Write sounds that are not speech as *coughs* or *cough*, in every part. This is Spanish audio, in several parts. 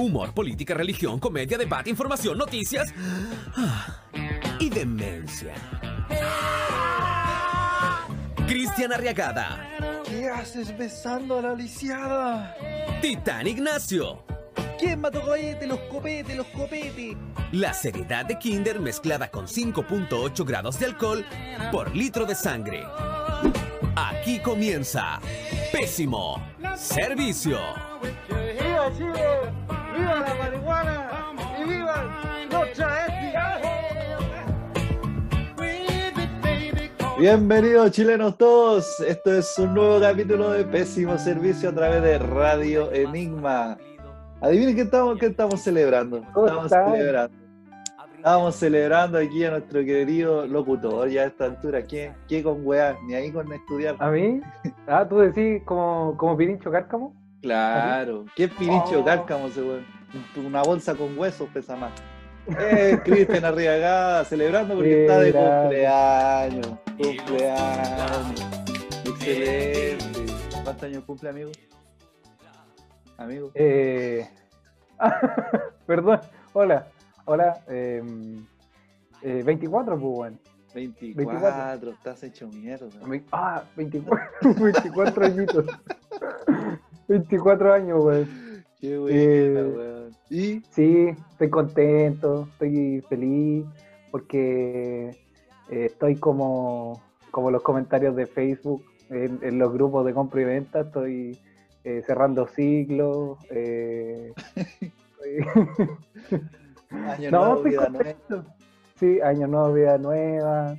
Humor, política, religión, comedia, debate, información, noticias ah, y demencia. Cristian Arriagada, ¿Qué haces besando a la lisiada? Titán Ignacio, ¿Quién mató cohete? Los copetes, los copetes. la seriedad de Kinder mezclada con 5.8 grados de alcohol por litro de sangre. Aquí comienza Pésimo Servicio. ¡Viva Chile! ¡Viva la marihuana! ¡Y viva los travestis! Bienvenidos chilenos todos, esto es un nuevo capítulo de Pésimo Servicio a través de Radio Enigma. Adivinen qué estamos, qué estamos celebrando. ¿Cómo Estamos están? celebrando. Estamos celebrando aquí a nuestro querido locutor ya a esta altura. ¿Qué, qué con weá? Ni ahí con estudiar. ¿A mí? Ah, tú decís como, como Pirincho Cárcamo. Claro. ¿Qué pirincho Oh. cárcamo ese weón? Una bolsa con huesos pesa más. Eh, Cristian Arriagada, celebrando porque está de cumpleaños. Cumpleaños. Excelente. ¿Cuántos años cumple, amigo? Amigo. Eh... *laughs* Perdón, hola. Hola. Eh, eh, 24, pues, bueno. 24, estás hecho mierda. Ah, 24, 24 *laughs* añitos. *laughs* 24 años, weón. Qué buena, Eh, weón. ¿Y? Sí, estoy contento, estoy feliz porque eh, estoy como, como los comentarios de Facebook en, en los grupos de compra y venta, estoy eh, cerrando ciclos. *laughs* Año no, nuevo, vida nueva. contento. Sí, año nuevo, vida nueva.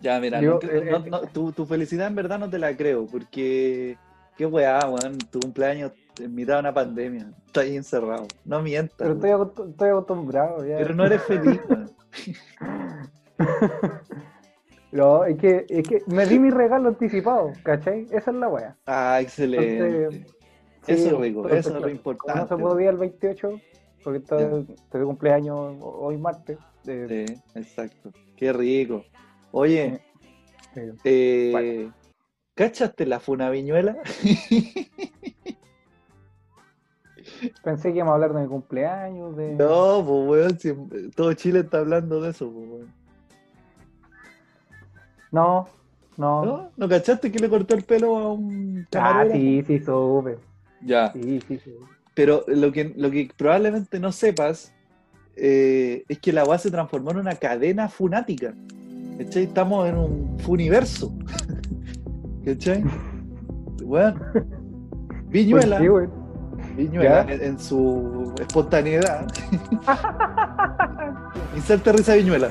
Ya, mira, Yo, no cre- no- no, tu, tu felicidad en verdad no te la creo, porque qué weá, weón, tu cumpleaños en mitad de una pandemia, estás ahí encerrado, no mientas, Pero estoy, acost- estoy acostumbrado ya. pero no eres feliz. *laughs* No, es que, es que me di mi regalo anticipado, ¿cachai? Esa es la wea. Ah, excelente. Entonces, Eso es rico, eso es lo importante. no se podía el 28, porque estoy, estoy de cumpleaños hoy martes. eh, Sí, exacto. Qué rico. Oye, eh, eh, Bueno. ¿cachaste la funaviñuela? *laughs* pensé que íbamos a hablar de mi cumpleaños, de... No, pues weón, si- todo Chile está hablando de eso, pues weón. No, no. ¿No? ¿No cachaste que le cortó el pelo a un ah, camarógrafo? sí, sí, supe. Ya. Sí, sí, sí. Pero lo que, lo que probablemente no sepas eh, es que la UA se transformó en una cadena funática. ¿Cachai? Estamos en un funiverso. *laughs* ¿Cachai? *laughs* Bueno. Viñuela, Pues sí. Viñuela en, en su espontaneidad. *laughs* Inserta risa Viñuela.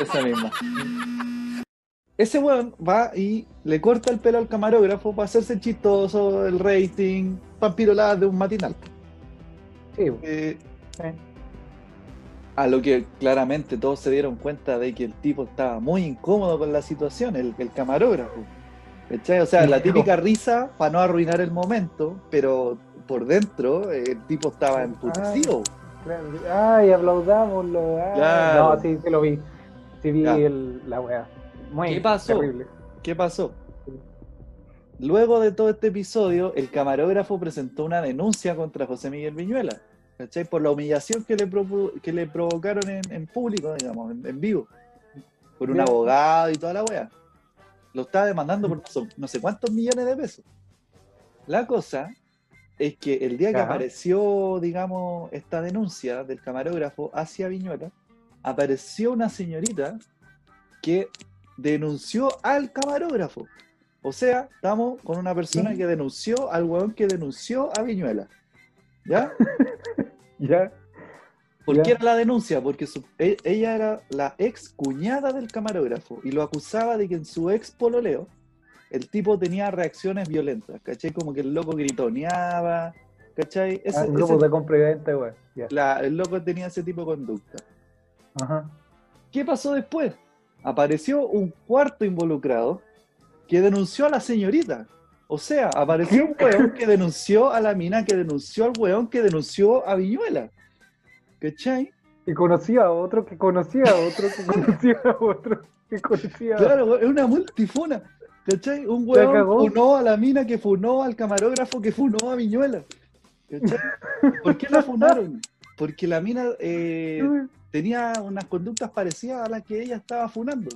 Esa misma. Ese weón va y le corta el pelo al camarógrafo para hacerse chistoso, el rating, pampiroladas de un matinal. Sí. Eh, Sí. a lo que claramente todos se dieron cuenta de que el tipo estaba muy incómodo con la situación, el, el camarógrafo. ¿Cachai? O sea, la típica risa para no arruinar el momento, pero por dentro el tipo estaba emputecido. Claro, sí. Ay, aplaudámoslo. ay. Claro. No, sí, sí lo vi. Sí vi el, la wea. Muy ¿Qué pasó? terrible. ¿Qué pasó? Luego de todo este episodio, el camarógrafo presentó una denuncia contra José Miguel Viñuela, ¿cachai? Por la humillación que le, que le provocaron en, en público, digamos, en, en vivo, por un Bien. abogado y toda la wea. Lo estaba demandando por no, sé cuántos millones de pesos. La cosa es que el día que apareció, digamos, esta denuncia del camarógrafo hacia Viñuela, apareció una señorita que denunció al camarógrafo. O sea, estamos con una persona ¿Sí? que denunció al weón que denunció a Viñuela. ¿Ya? *laughs* Ya. ¿Por Ya. qué era la denuncia? Porque su- e- ella era la ex cuñada del camarógrafo y lo acusaba de que en su ex pololeo el tipo tenía reacciones violentas, ¿cachai? Como que el loco gritoneaba, ¿cachai? Ese- Ah, ese- grupos de compra y venta, güey. La- el loco tenía ese tipo de conducta. Ajá. ¿Qué pasó después? Apareció un cuarto involucrado que denunció a la señorita. O sea, apareció un weón que denunció a la mina, que denunció al weón que denunció a Viñuela. ¿Cachai? Y conocía a otro que conocía a otro que conocía a otro que *laughs* conocía a otro. Claro, es una multifuna. ¿Cachai? Un cagó. funó a la mina que funó al camarógrafo que funó a Viñuela. ¿Cachai? ¿Por qué la funaron? Porque la mina eh, *laughs* tenía unas conductas parecidas a las que ella estaba funando.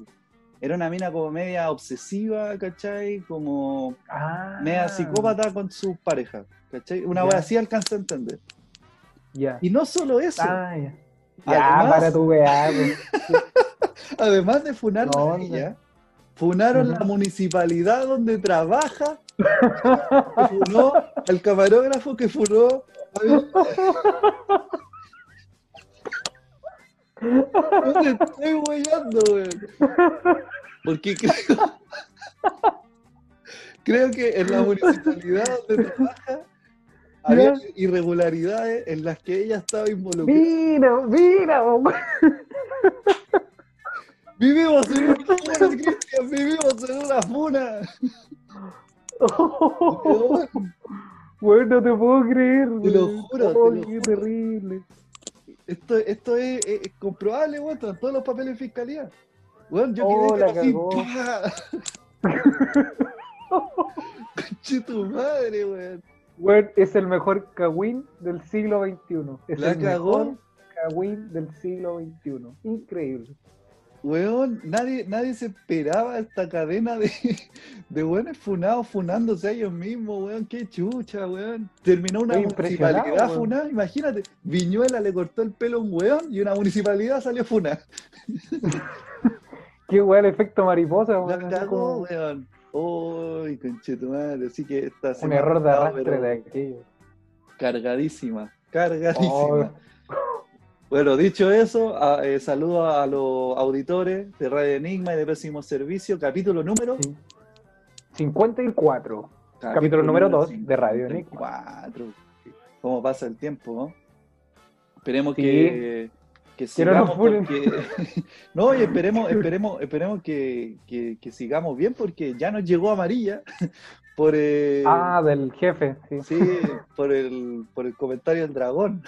Era una mina como media obsesiva, ¿cachai? Como Ah, media psicópata con sus parejas, ¿cachai? Una wea así alcanza a entender. Y no solo eso, Ah, ya. Ya, Además- para tu weá, *laughs* además de No, ella, funaron la municipalidad donde trabaja, funó al camarógrafo que funó a- No te estoy weyando, weón. Porque creo, creo que en la municipalidad donde trabaja había irregularidades en las que ella estaba involucrada. Mira, mira, weón. Vivimos en una funa, Cristian, vivimos en una funa. *laughs* Weón, Weón, no te puedo creer, Te lo juro, te Oh, lo qué juro. terrible. Esto, esto es, es- es comprobable, weón, están todos los papeles de fiscalía. Weón, yo Oh, quedé así. *laughs* Conche tu madre, weón. Weón, es el mejor Kawin del siglo XXI. Es La el cagó. mejor Kawin del siglo XXI. Increíble. Weón, nadie, nadie se esperaba esta cadena de, de buenos funados funándose a ellos mismos, weón. Qué chucha, weón. Terminó una Estoy municipalidad weón. funada, imagínate. Viñuela le cortó el pelo a un weón y una municipalidad salió funada. *laughs* Qué weón el efecto mariposa, La weón. cagó, weón. Uy, conchetumadre. Así que esta Un error de arrastre de aquello. Cargadísima, cargadísima. Oh, Bueno, dicho eso, a- eh, saludo a los auditores de Radio Enigma y de Pésimo Servicio, capítulo número. sí. 54. Capítulo número dos de Radio Enigma. 4. ¿Cómo pasa el tiempo, no? Esperemos Sí. que, que Que no nos sigamos porque... *laughs* No, y esperemos, *laughs* esperemos, esperemos que, que- que sigamos bien porque ya nos llegó amarilla *laughs* por, eh, Ah, del jefe, sí. sí, por, el, por el comentario del dragón.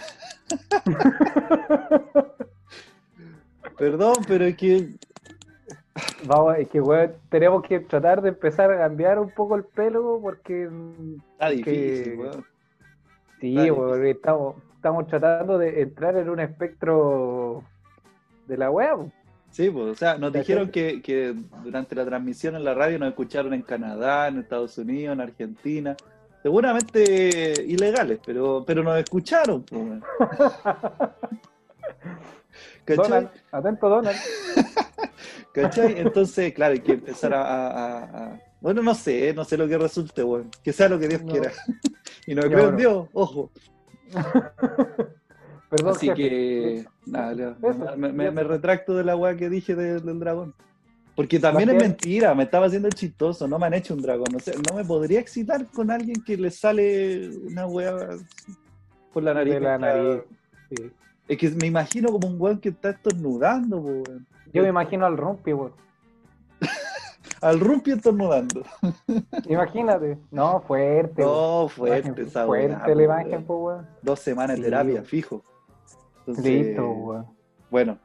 Perdón, pero es que Vamos, es que weón, tenemos que tratar de empezar a cambiar un poco el pelo porque está difícil, weón. sí, weón, estamos, estamos tratando de entrar en un espectro de la web. Sí, pues, o sea, nos dijeron que, que durante la transmisión en la radio nos escucharon en Canadá, en Estados Unidos, en Argentina. Seguramente ilegales, pero, pero nos escucharon. Pues. *laughs* Donald, atento Donald. *laughs* ¿Cachai? Entonces, claro, hay que empezar a, a- a- a- Bueno, no sé, no sé lo que resulte, weón. Que sea lo que Dios No. quiera. *laughs* Y no Ya, creo en bueno. Dios, ojo. *laughs* Perdón, Así jefe. que, nada, Eso, me, me- eso. me retracto de la weá que dije de- del dragón. Porque también es mentira, me estaba haciendo chistoso, no me han hecho un dragón. O sea, no me podría excitar con alguien que le sale una weá por la nariz. de la nariz. sí. Es que me imagino como un weón que está estornudando, weón. Yo me imagino al Rumpi, weón. Al rumpi estornudando. *laughs* Imagínate. No, fuerte. No, fuerte esa Fuerte la po, imagen, weón. pues, weón. Dos semanas de Sí, terapia, fijo. Entonces, Listo, weón. Bueno,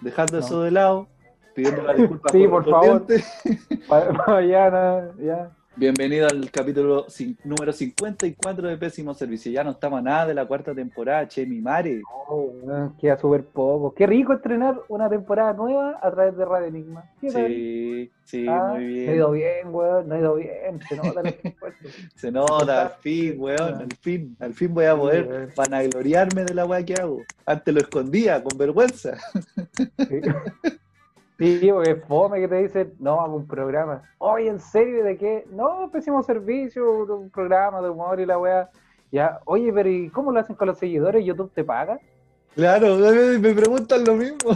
dejando No. eso de lado, pidiendo la *laughs* disculpa Sí, por favor. *laughs* Pa- Mañana, ya. Bienvenido al capítulo número 54 de Pésimo Servicio. Ya no estamos a nada de la cuarta temporada, che, mi mare. Oh, queda súper poco. Qué rico estrenar una temporada nueva a través de Radio Enigma. ¿Qué tal? Sí, sí, Ah, muy No ha ido bien. bien, weón. No ha ido bien. Se nota. *laughs* Se nota, al fin, weón, al fin. Al fin voy a Sí, poder weón. vanagloriarme de la weá que hago. Antes lo escondía, con vergüenza. Sí. *laughs* Sí, porque es fome que te dicen, no, hago un programa. Oye, ¿en serio? ¿De qué? No, pésimo servicio, un programa de humor y la weá. Ya, oye, pero ¿y cómo lo hacen con los seguidores? ¿YouTube te paga? Claro, *laughs* me preguntan lo mismo.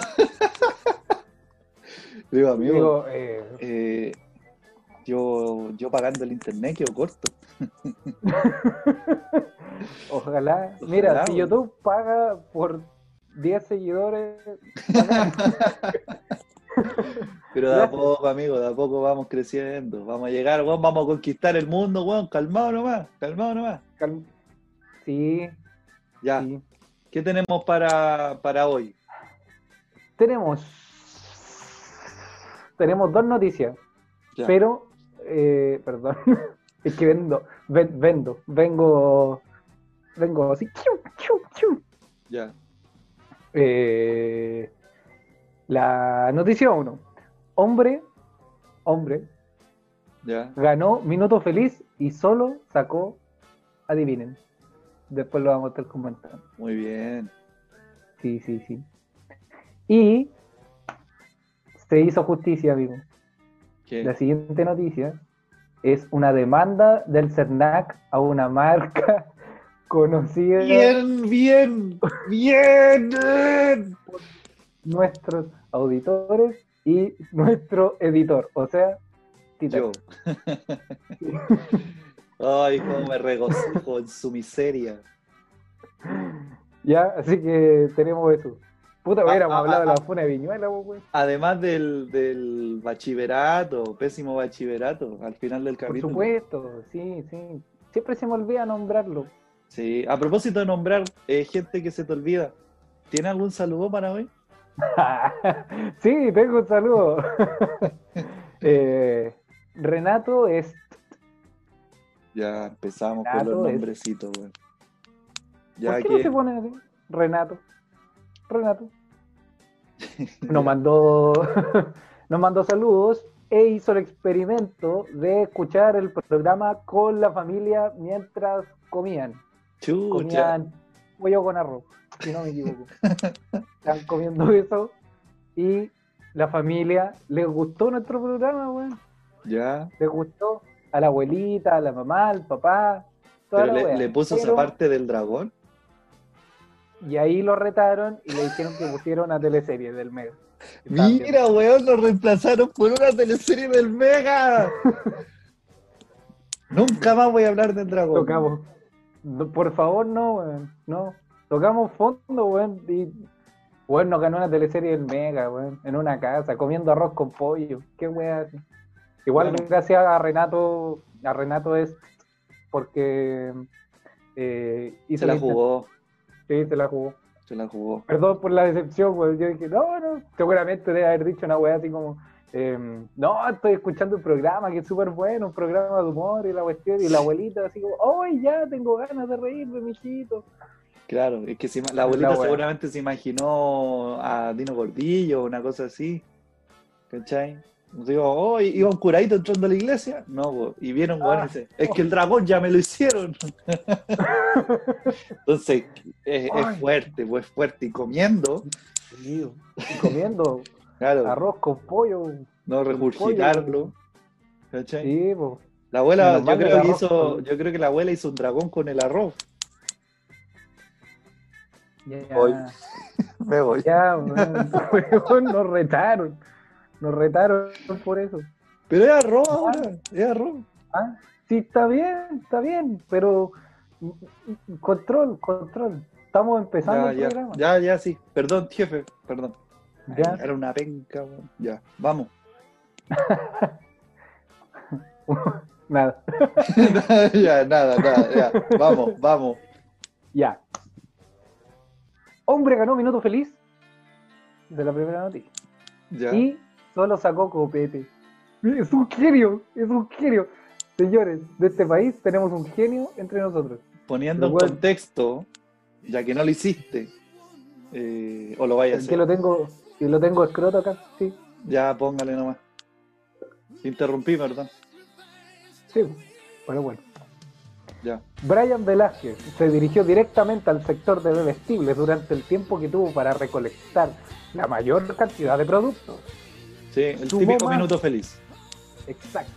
Digo, amigo, Digo, eh, eh, yo, yo pagando el internet quedo corto. *laughs* ojalá. Mira, Ojalá, si. YouTube paga por 10 seguidores, *laughs* Pero de a poco, amigo, de a poco vamos creciendo. Vamos a llegar, weón, vamos a conquistar el mundo, weón. Calmado nomás, calmado nomás. cal- sí, Ya, sí. ¿qué tenemos para, para hoy? Tenemos, tenemos dos noticias. Ya. Pero, eh, perdón, *laughs* es que vendo, ven- vendo, vengo vengo así. Ya. Eh, la noticia 1. Hombre, hombre, ganó Minuto Feliz y solo sacó, adivinen. Después lo vamos a estar comentando. Muy bien. Sí, sí, sí. Y se hizo justicia, amigo. ¿Qué? La siguiente noticia es una demanda del CERNAC a una marca *laughs* conocida Bien, bien, bien. Nuestros auditores y nuestro editor, o sea, Tita. Yo. *laughs* Ay, cómo me regocijo en su miseria. Ya, así que tenemos eso. Puta, Ah, hubiéramos ah, hablado ah, de la ah. funa de Viñuela, güey. Además del, del bachillerato, pésimo bachillerato, al final del Por capítulo. supuesto, sí, sí. Siempre se me olvida nombrarlo. Sí, a propósito de nombrar eh, gente que se te olvida, ¿tiene algún saludo para hoy? *laughs* sí, tengo un saludo. *laughs* Eh, Renato es Ya empezamos con los nombrecitos. Ya ¿Por qué que no se pone así? Renato. Renato. *laughs* Nos mandó, nos mandó saludos e hizo el experimento de escuchar el programa con la familia mientras comían. chucha, Comían pollo con arroz, si no me equivoco. Están comiendo eso y la familia les gustó nuestro programa, weón. ya, Les gustó a la abuelita, a la mamá, al papá. Toda pero la le, wea. le puso esa parte del dragón. Y ahí lo retaron y le dijeron que pusiera una teleserie del Mega. Mira, weón, lo reemplazaron por una teleserie del Mega. *laughs* Nunca más voy a hablar del dragón. Tocamos. No, por favor, no, weón. No. Tocamos fondo, weón. Y, weón, nos ganó una teleserie del Mega, weón. En una casa, comiendo arroz con pollo. Qué weón. Igual Bueno. gracias a Renato, a Renato es porque eh, hizo Se la jugó, Sí, se la jugó. se la jugó. Perdón por la decepción, weón. Yo dije, no, no. Seguramente debe haber dicho una weá así como, em, no, estoy escuchando un programa que es súper bueno, un programa de humor y la cuestión. Y la abuelita así como, ¡ay, ya! Tengo ganas de reírme, mijito. Claro, es que se la abuelita La seguramente se imaginó a Dino Gordillo o una cosa así. ¿Cachai? Digo, oh, ¿y- ¿iba un curadito entrando a la iglesia? No, po. y vieron, y Ah. dice, es que el dragón ya me lo hicieron. *laughs* Entonces, es, fuerte, pues fuerte. Y comiendo, Y comiendo *laughs* claro, arroz con pollo. no regurgitarlo. ¿Cachai? Sí, po. La abuela, yo creo que hizo, con- yo creo que la abuela hizo un dragón con el arroz. Ya, Voy. *laughs* Me voy. ya, weón. Nos retaron. Nos retaron por eso. Pero es arroz ahora, es arroz. Ah, sí, está bien, está bien, pero control, control. Estamos empezando Ya, el ya, programa. ya, ya, sí. Perdón, jefe, perdón. Ya. Era una penca, weón. Ya, vamos. *laughs* *laughs* Nada. ya, nada, nada, ya. Vamos, vamos. Ya. Hombre ganó minuto feliz de la primera noticia. Ya. Y solo sacó copete. Es un genio, es un genio. Señores, de este país tenemos un genio entre nosotros. Poniendo en contexto, ya que no lo hiciste, eh, o lo vaya a hacer, que lo tengo, que lo tengo escroto acá, sí. ya póngale nomás. Interrumpí, perdón. Sí, pero bueno. Ya. Brian Velázquez se dirigió directamente al sector de bebestibles durante el tiempo que tuvo para recolectar la mayor cantidad de productos. Sí, el Sumó típico más. minuto feliz. Exacto.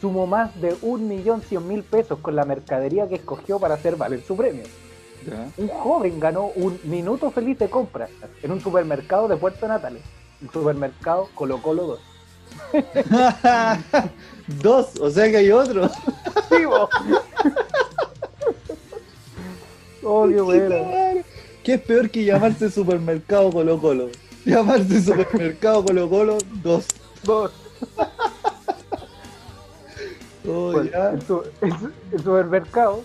Sumó más de 1.100.000 pesos con la mercadería que escogió para hacer valer su premio. Ya. Un joven ganó un minuto feliz de compras en un supermercado de Puerto Natales. El supermercado Colo Colo 2. *laughs* Dos, o sea que hay otro. ¡Vivo! *laughs* ¡Oh, qué bueno! ¿Qué es peor que llamarse supermercado Colo Colo? Llamarse *laughs* supermercado Colo Colo 2. Dos. *laughs* Oh, Bueno, ya. el, su- el su- el supermercado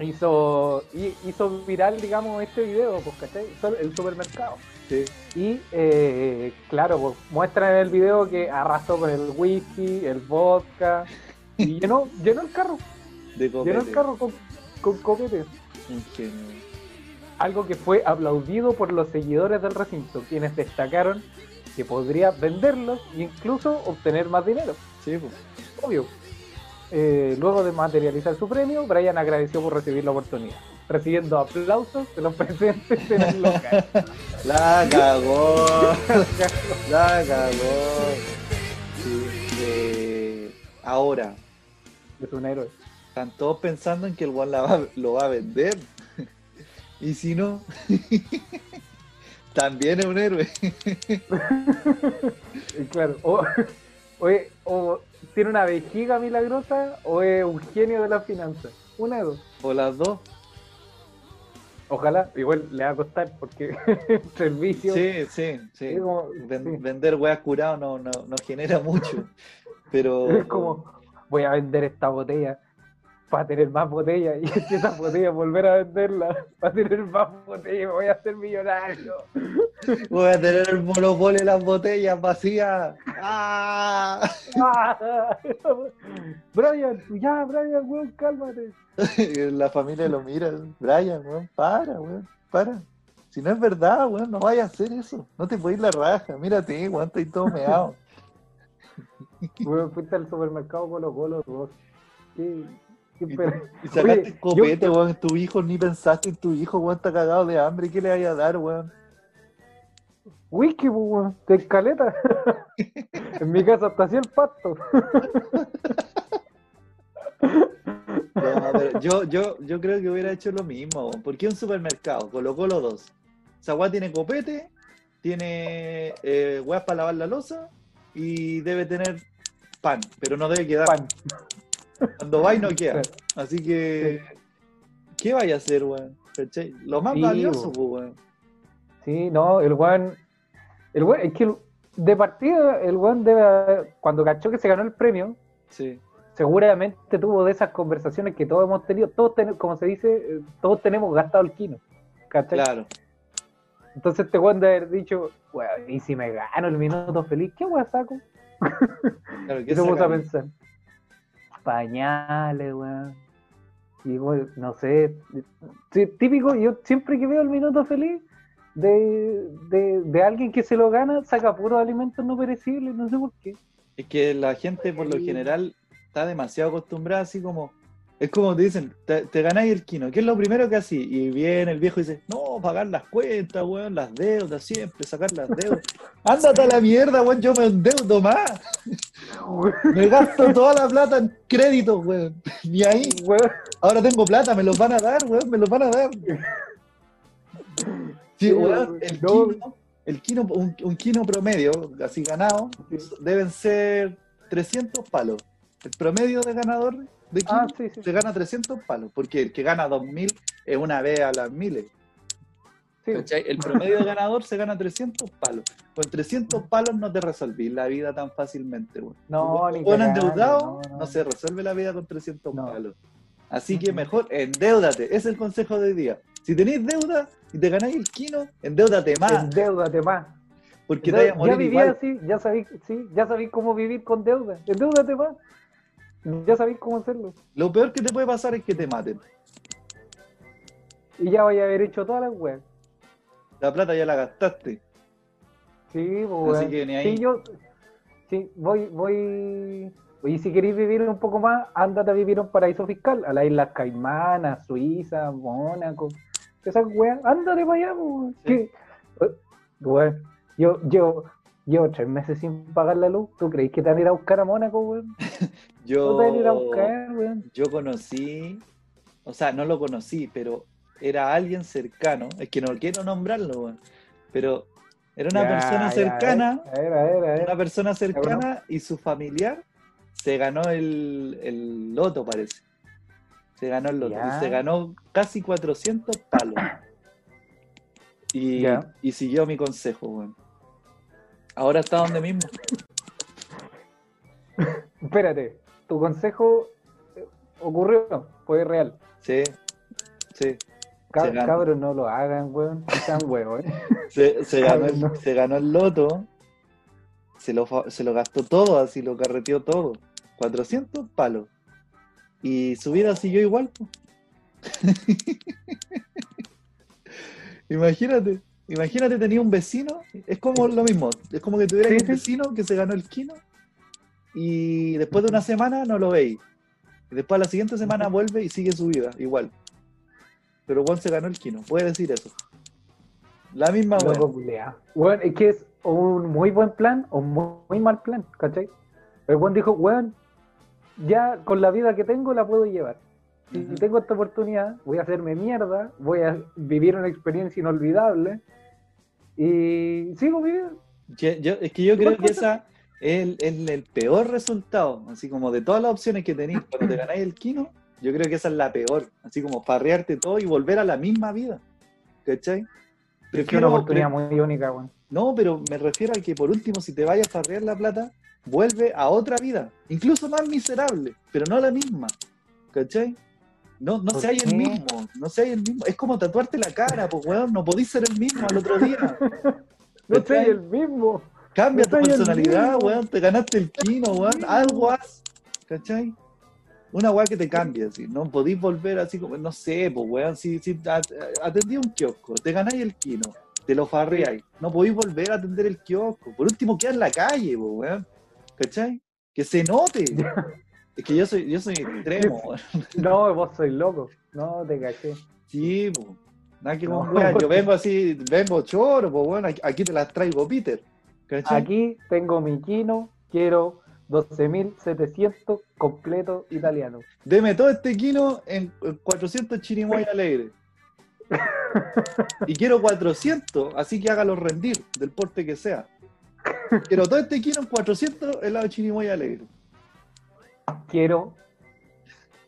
hizo, hi- hizo viral, digamos, este video, pues, ¿cachai? El supermercado. Sí. Y, eh, claro, pues, muestran en el video que arrasó con el whisky, el vodka, y llenó, llenó el carro, De llenó el carro con, con copetes. Un genio. Algo que fue aplaudido por los seguidores del recinto, quienes destacaron que podría venderlos e incluso obtener más dinero. Sí, pues. Obvio. Eh, luego de materializar su premio, Brian agradeció por recibir la oportunidad, recibiendo aplausos de los *laughs* presentes en el local. La cagó. *laughs* La cagó. Sí, eh, ahora, Es un héroe. Están todos pensando en que el One la va- lo va a vender. *laughs* Y si no, *laughs* también es un héroe. *laughs* Claro, o, o es- o tiene una vejiga milagrosa o es un genio de las finanzas. Una de dos. O las dos. Ojalá, igual le va a costar porque servicio. Sí, sí, sí. es como- Ven- sí. Vender weas curadas no, no, no genera mucho. Pero. Es como, voy a vender esta botella para tener más botellas y *laughs* si esa botella volver a venderla para tener más botellas voy a ser millonario. Voy a tener el monopolio de las botellas vacías. ¡Ah! ¡Ah! *laughs* Brian, ya, Brian, weón, cálmate. *laughs* La familia lo mira. Brian, weón, para, weón, para. Si no es verdad, weón, no vayas a hacer eso. No te puedes ir la raja. Mírate, weón, estoy todo meado. Weón, fuiste al supermercado Colo Colo dos. ¿Qué, qué Y, sacaste Oye, yo- weón. Tu hijo, ni pensaste en tu hijo, weón, está cagado de hambre. ¿Qué le vaya a dar, weón? Whisky, pues, weón, de escaleta. *laughs* en mi casa hasta así el pasto. No, yo, yo, yo creo que hubiera hecho lo mismo. weón. ¿Por qué un supermercado? Colocó los dos. Weá tiene copete, tiene eh, para lavar la losa y debe tener pan, pero no debe quedar. Pan. Cuando va y no queda. Así que, ¿qué vaya a hacer, weón? Lo más Sí, valioso, weón. pues, weón. Sí, no, el weón. El weón, es que de partida, el weón debe. Cuando cachó que se ganó el premio, Sí. seguramente tuvo de esas conversaciones que todos hemos tenido. Todos tenemos, como se dice, eh, todos tenemos gastado el kino. ¿Cachai? Claro. Entonces este weón de haber dicho, weón, y si me gano el minuto feliz, ¿qué weón saco? claro *laughs* ¿qué se puso a pensar. Pañales, weón. Y weón, no sé. típico, yo siempre que veo el minuto feliz de, de, de alguien que se lo gana, saca puros alimentos no perecibles, no sé por qué. Es que la gente por lo general está demasiado acostumbrada así como... Es como te dicen, te, te ganáis el kino, ¿qué es lo primero que así? Y viene el viejo y dice, no, pagar las cuentas, weón, las deudas siempre, sacar las deudas. *laughs* Ándate a la mierda, weón, yo me endeudo más. *laughs* Me gasto toda la plata en créditos, weón. *laughs* Ni ahí. Weón, Ahora tengo plata, me los van a dar, weón, me los van a dar. Sí, weón, el no. kino, el kino, un, un kino promedio, así ganado, deben ser 300 palos. El promedio de ganador de Ah, sí, sí. se gana 300 palos, porque el que gana 2000 es una vez a las miles. El promedio de ganador se gana 300 palos. Con 300 palos no te resolvís la vida tan fácilmente, weón. No, ni endeudado no, no, no. se resuelve la vida con 300 No. palos. Así que mejor endeudate. Es el consejo de hoy día. Si tenéis deuda y te ganáis el kino, endeudate más, Endeudate más. porque te vayas a ya morir viví igual. así, ya sabí, sí, ya sabí cómo vivir con deuda. Endeudate más. Ya sabí cómo hacerlo. Lo peor que te puede pasar es que te maten. Y ya voy a haber hecho todas las weas. La plata ya la gastaste. Sí, pues, Así que ni ahí. Sí, yo. Sí, voy, voy. Y si queréis vivir un poco más, ándate a vivir a un paraíso fiscal, a las Islas Caimanas, Suiza, Mónaco. Esas weas, ándate para allá, pues. Weón, yo llevo, tres meses sin pagar la luz. ¿Tú crees que te van a ir a buscar a Mónaco, weón? *laughs* No Yo, te van a ir a buscar, weón. yo conocí, o sea, no lo conocí, pero era alguien cercano. Es que no quiero nombrarlo, weón, pero era una Ya, persona cercana. A ver, a ver, a ver. una persona cercana y su familiar se ganó el, el loto, parece. Se ganó el loto. Ya. Y se ganó casi 400 palos. *coughs* Y, y siguió mi consejo, weón. Ahora está donde mismo. *laughs* Espérate, tu consejo eh, ocurrió, fue real. Sí, sí. Cab- cabros, no lo hagan, weón. *laughs* Sean huevos, ¿eh? Se, se ganó, no. el, se ganó el loto. Se lo, se lo gastó todo, así lo carreteó todo. 400 palos. Y su vida siguió igual. *laughs* imagínate, imagínate tenía un vecino, es como lo mismo, es como que tuviera Sí, un vecino que se ganó el kino y después de una semana no lo veis. Y después a la siguiente semana vuelve y sigue su vida, igual. Pero Juan se ganó el kino, puede decir eso. La misma. Weón, es que es un muy buen plan o un muy, muy mal plan, ¿cachai? El weón dijo, weón, ya con la vida que tengo la puedo llevar. Si tengo esta oportunidad, voy a hacerme mierda, voy a vivir una experiencia inolvidable y sigo mi vida. Yo- yo- es que yo creo que esa es el, el- el peor resultado, así como de todas las opciones que tenéis cuando te ganáis el kino, yo creo que esa es la peor, así como farrearte todo y volver a la misma vida, ¿cachai? Es que una Prefiero- oportunidad muy única, weón. No, pero me refiero a que por último, si te vayas a farrear la plata, vuelve a otra vida, incluso más miserable, pero no la misma, ¿cachai? No, no ¿Por seas el mismo, no seas el mismo. Es como tatuarte la cara, pues weón, no podís ser el mismo al otro día. *laughs* No soy el mismo. Cambia tu No personalidad, weón. Te ganaste el kino, weón. Algo haz. ¿Cachai? Una weá que te cambie, así. No podís volver así como, no sé, pues weón. Si, si at- atendí un kiosco, te ganáis el kino, te lo farreáis. No podís volver a atender el kiosco. Por último, queda en la calle, pues weón. ¿Cachai? Que se note. *laughs* Es que yo soy, yo soy extremo. *laughs* No, vos sois loco. No, te caché. Sí, pues. Nada que No, weá. Yo vengo así, vengo choro, pues weón. Aquí, aquí te las traigo, Peter. Aquí tengo mi kino, quiero 12.700 completo italiano. Deme todo este kino en en 400 chirimoya alegre. Y quiero 400, así que hágalo rendir, del porte que sea. Quiero todo este kino en 400 helado de chirimoya alegre. Quiero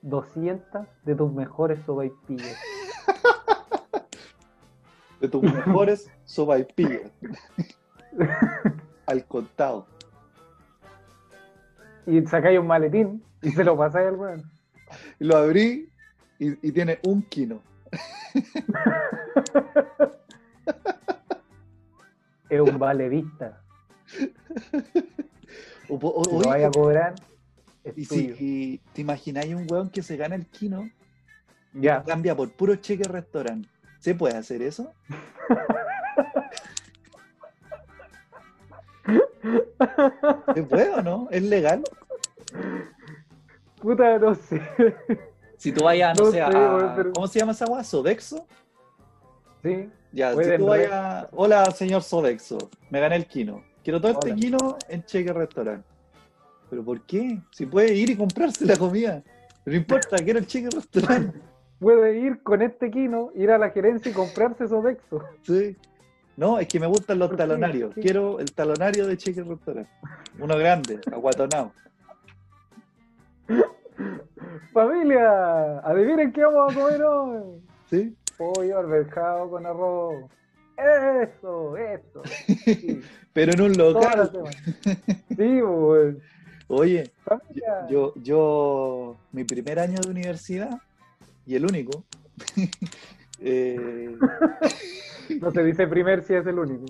200 de tus mejores sopaipillas. *laughs* De tus mejores sopaipillas. Al contado. Y sacáis un maletín y se lo pasáis al weón. Lo abrí y, y tiene un kino. Es un valedista. *laughs* O, po- o- Si lo vaya a cobrar, es y tuyo. si te imagináis un weón que se gana el kino Ya. cambia por puro cheque restaurante. ¿Se puede hacer eso? ¿Se puede o no? ¿Es legal? Puta, no sé. Si tú vayas, no, No sé, a- pero- ¿cómo se llama esa agua? ¿Sodexo? Sí. Ya, si tú vayas, hola señor Sodexo, me gané el kino. Quiero todo este kino en cheque restaurante. ¿Pero por qué? Si puede ir y comprarse la comida. No importa, quiero el cheque restaurante. *laughs* Puede ir con este kino, ir a la gerencia y comprarse Sodexo. Sí. No, es que me gustan los talonarios. Quiero el talonario de cheque restaurante. Uno grande, aguatonado. *laughs* Familia, adivinen qué vamos a comer hoy. ¿Sí? Pollo alberjado con arroz. Eso, eso. *laughs* Sí, Pero en un local. Sí, pues. Oye, Familia. yo, yo, mi primer año de universidad, y el único, *laughs* eh, No se dice primer si es el único.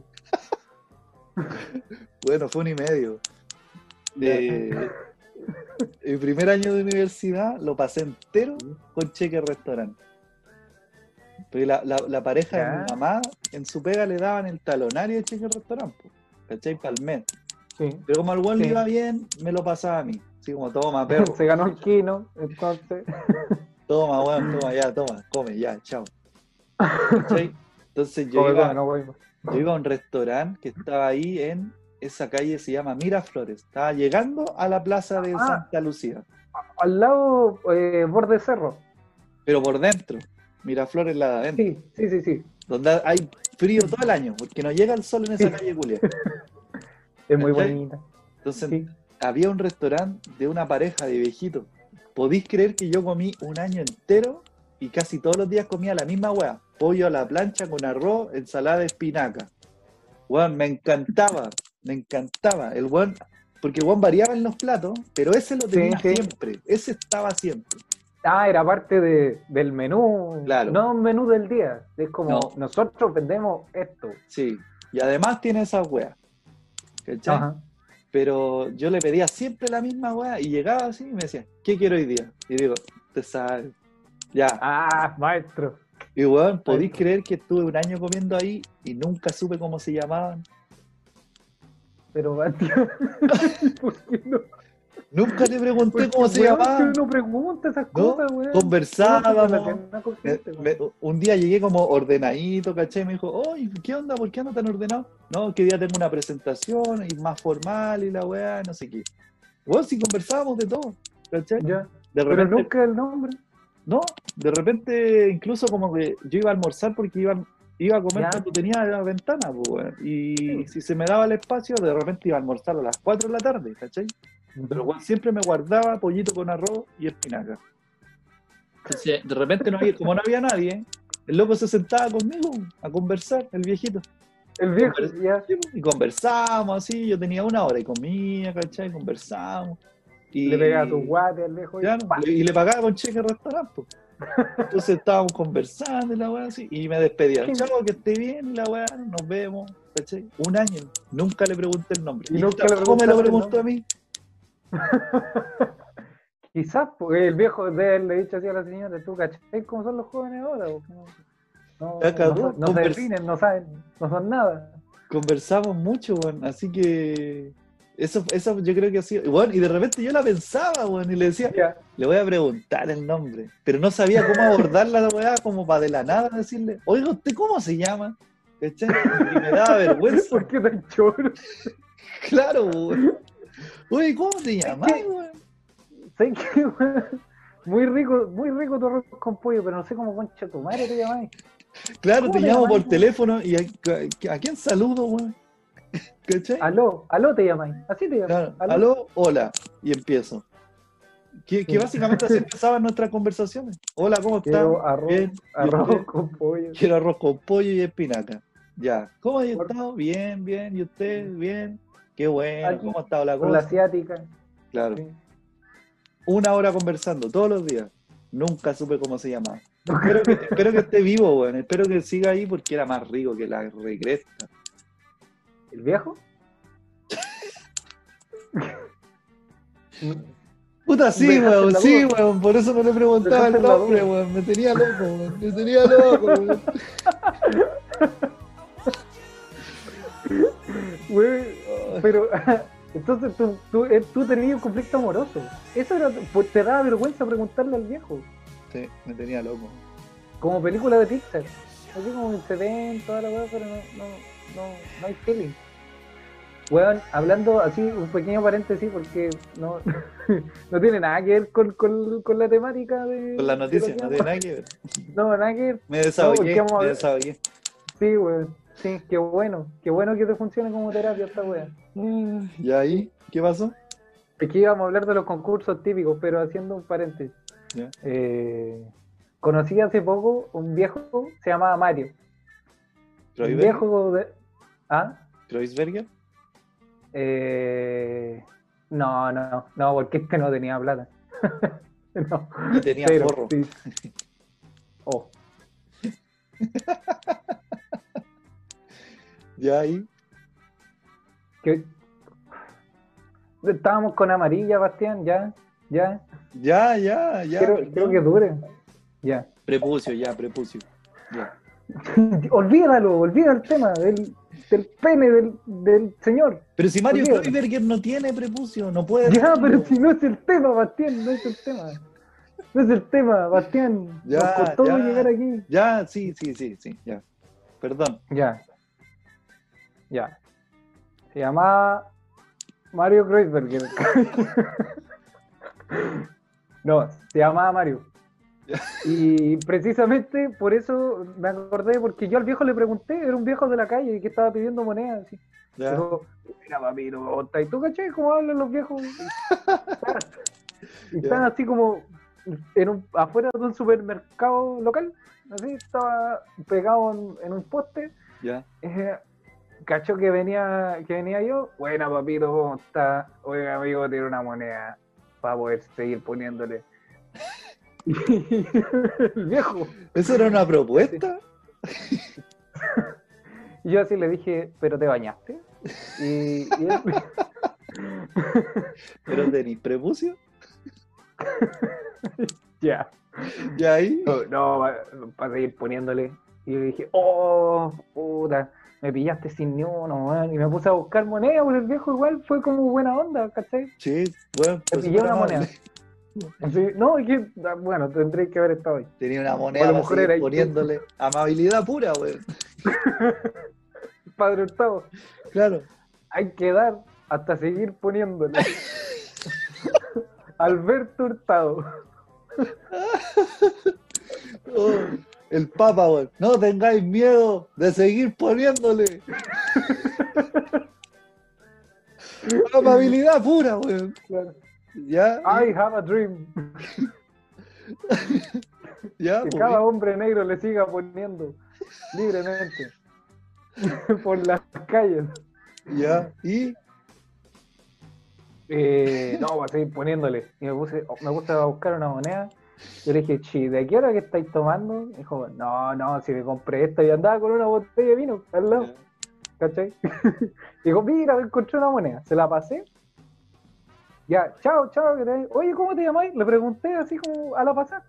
bueno, fue un y medio. Eh, el primer año de universidad lo pasé entero con cheque restaurante. Porque la, la- la pareja de mi mamá, en su pega le daban el talonario de cheque restaurante, ¿cachai? Mes. Sí. Pero como al buen le Sí. iba bien, me lo pasaba a mí. Así como, toma, *laughs* perro, Se ganó el kino, entonces. *laughs* toma, weón, toma, ya, toma, come, ya, chao. Entonces yo iba, no yo iba a un restaurante que estaba ahí en esa calle, se llama Miraflores. Estaba llegando a la plaza de Ah. Santa Lucía, Al lado, eh, borde cerro. pero por dentro. Miraflores la de adentro, Sí, sí, sí, sí. donde hay frío todo el año, porque no llega el sol en esa calle, Julia. *laughs* Es muy ¿Cachai? bonita. Entonces Sí. había un restaurante de una pareja de viejitos. ¿Podéis creer que yo comí un año entero y casi todos los días comía la misma weá? Pollo a la plancha con arroz, ensalada de espinaca. Weón, me encantaba, me encantaba. El weón, porque el weón variaba en los platos, pero ese lo tenía Sí, sí. siempre. Ese estaba siempre. Ah, era parte de, del menú. Claro. No un menú del día. Es como, No. nosotros vendemos esto. Sí. Y además tiene esas weas. ¿Cachai? Ajá. Pero yo le pedía siempre la misma weá y llegaba así y me decía, ¿qué quiero hoy día? Y digo, te sabes. Ya. Ah, maestro. Y weón, ¿podéis creer que estuve un año comiendo ahí y nunca supe cómo se llamaban? Pero, *laughs* ¿por qué no? Nunca le pregunté cómo se weón, que No pregunta esas No, cosas, weón. conversábamos. Weón. un día llegué como ordenadito, ¿cachai? Y me dijo, oye, ¿qué onda? ¿Por qué ando tan ordenado? No, que día tengo una presentación y más formal y la weá, no sé qué. Bueno, si conversábamos de todo, ¿cachai? Ya, De Pero nunca el nombre. no, de repente incluso como que yo iba a almorzar porque iba, iba a comer Ya. cuando tenía la ventana, pues, weón. Y si se me daba el espacio, de repente iba a almorzar a las 4 de la tarde, ¿cachai? Pero siempre me guardaba pollito con arroz y espinaca. Entonces, de repente, no había, como no había nadie, el loco se sentaba conmigo a conversar, el viejito. El viejo. Y conversábamos así, yo tenía una hora y comía, ¿cachai? Conversábamos. Y, Le pegaba tu guate al viejo y le pagaba con cheque al restaurante. Entonces estábamos conversando y la weá así, y me despedía. Chavo, que esté bien, la weá, nos vemos, ¿cachai? Un año, nunca le pregunté el nombre. Y Y, nunca le me lo preguntó a mí. *laughs* Quizás, porque el viejo debe haberle dicho así a la señora, tú cachai cómo son los jóvenes ahora, porque no, no, no se definen, no saben, no son nada. Conversamos mucho, weón, así que eso, eso yo creo que ha sido. Bueno, y de repente yo la pensaba, weón, y le decía, le voy a preguntar el nombre, pero no sabía cómo abordar la weá, como para de la nada decirle, oiga, ¿usted cómo se llama? ¿Cachai? Y me daba *laughs* vergüenza. ¿Por qué tan choro? *laughs* Claro, weón. Oye, ¿cómo te llamas? ¿Sabes qué, *laughs* weón? Muy rico, muy rico tu arroz con pollo, pero no sé cómo concha tu madre te llamáis. Claro, ¿Cómo te te llamo llamas, por teléfono y a, a- ¿a quién saludo, weón? *laughs* ¿Cachai? Aló, aló te llamáis. Así te llamáis. Claro, Aló. aló, hola, y empiezo. Que, que Sí. básicamente así *laughs* empezaban nuestras conversaciones. Hola, ¿cómo estás? Quiero arroz, Bien, ¿y arroz con pollo. Quiero arroz con pollo y espinaca. Ya. ¿Cómo has estado? Bien, bien. ¿Y usted? Bien. Qué bueno. Aquí, ¿Cómo ha estado la Con la cosa? asiática. Claro. Sí. Una hora conversando todos los días. Nunca supe cómo se llamaba. *laughs* Espero que, espero que esté vivo, weón. Espero que siga ahí porque era más rico que la regresa. ¿El viejo? Puta, sí, weón, sí, weón. Por eso no le preguntaba el nombre, weón. Me tenía loco, weón. Me tenía loco, weón. *laughs* Pero *laughs* entonces tú, tú, eh, tú tenías un conflicto amoroso. Eso era, pues, te daba vergüenza preguntarle al viejo. Sí, me tenía loco. Como película de Pixar. Así como se ven toda la weá, pero no, no, no, no hay feeling. Weón, hablando así, un pequeño paréntesis porque no, *laughs* no tiene nada que ver con, con, con la temática de. Con la noticia, no tiene nada que ver. *laughs* No, nada que ver. Me desahogué, me desahogué. Sí, weón. Sí, qué bueno. Qué bueno que te funcione como terapia esta weá. ¿Y ahí? ¿Qué pasó? Que íbamos a hablar de los concursos típicos, pero haciendo un paréntesis. Eh, conocí hace poco un viejo, se llamaba Mario. Un viejo de. ¿Ah? ¿Kreuzberger? Eh, no, no, no, porque este no tenía plata. *laughs* no, Y tenía pero forro. sí. *laughs* Oh, ¿Y ahí? que... Estábamos con amarilla, Bastián, ya, ya. Ya, ya, ya. Quiero, quiero que dure. Ya. Prepucio, ya, prepucio. Ya. *laughs* olvídalo, olvida el tema del, del pene del, del señor. Pero si Mario. Kreuzberger no tiene prepucio, no puede. Ya, decirlo. pero si no es el tema, Bastián, no es el tema. No es el tema, Bastián. Ya, Nos costó ya. llegar aquí. Ya, sí, sí, sí, sí, ya. Perdón. Ya. Ya. Se llamaba Mario Kreuzberger. *laughs* no, se llamaba Mario. Y precisamente por eso me acordé, porque yo al viejo le pregunté, era un viejo de la calle que estaba pidiendo monedas. así. Ya. Dijo, mira papito, ¿y tú cachai cómo hablan los viejos? y están Ya. así como en un, afuera de un supermercado local, así, estaba pegado en, en un poste, Ya. eh, cachó que venía, que venía yo, buena papito, ¿cómo está? Oiga amigo, tiene una moneda para poder seguir poniéndole. Y *laughs* el viejo, ¿Eso era una propuesta? *laughs* yo así le dije, ¿pero te bañaste? Y, y él, *laughs* ¿Pero tenéis prepucio? ya. ¿Y ahí? No, para seguir poniéndole. Y yo dije, oh, puta, me pillaste sin ni uno, weón. Y me puse a buscar moneda, porque el viejo igual fue como buena onda, ¿cachai? Sí, bueno, Me pues pillé una moneda. *laughs* No, es que, bueno, tendré que haber estado ahí. Tenía una A moneda lo mejor seguir era ahí. poniéndole amabilidad pura, weón. *laughs* Padre Hurtado, Claro. hay que dar hasta seguir poniéndole. *laughs* Alberto Hurtado. Oh, el Papa, weón. No tengáis miedo de seguir poniéndole. *laughs* Amabilidad pura, weón. Claro. Ya, I have a dream. *laughs* ya, Que pues, cada hombre negro le siga poniendo libremente *laughs* por las calles. ya. Y Eh, no, voy a seguir poniéndole. Y me puse, me puse a buscar una moneda. Yo le dije, chi, ¿de qué hora que estáis tomando? Y dijo, no, no, si me compré esta y andaba con una botella de vino al lado, ¿cachai? *laughs* Digo, mira, encontré una moneda. Se la pasé. Ya, chao, chao. Oye, ¿cómo te llamáis? Le pregunté así como a la pasada.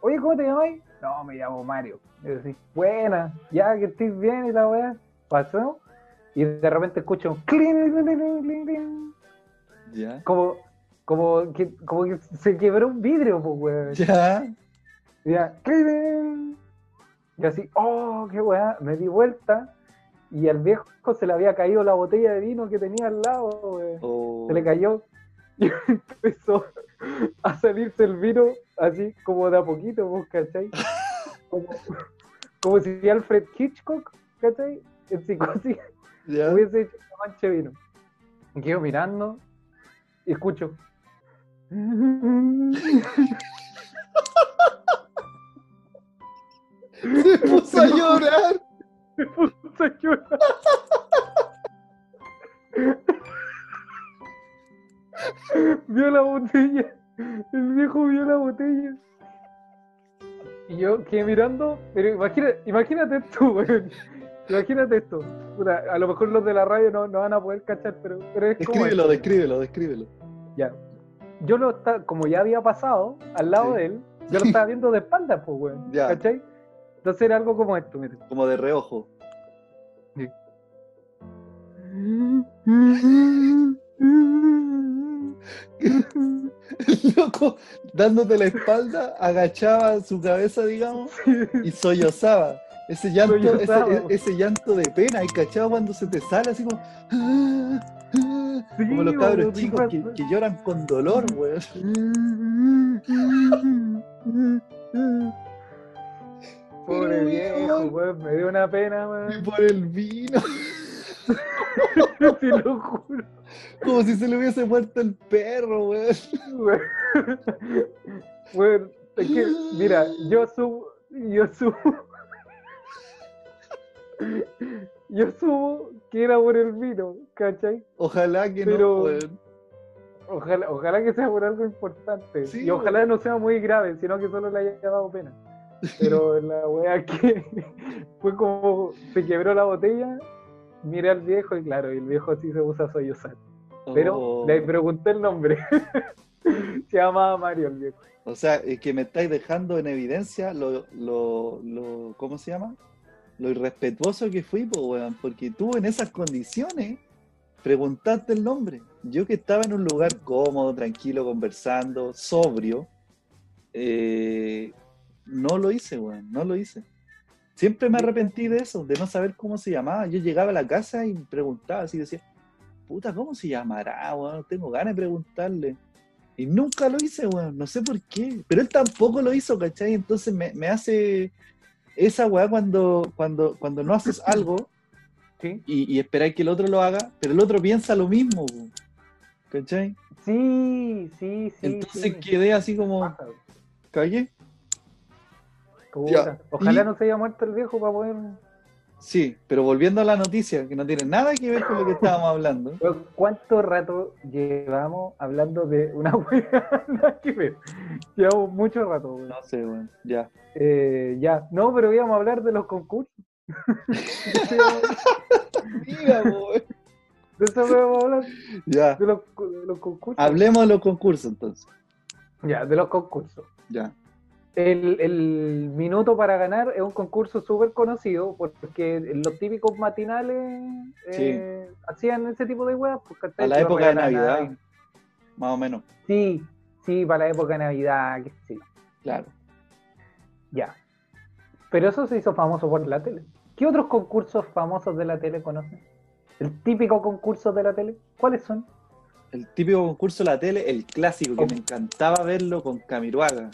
Oye, ¿cómo te llamáis? No, me llamo Mario. Y yo así, buena, ya que estés bien y la weá. Pasó. Y de repente escucho un clink, clink, clink, clink, ya. como, como, que, como que se quebró un vidrio, pues, weón. Ya. Ya. Y así, oh, qué weá. Me di vuelta y al viejo se le había caído la botella de vino que tenía al lado, weón. Oh, Se le cayó y *laughs* empezó a salirse el vino así como de a poquito, ¿vos cachai? Como, como si Alfred Hitchcock, ¿cachai? En psicosis ya. hubiese hecho una mancha de vino. Y quedo mirando y escucho. Se puso a llorar. Me puso a llorar. Vio la botella. El viejo vio la botella. Y yo quedé mirando, pero imagina, imagínate esto, weón. Imagínate esto. Puta, a lo mejor los de la radio no, no van a poder cachar, pero, pero es como. Descríbelo, esto. descríbelo, descríbelo. Ya. Yo lo estaba, como ya había pasado al lado Sí. de él, yo lo estaba viendo de espaldas, pues, weón. Ya. ¿Cachai? Entonces era algo como esto, mira. Como de reojo. El loco, dándote la espalda, agachaba su cabeza, digamos, y sollozaba. Ese llanto, Sollozaba. ese, ese llanto de pena, y cachado cuando se te sale así como. Sí, como los cabros chicos que, que lloran con dolor, weón. *laughs* Pobre viejo, weón. me dio una pena, Y weón. por el vino, *laughs* Te lo juro, como si se le hubiese muerto el perro, weón. weón. Weón, es que, mira, yo subo, yo subo. Yo subo que era por el vino, ¿cachai? Ojalá que Pero- no, weón. Ojalá, ojalá que sea por algo importante. Sí, y ojalá no sea muy grave, sino que solo le haya dado pena. Pero *laughs* la wea que *laughs* fue como se quebró la botella, miré al viejo y claro, y el viejo sí se puso a sollozar. Pero Oh. le pregunté el nombre. *laughs* se llamaba Mario el viejo. O sea, es que me estáis dejando en evidencia lo, lo, lo ¿cómo se llama? Lo irrespetuoso que fui, weón, porque tú en esas condiciones preguntaste el nombre. Yo que estaba en un lugar cómodo, tranquilo, conversando, sobrio, eh, no lo hice, weón, no lo hice. Siempre me arrepentí de eso, de no saber cómo se llamaba. Yo llegaba a la casa y preguntaba así, decía, puta, ¿cómo se llamará, weón? Tengo ganas de preguntarle. Y nunca lo hice, weón, no sé por qué. Pero él tampoco lo hizo, ¿cachai? Entonces me hace esa weá cuando, cuando, cuando no haces algo ¿Sí? y, y esperáis que el otro lo haga, pero el otro piensa lo mismo, weón. ¿cachai? Sí, sí, sí. Entonces sí. quedé así como. Ya, Ojalá y- no se haya muerto el viejo para poder. Sí, pero volviendo a la noticia, que no tiene nada que ver con lo que estábamos hablando. *laughs* ¿Cuánto rato llevamos hablando de una *laughs* wea? Nada que ver. Llevamos mucho rato, weón. No sé, weón, ya. Eh, ya, no, pero íbamos a hablar de los concursos. *laughs* de Mira, weón. eso íbamos a hablar, Ya. de los, de los concursos. Hablemos de los concursos entonces. Ya, de los concursos. Ya. El, el minuto para ganar es un concurso súper conocido porque los típicos matinales eh, hacían ese tipo de weas. pues. A la época de Navidad, más o menos. Sí, sí, para la época de Navidad, que sí. Claro. Ya. Pero eso se hizo famoso por la tele. ¿Qué otros concursos famosos de la tele conocen? ¿El típico concurso de la tele? ¿Cuáles son? El típico concurso de la tele, el clásico, que me encantaba verlo con Camiruaga.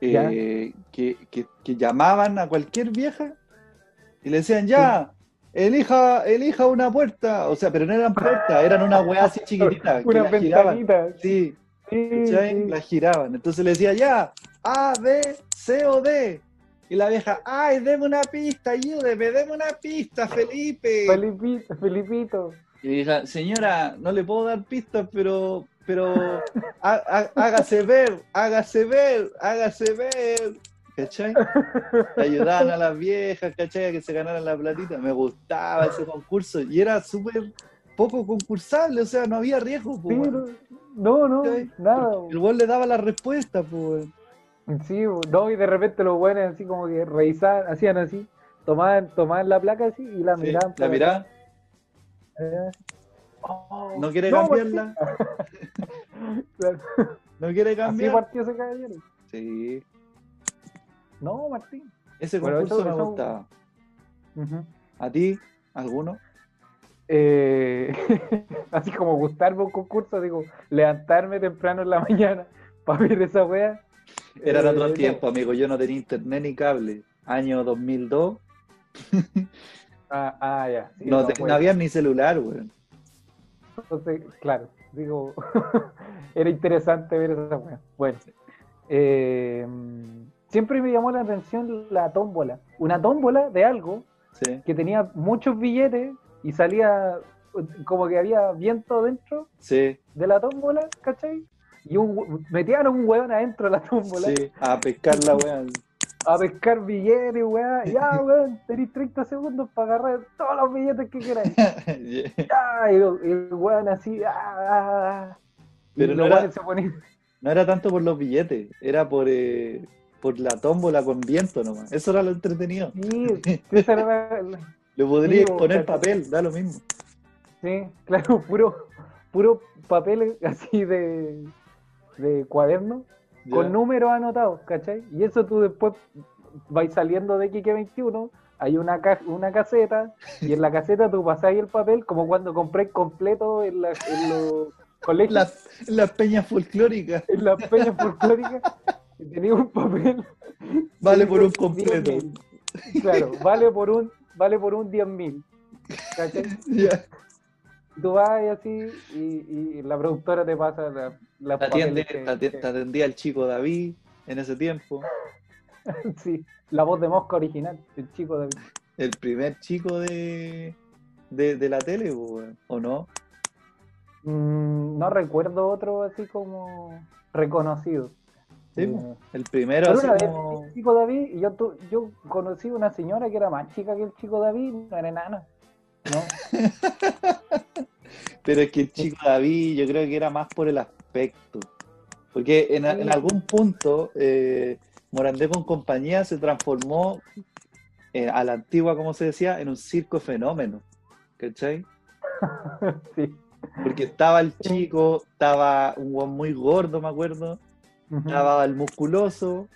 Eh, que, que- que llamaban a cualquier vieja y le decían, ya, elija, elija una puerta. O sea, pero no eran puertas, eran una weá así chiquitita. que Una la giraban. ventanita. Sí, Sí. La giraban. Entonces le decía, ya, A, B, C o D. Y la vieja, ay, deme una pista, ayúdeme, deme una pista, Felipe. Felipito, Felipito. Y dije, señora, no le puedo dar pistas, pero, pero há- há- hágase ver, hágase ver, hágase ver. ¿Cachai? Ayudaban a las viejas, ¿cachai? A que se ganaran la platita. Me gustaba ese concurso y era súper poco concursable, o sea, no había riesgo. Sí, no, no, ¿Cachai? nada. El weón le daba la respuesta, pues. Sí, no, y de repente los buenos así como que revisaban, hacían así, tomaban, tomaban la placa así y la Sí, miraban. la atrás. Oh, no quiere no, cambiarla, no quiere Así cambiar. partió ese caballero. Sí, No, Martín. ese Bueno, concurso eso- me eso- gustaba. ¿A ti? ¿Alguno? Eh, *laughs* así como gustarme un concurso, digo, levantarme temprano en la mañana *laughs* para ver esa wea. Eran Eh, otros no. tiempos, amigo. Yo no tenía internet ni cable. Año 2002. *laughs* Ah, ah, ya. sí, no, no, te- pues. no había ni celular, weón. Entonces, claro, digo, *laughs* era interesante ver esa wea. Bueno, eh, siempre me llamó la atención la tómbola. Una tómbola de algo Sí, que tenía muchos billetes y salía como que había viento dentro sí, de la tómbola, ¿cachai? Y un, metían a un hueón adentro de la tómbola sí. A pescar la weón. A pescar billetes, weón. *laughs* Ya, weón, tenéis 30 segundos para agarrar todos los billetes que queráis. *laughs* Ya, y el, weón así, ah, ah, ah. Y Pero no era- se ponían. No era tanto por los billetes, era por, eh, por la tómbola con viento nomás. Eso era lo entretenido. Sí, esa era la- Le *laughs* podría Sí, poner papel, da lo mismo. Sí, claro, puro, puro papel así de, de cuaderno Con números anotados, ¿cachai? Y eso tú después vais saliendo de Quique 21, hay una, ca- una caseta, y en la *laughs* caseta tú pasáis el papel como cuando compré completo en, la- en los colegios, Las, las peñas folclóricas. en las peñas folclóricas, *laughs* tenía un papel. Vale por un completo. 10.000. Claro, vale por un, vale por un 10.000. ¿Cachai? *laughs* Ya. Tú vas y así y, y la productora te pasa la, la Te atiende- que- atendía el chico David en ese tiempo. *laughs* sí, la voz de Mosca original, el chico de El primer chico de, de, de la tele. ¿o no? Mm, no recuerdo otro así como reconocido. Sí, Eh. El primero pero así una vez como... el chico David y yo, tu- yo conocí una señora que era más chica que el chico David, no era enana. ¿no? *laughs* Pero es que el chico David yo creo que era más por el aspecto. Porque en, algún punto eh, Morandé con compañía se transformó eh, a la antigua, como se decía, en un circo fenómeno. ¿Cachai? *laughs* sí. Porque estaba el chico, estaba un guan muy gordo, me acuerdo. Estaba el musculoso,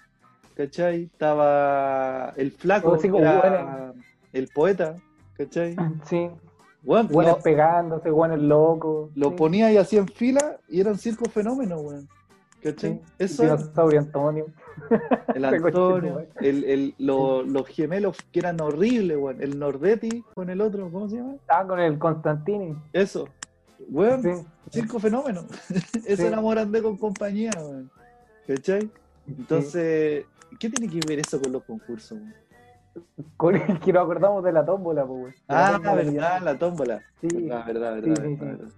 ¿cachai? Estaba el flaco, era el poeta, ¿cachai? Sí, Weón, buenos lo, pegándose, buenos locos. lo sí, ponía ahí así en fila y eran circo fenómenos, weón. ¿Cachai? sí. Eso Dinosaurio Antonio. el *laughs* Antonio, el, el- lo- los gemelos que eran horribles, weón. El Nordetti con el otro, ¿cómo se llama? Ah, con el Constantini. Eso. Weón, Sí. circo fenómeno. *laughs* Eso era Morandé con compañía, weón. ¿Cachai? Entonces, ¿qué tiene que ver eso con los concursos, weón? Con el que nos acordamos de la tómbola, pues, Ah, tómbola verdad, la tómbola. Sí, Verdad, verdad, Sí, verdad, sí, verdad, sí. verdad.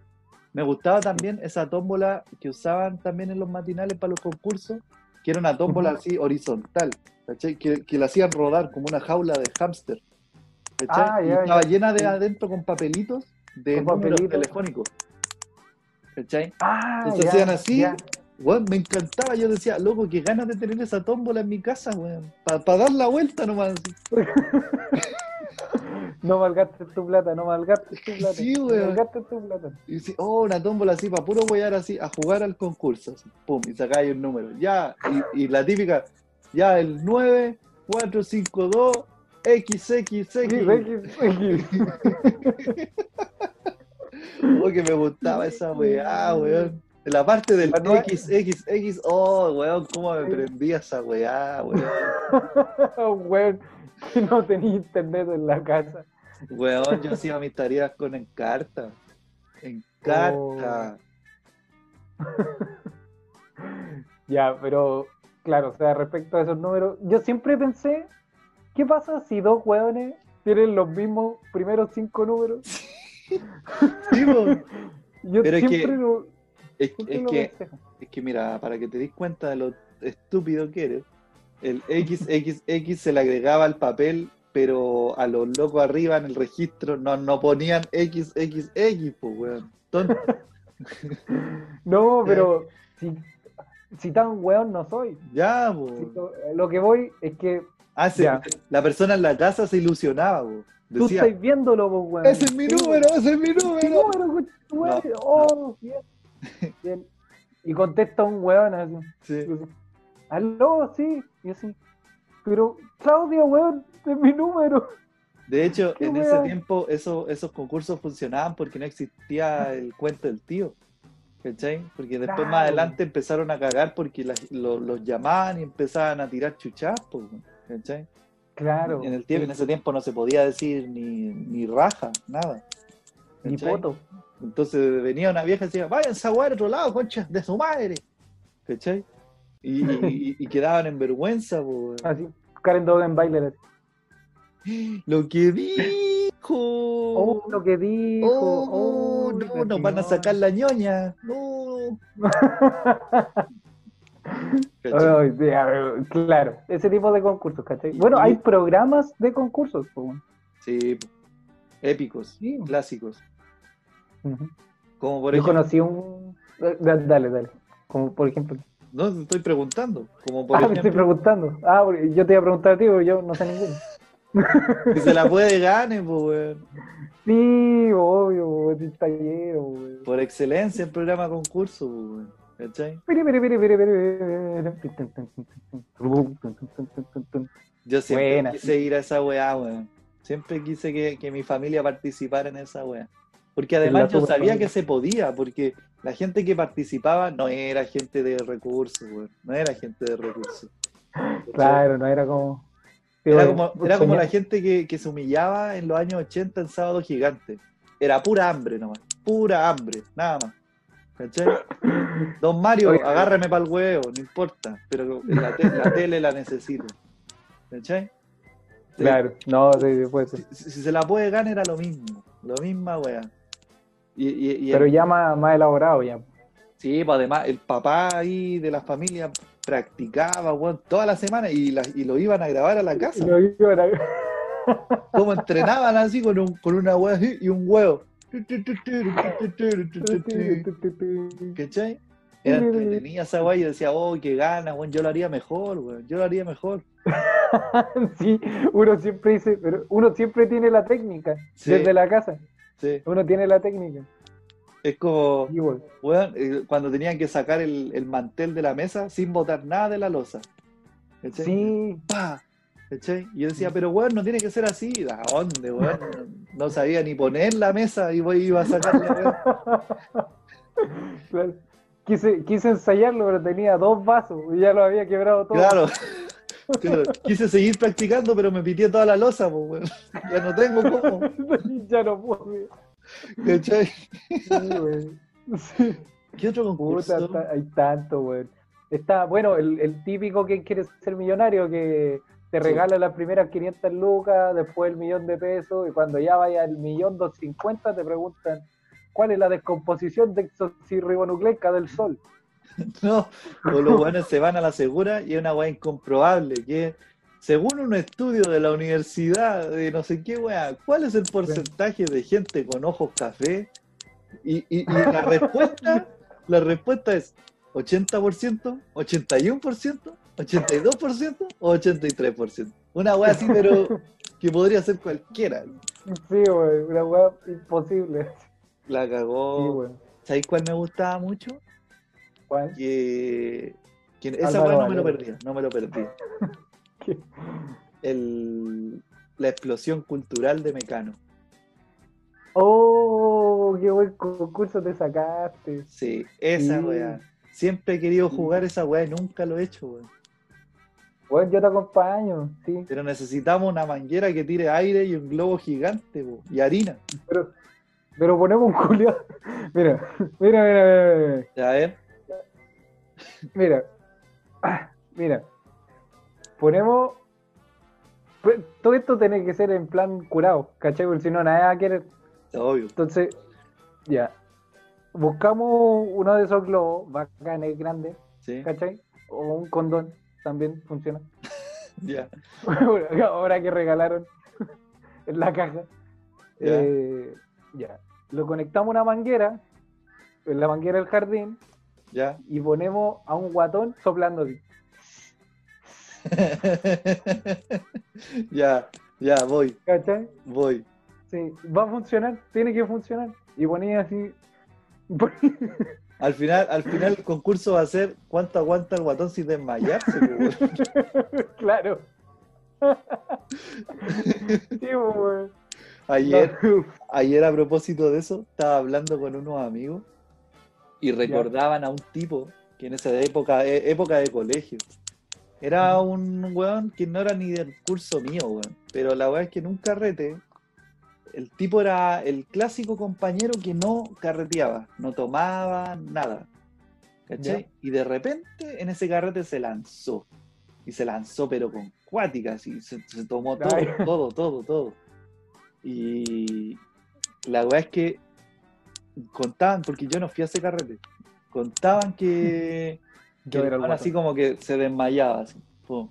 Me gustaba también esa tómbola que usaban también en los matinales para los concursos, que era una tómbola así horizontal, ¿cachai? Que, que la hacían rodar como una jaula de hámster. Ah, ya, estaba ya. llena de Sí. adentro con papelitos de Con números papelitos. telefónicos. ¿Cachai? Ah, Entonces hacían así. Weón, me encantaba. Yo decía, loco, qué ganas de tener esa tómbola en mi casa, weón. Para dar la vuelta nomás. *laughs* No malgastes tu plata, no malgastes tu plata. Sí, no weón. malgastes tu plata. Y dice, oh, una tómbola así, para puro huear así, a jugar al concurso. así, pum, y sacáis un número. Ya, y, y la típica, ya el 9, 4, 5, 2, XXX. Sí, X, X. Oh, *laughs* que me gustaba esa weá, weón. La parte del XXX, oh, weón, cómo me prendía esa weá, weón. *laughs* Weón, que no tenía internet en la casa. Weón, yo hacía mis tareas con Encarta. Encarta. *laughs* Ya, pero claro, o sea, respecto a esos números, yo siempre pensé, ¿qué pasa si dos hueones tienen los mismos primeros cinco números? Sí. *laughs* Yo Pero que- siempre lo, Es, que, es que, mira, para que te des cuenta de lo estúpido que eres, el XXX se le agregaba al papel, pero a los locos arriba en el registro no, no ponían XXX, pues, weón. Tonto. *laughs* No, pero si, si tan hueón no soy. Ya, Si pues. to- Lo que voy es que Ah, Ya. la persona en la casa se ilusionaba, po. tú Decía, estás viéndolo, pues, weón. ese es mi Sí, número, ese es mi Mi número. número, coche tu madre. No, Oh, bien. Y contesta un hueón así. Sí. Aló, sí. Y así. Pero, Claudio, weón, es mi número. De hecho, *laughs* en ese tiempo eso, esos concursos funcionaban porque no existía el cuento del tío. ¿Cachai? Porque después más adelante empezaron a cagar porque lo- los llamaban y empezaban a tirar chuchas, ¿cachai? Claro. En, el tiempo, en ese tiempo no se podía decir ni, ni raja, nada. Ni poto. Entonces venía una vieja y decía, váyanse a jugar a otro lado, conchas de su madre. ¿Cachai? Y, y- y quedaban en vergüenza, po. Así. Karen Dogan Bailer. Lo que dijo. Oh, lo que dijo. Oh, Oh, no, nos van a sacar la ñoña. No. Claro, ese tipo de concursos, ¿cachai? Bueno, hay programas de concursos. po. Sí, épicos, Sí. clásicos. Como por Yo ejemplo, conocí un. eh, da- Dale, dale. Como por ejemplo. no te estoy preguntando, como por ah, me estoy ejemplo, preguntando. Ah, yo te iba a preguntar a ti, porque yo no sé ninguno. que se la puede gane, pues, weón. Sí, obvio, weón, sí, taller, weón. por excelencia el programa concurso, pues, weón. ¿cachai? Yo siempre Buena. quise ir a esa weá, weón. Siempre quise que, que mi familia participara en esa weá. Porque además yo sabía que se podía, porque la gente que participaba no era gente de recursos, weón. No era gente de recursos. *laughs* Claro, no era como. Era como, era como Soñar. la gente que, que se humillaba en los años 80 en Sábado Gigante. Era pura hambre nomás. Pura hambre, nada más. ¿Cachai? *coughs* Don Mario, Oye, agárrame para el huevo, no importa. Pero la, te- la tele la necesito. ¿Cachai? Claro, no, sí, sí, puede ser. Si, si se la puede ganar era lo mismo. Lo misma wea. Y, y- y Pero el- ya más, más elaborado, ya. Sí, pues además el papá ahí de la familia practicaba, weón, toda la semana y, la- y lo iban a grabar a la casa. Lo iban a- Como entrenaban así con, un, con una así y un huevo. ¿Cachai? Era entretenida esa wea y decía, oh, qué gana, weón, yo lo haría mejor, weón, yo lo haría mejor. *laughs* Sí, uno siempre dice, pero uno siempre tiene la técnica Sí. desde la casa. Sí, Uno tiene la técnica. es como, eh, cuando tenían que sacar el, el mantel de la mesa sin botar nada de la losa. Sí, ¿cachai? Y yo decía, pero weón, no tiene que ser así. ¿A dónde, weón? No, sabía ni poner la mesa y voy, iba a sacarla, *laughs* claro. Quise, quise ensayarlo, pero tenía dos vasos y ya lo había quebrado todo. Claro. *laughs* Quise seguir practicando, pero me pitié toda la losa, pues. *laughs* Ya no tengo cómo, *laughs* ya no puedo. ¿Qué otro concurso? hay tanto, weón. Está, bueno, el, el típico que quiere ser millonario, que te Sí. regala las primeras 500 lucas, después el millón de pesos, y cuando ya vaya el millón 250 te preguntan cuál es la descomposición de exosirribonucleica del sol. *laughs* No, o los weones se van a la segura y es una weá incomprobable, que según un estudio de la universidad de no sé qué weá, ¿cuál es el porcentaje de gente con ojos café? Y, y- y la respuesta, *laughs* la respuesta es ¿80%? ¿81%? ¿82% o 83%? Una weá así, pero *laughs* que podría ser cualquiera. Sí, güey, una weá imposible. La Sí, cagó. güey. ¿Sabéis cuál me gustaba mucho? ¿Cuál? Que, que esa weá no me lo perdía, no me lo perdía. *laughs* El, la explosión cultural de Mecano. Oh, qué buen concurso te sacaste. Sí, esa Sí. weá. Siempre he querido jugar esa weá y nunca lo he hecho, weón. Bueno, yo te acompaño, sí. Pero necesitamos una manguera que tire aire y un globo gigante, y harina. Pero, pero ponemos un culiao. *laughs* Mira, mira, mira, mira, Ya, a ver. Mira. Ah, Mira. Ponemos. pues, Todo esto tiene que ser en plan curado, ¿cachai? Porque si no, nadie va a querer. Obvio. Entonces, ya. Buscamos uno de esos globos bacanes grandes, Sí, ¿cachai? O un condón, también funciona. *laughs* ya. *laughs* Ahora que regalaron *laughs* en la caja. Ya. Eh, ya. Lo conectamos a una manguera, en la manguera del jardín, Ya. y ponemos a un guatón soplando así. *laughs* ya, ya, voy, ¿Cachai? voy. Sí, va a funcionar, tiene que funcionar. Y ponía así. Al final, al final el concurso va a ser cuánto aguanta el guatón sin desmayarse, *laughs* claro. *laughs* sí. Ayer, No. ayer a propósito de eso, estaba hablando con unos amigos y recordaban a un tipo que en esa época, e- época de colegio, era un weón que no era ni del curso mío, weón. Pero la weá es que en un carrete, el tipo era el clásico compañero que no carreteaba, no tomaba nada. ¿Cachai? Y de repente en ese carrete se lanzó. Y se lanzó, pero con cuáticas, y se, se tomó todo, todo, todo, todo. Y la weá es que contaban, porque yo no fui a ese carrete, contaban que, *laughs* que el así como que se desmayaba, así, pum.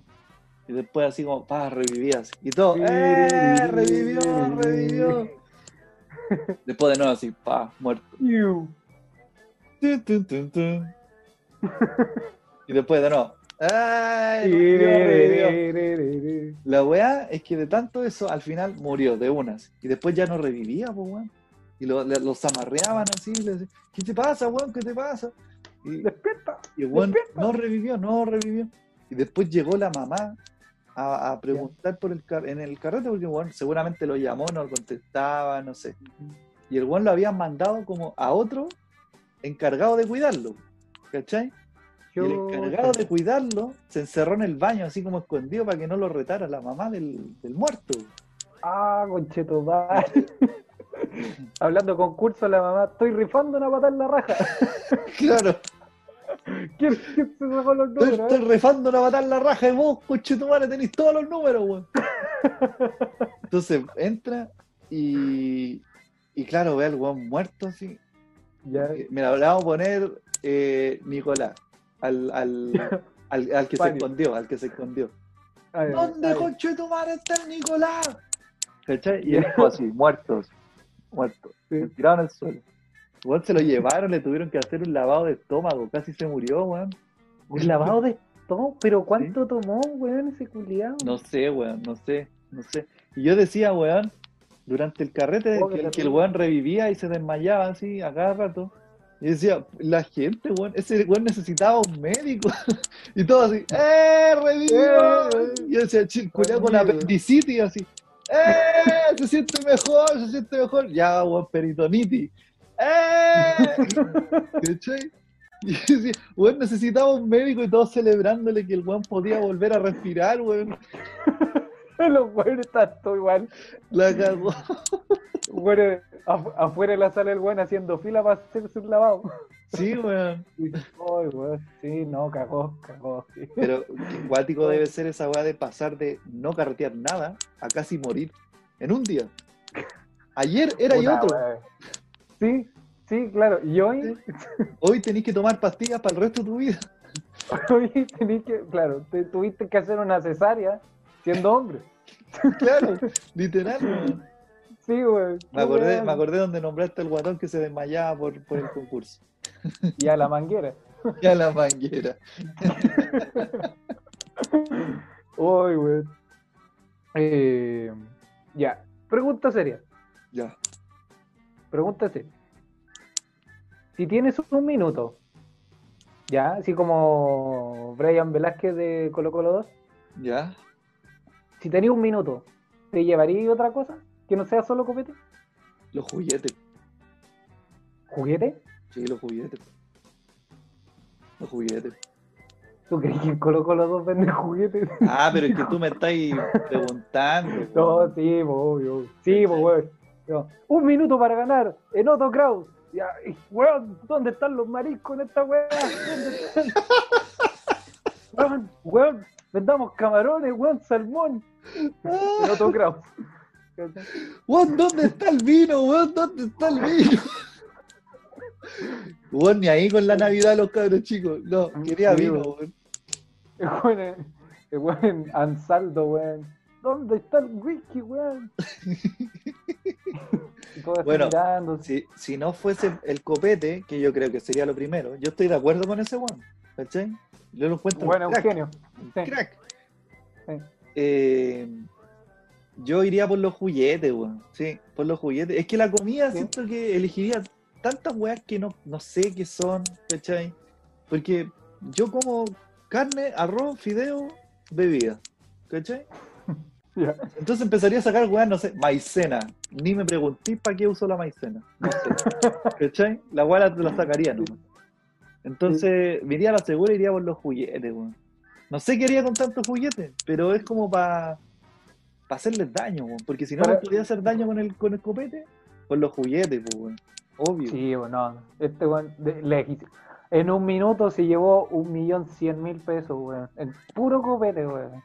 y después así como, pa, revivía así, y todo. ¡eh! Revivió, revivió. *laughs* Después de nuevo así, pa, muerto. Y después de nuevo, ¡ay! Revivió, revivió. La weá es que de tanto eso, al final murió de unas. Y después ya no revivía, pues weón. Y lo, le- los amarreaban así, le decían, ¿qué te pasa, weón? ¿Qué te pasa? Y, Despierta. y weón despierta. no revivió, no revivió. Y después llegó la mamá a, a preguntar por el car- en el carrete, porque weón seguramente lo llamó, no contestaba, no sé. Y el weón lo habían mandado como a otro encargado de cuidarlo. ¿Cachai? Y el encargado de cuidarlo se encerró en el baño, así como escondido, para que no lo retara la mamá del, del muerto. Ah, concheto, *laughs* Hablando concurso, la mamá, estoy rifando una patada en la raja. *laughs* Claro, ¿Quién, quién se sacó los estoy, números? estoy eh? refando una patada en la raja y vos, conchetumare, tenéis todos los números, weón. *laughs* Entonces entra y, y claro, ve al weón muerto así. Ya, Eh, Mira, le vamos a poner eh, Nicolás, al, al, *laughs* al, al que se escondió, al que se escondió. ay, ¿Dónde, conchetumare, está el Nicolás? ¿Cachai? Y hijo así, muertos, muertos. Sí. tiraron al suelo. Weón, se lo llevaron, le tuvieron que hacer un lavado de estómago, casi se murió, weón. ¿Un lavado de estómago? ¿Pero cuánto tomó, weón, ese culiado? No sé, weón, no sé, no sé. Y yo decía, weón, durante el carrete, Oh, que, que el terrible. weón revivía y se desmayaba así a cada rato. Y decía, la gente, weón, ese weón necesitaba un médico. *laughs* y todo así, ¡eh! ¡Revivió! Eh, Y yo decía, "Che, culiao con apendicitis, así, ¡eh! Se siente mejor, se siente mejor. Ya, weón, peritonitis. ¡eh! Y *laughs* weón, necesitaba un médico y todos celebrándole que el weón podía volver a respirar, weón. *laughs* Los weones están todo igual. La cagó. *laughs* Bueno, afu- afuera de la sala el weón haciendo fila para hacerse un lavado. Sí, weón. *laughs* Ay, weón, sí, no, cagó, cagó. sí. Pero qué cuático debe ser esa weá de pasar de no carretear nada a casi morir en un día. Ayer era y otro. Sí, sí, claro. Y hoy, Hoy tenés que tomar pastillas para el resto de tu vida. hoy tenés que, claro, te tuviste que hacer una cesárea siendo hombre. *laughs* Claro, literal, weón. Sí, weón. Me acordé, me acordé donde nombraste al guatón que se desmayaba por, por el concurso. Y a la manguera. *laughs* Ya la manguera. Uy, weón. Eh, ya, pregunta seria. Ya. Pregunta seria. Si tienes un minuto, ya, así como Brian Velázquez de Colo Colo 2, Ya. Si tenías un minuto, ¿te llevarías otra cosa? ¿Que no sea solo copete? Los juguetes. ¿Juguete? Sí, los juguetes. Los juguetes. ¿Tú crees que en Colo Colo 2 vende juguetes? Ah, pero es que *laughs* tú me estás preguntando. No, sí, obvio. Sí, pues, weón. Un minuto para ganar en Otto Kraus. Ya, weón, ¿dónde están los mariscos en esta weá? *laughs* Weón, weón, vendamos camarones, weón, salmón. En Otto Kraus. Weón, ¿dónde está el vino? Weón, ¿dónde está el vino? Weón, ni ahí con la Navidad los cabros chicos. No, quería vino, weón. weón. Weón, Ansaldo, weón. ¿Dónde está el whisky, weón? Bueno. Si, si no fuese el copete, que yo creo que sería lo primero, yo estoy de acuerdo con ese weón. ¿Cachai? Yo lo encuentro Bueno, crack, Eugenio. Sí. crack. Sí. Eh, yo iría por los juguetes, weón. Sí, por los juguetes. Es que la comida Sí. siento que elegiría tantas weas que no, no sé qué son, ¿cachai? Porque yo como carne, arroz, fideo, bebida, ¿cachai? *laughs* Entonces empezaría a sacar weas, no sé, maicena. Ni me pregunté para qué uso la maicena. No sé. *laughs* ¿Cachai? La wea la, la sacaría nomás. Entonces, me iría a la segura y iría por los juguetes, weón. No sé qué haría con tantos juguetes, pero es como para hacerles daño, weón. Porque si no les podía hacer daño con el, con el copete, con los juguetes, pues, weón. Obvio. Sí, bueno, este weón. En un minuto se llevó un millón cien mil pesos, weón. En puro copete, weón.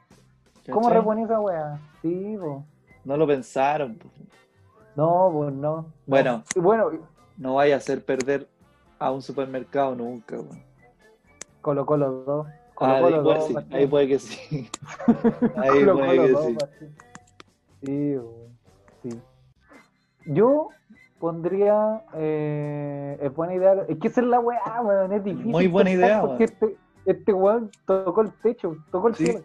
¿Cómo reponía esa weá? Sí, po. No lo pensaron. pues. No, pues no. no. Bueno. Bueno, No vaya a hacer perder a un supermercado nunca, weón. Colo Colo 2. Colo Ah, ahí, puede, 2. sí, Martín. ahí puede que sí. *laughs* Ahí Colo puede Colo que 2, sí. Martín. Sí, weón. Sí. Yo pondría. Eh, es buena idea. Es que esa es la weá, weón. Es difícil. Muy buena idea, Porque este, este weón tocó el techo, tocó el Sí. cielo.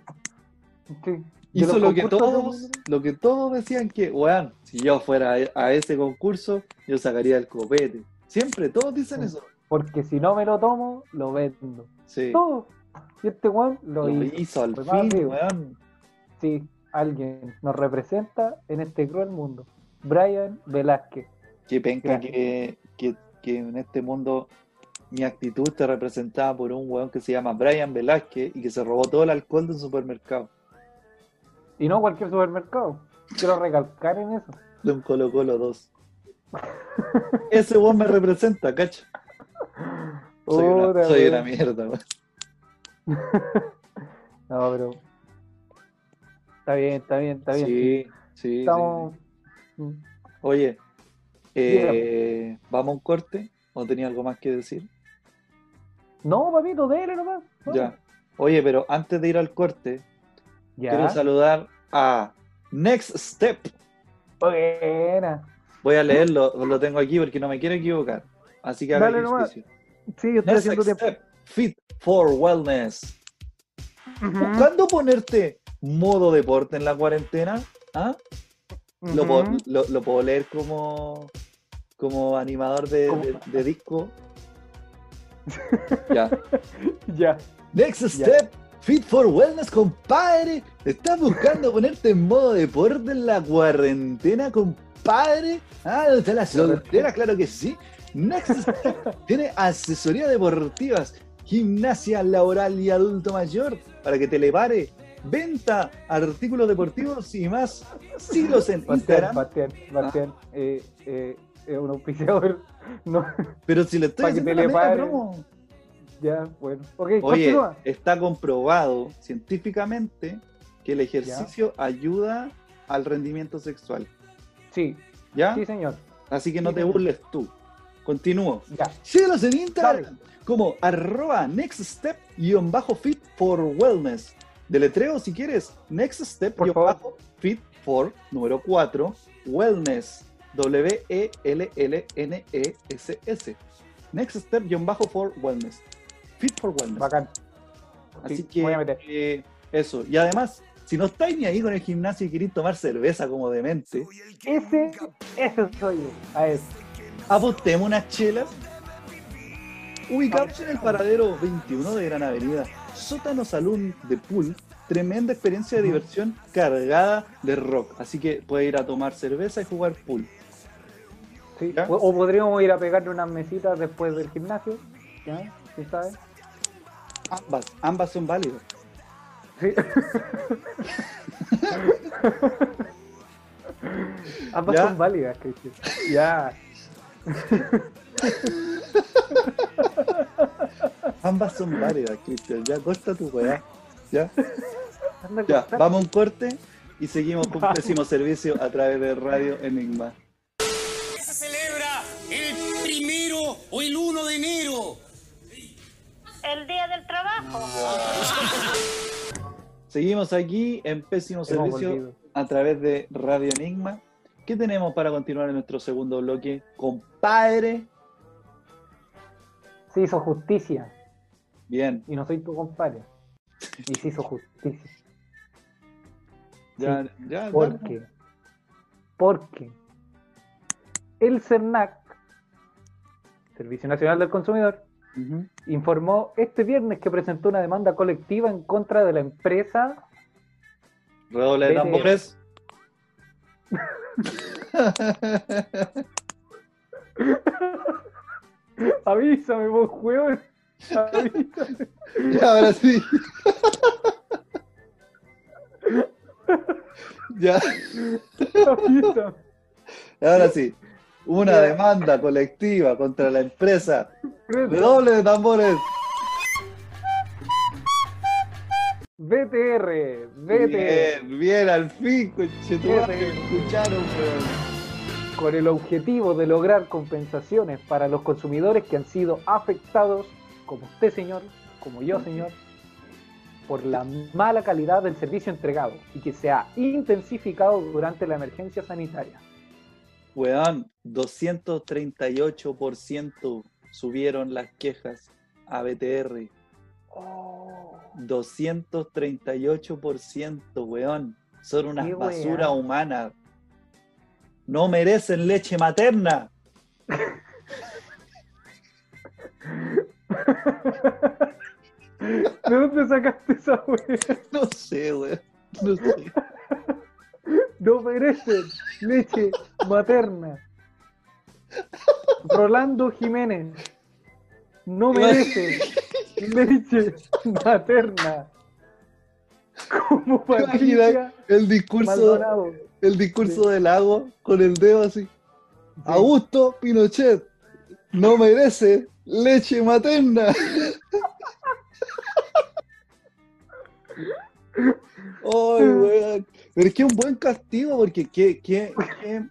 Sí. Hizo lo que de todos, lo que todos decían que, weón, si yo fuera a- a ese concurso, yo sacaría el copete. Siempre, todos dicen Sí. eso. Porque si no me lo tomo, lo vendo. Sí. Todo. Y este weón lo, Lo hizo. hizo al Fue más fin, weón. Sí, alguien nos representa en este cruel mundo. Brian Velázquez. Qué penca que, que, que en este mundo mi actitud esté representada por un weón que se llama Brian Velázquez y que se robó todo el alcohol de un supermercado. Y no cualquier supermercado. Quiero recalcar en eso. De un Colo Colo 2. *laughs* Ese weón me representa, cacho. Soy una, soy mierda, weón. *laughs* No, pero. Está bien, está bien, está bien. Sí, sí, Estamos. sí. Oye, eh, ¿vamos a un corte? ¿O tenía algo más que decir? No, papito, dele nomás. No. Ya. Oye, pero antes de ir al corte, Ya. quiero saludar a Next Step. Buena. Voy a leerlo, lo tengo aquí porque no me quiero equivocar. Así que Dale nomás. ejercicio. Sí, yo estoy Next haciendo tiempo. Step, Fit for Wellness. Ujú, ¿Cuándo ponerte modo deporte en la cuarentena? ¿Ah? Lo, puedo, ujú. lo- lo puedo leer como, como animador de, Como- de- de disco. *laughs* ya. Ya. Next Ya. step, Fit for Wellness, compadre. ¿Estás buscando ponerte en modo deporte en la cuarentena, compadre? Ah, ¿dónde está la soltera? Claro que sí. Next *laughs* tiene asesoría deportivas, gimnasia laboral y adulto mayor para que te le pare. Venta, artículos deportivos y más. Siglos en Instagram. Bastián, Bastián. Eh, eh, es un auspiciador. *laughs* No, Pero si le estoy haciendo la promo. Ya, bueno. Ok, Oye, continúa. está comprobado científicamente que el ejercicio ayuda al rendimiento sexual. Sí, ¿Ya? sí, señor. Así que no Sí, te burles tú. Continúo. Ya. Síguelos en Instagram Dale. como arroba next step fit for wellness. Deletreo si quieres. Next step Por favor. fit for número 4 wellness. W-E-L-L-N-E-S-S. Next step for wellness. Fit for Wellness. Bacán. Así Sí, que voy a meter. eh, eso. Y además, si no estáis ni ahí con el gimnasio y queréis tomar cerveza como demente, Ese, ese soy yo. A eso. apostemos unas chelas. Ubicados en el paradero 21 de Gran Avenida, Sótano Salón de Pool, tremenda experiencia de diversión cargada de rock. Así que puede ir a tomar cerveza y jugar pool. Sí. O podríamos ir a pegarle unas mesitas después del gimnasio. ¿Ya? ¿Sí sabes? Ambas, ambas son válidas. Sí. *laughs* Ambas ¿Ya? son válidas, Cristian. Ya. Ambas son válidas, Cristian. Ya, corta tu weá. Ya, ya. Vamos a un corte y seguimos con pésimo servicio a través de Radio Enigma. se celebra el primero o el 1 de enero. El día del trabajo. *laughs* Seguimos aquí en pésimo Hemos servicio volvido. a través de Radio Enigma. ¿Qué tenemos para continuar en nuestro segundo bloque? Compadre. Se hizo justicia. Bien, Y no soy tu compadre. Y se hizo justicia. ya, ya, ¿Por qué? Porque el CERNAC, Servicio Nacional del Consumidor, Informó este viernes que presentó una demanda colectiva en contra de la empresa. Redoble de tambores. *laughs* Avísame, vos, weón. Avísame. Y ahora sí. *laughs* ya, Avísame. ahora sí. Una demanda colectiva contra la empresa. Redoble de tambores. BTR, BTR, Bien, bien, al fin, conchetumare, escucharon, weón. con el objetivo de lograr compensaciones para los consumidores que han sido afectados, como usted, señor, como yo, señor, por la mala calidad del servicio entregado y que se ha intensificado durante la emergencia sanitaria. Weón, 238% subieron las quejas a BTR. 238%, weón. Son weá. basura humana. No merecen leche materna. *laughs* ¿De dónde sacaste esa wea? *laughs* No sé, weón. No sé. No merecen leche materna. Rolando Jiménez. No merece leche materna. Como Patricia El discurso, Maldonado. el discurso del lago con el dedo así. Augusto Pinochet no merece leche materna. *laughs* Ay, weón. Pero es que es un buen castigo porque qué, qué, qué,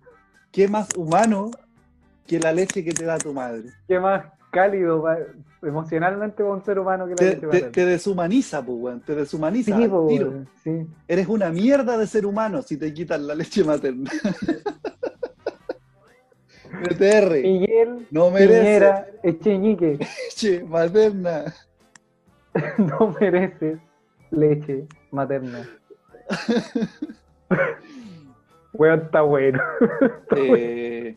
qué más humano que la leche que te da tu madre. Qué más cálido pa- emocionalmente para un ser humano que la Te, leche te- materna. te deshumaniza, pues, weón. Te deshumaniza. Sí, po, tiro. sí. Eres una mierda de ser humano si te quitan la leche materna. *laughs* BTR, Miguel no merece Echeñique *laughs* leche materna. *laughs* no merece leche materna. *laughs* Weón, *laughs* está bueno. Eh,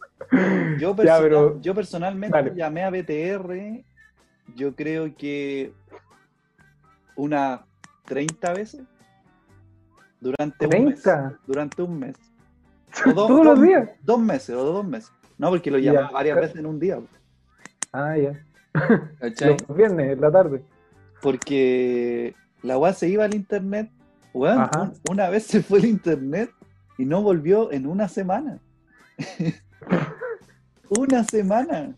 yo, *laughs* Ya, pero- yo personalmente Dale. llamé a BTR, yo creo que unas 30 veces durante un mes. ¿30? Durante un mes. O dos- ¿Todos los días? Dos meses o dos meses. No, porque lo Ya. llamaba varias veces en un día. Ah, ya. ¿cachai? Los viernes, en la tarde. Porque la weá se iba al internet. Un- una vez se fue al internet y no volvió en una semana. *laughs* una semana.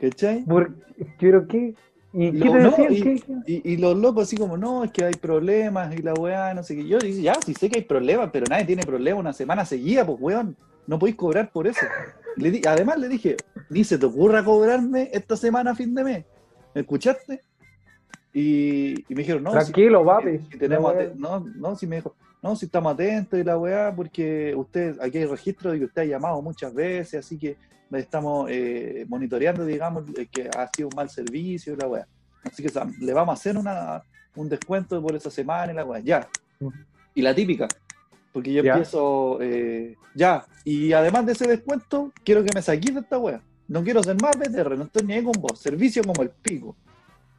¿Cachai? ¿Pero qué? ¿Y qué Lo- no, y-. Y, y los locos así como, no, es que hay problemas y la weá, no sé qué. Yo dije, ya, sí sé que hay problemas, pero nadie tiene problemas una semana seguida, pues weón. No podéis cobrar por eso. Le di- además le dije, ni se te ocurra cobrarme esta semana a fin de mes. ¿Me escuchaste? Y, y me dijeron, no, si- Tranquilo, papi. si tenemos No, no, si me dijo, no, si estamos atentos y la weá, porque usted, aquí hay registro de que usted ha llamado muchas veces, así que estamos eh, monitoreando, digamos, eh, que ha sido un mal servicio y la weá. Así que o sea, le vamos a hacer una, un descuento por esa semana y la weá, ya. Y la típica, porque yo Ya. empiezo, eh, ya, y además de ese descuento, quiero que me saquís de esta weá. No quiero ser más BTR, no estoy ni ahí con vos. Servicio como el pico.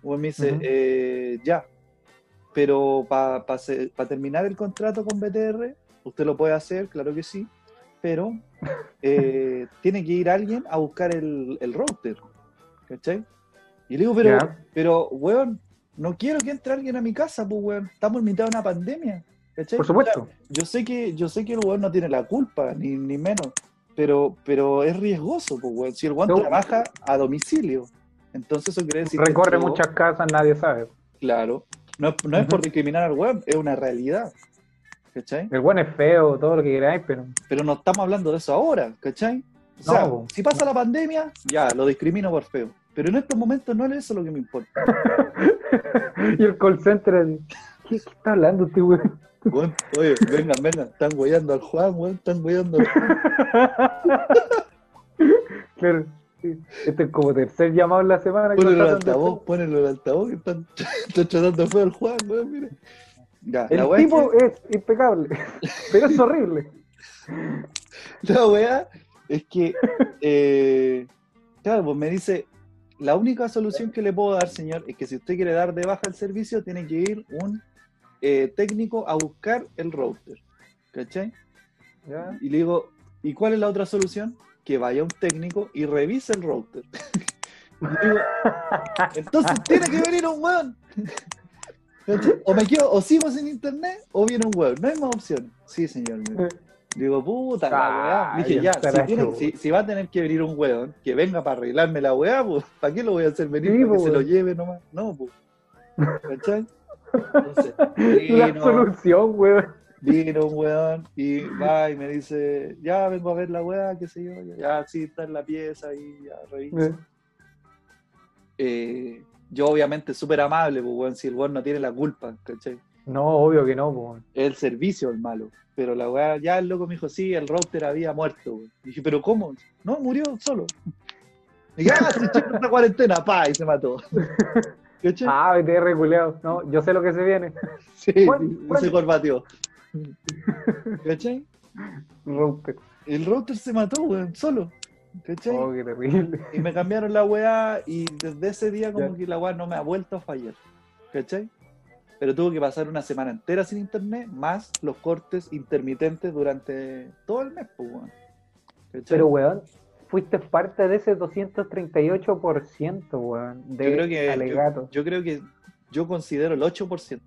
O me dice, eh, ya, pero para terminar el contrato con BTR, usted lo puede hacer, claro que sí, pero *laughs* eh, tiene que ir alguien a buscar el, el router. ¿Cachai? Y le digo, pero, pero, weón, no quiero que entre alguien a mi casa, pues, weón. Estamos en mitad de una pandemia. ¿Cachai? Por supuesto. Yo sé que, yo sé que el weón no tiene la culpa, ni, ni menos, pero, pero es riesgoso, pues, weón. Si el weón No. trabaja a domicilio, entonces eso quiere decir Recorre muchas casas, nadie sabe. Claro. No, es- por discriminar al weón, es una realidad. ¿Cachai? El buen es feo, todo lo que queráis, pero Pero no estamos hablando de eso ahora, ¿cachai? O No, sea, si pasa la pandemia, ya, lo discrimino por feo. Pero en estos momentos no es eso lo que me importa. *laughs* y el call center ¿qué, qué está hablando este weón? Weón, oye, vengan, vengan, están hueando al Juan, weón, están hueando al Juan. *laughs* claro, sí. Este es como tercer llamado en la semana. Ponelo al altavoz, ponelo al altavoz, que están, *laughs* están tratando feo al Juan, weón. Ya, El es tipo es impecable, *laughs* pero es horrible. *laughs* la weá es que, eh, claro, pues me dice, la única solución que le puedo dar, señor, es que si usted quiere dar de baja el servicio, tiene que ir un eh, técnico a buscar el router. ¿Cachai? ¿Ya? Y le digo, ¿y cuál es la otra solución? Que vaya un técnico y revise el router. *laughs* Entonces tiene que venir un weón. O me quedo, o sigo sin internet, o viene un weón. No hay más opción. Sí, señor. dijo. Digo, puta la weá. Dije, ya, si, la tiene- chucha. si- si va a tener que venir un weón que venga para arreglarme la weá, pues, ¿para qué lo voy a hacer venir? Sí, para que pues, se lo weón. lleve nomás. No, pues. *laughs* ¿Cachai? Entonces, La vino- solución, weón. Vino un weón y va y me dice, ya vengo a ver la weá, qué sé yo, ya, ya, sí, está en la pieza y ya revisa. Eh, Eh, yo obviamente súper amable, pues weón, si el weón no tiene la culpa, ¿cachai? No, obvio que no, po. Es el servicio el malo. Pero la weá, ya el loco me dijo, sí, el router había muerto, weón. Dije, pero ¿cómo? No, murió solo. Y ya, se echó una cuarentena, pa, y se mató. *laughs* ¿Cachai? Ah, BTR culeado. No, yo sé lo que se viene. *laughs* sí, bueno, y bueno. se corbateó. *laughs* ¿Cachai? Router. El router se mató, weón, solo. ¿Cachai? Oh, qué terrible. Y me cambiaron la weá y desde ese día como Ya. que la weá no me ha vuelto a fallar. ¿Cachai? Pero tuve que pasar una semana entera sin internet, más los cortes intermitentes durante todo el mes, pues, weón. ¿Cachai? Pero, weón, fuiste parte de ese 238%, weón, de yo creo que alegato. yo, yo creo que yo considero el 8%.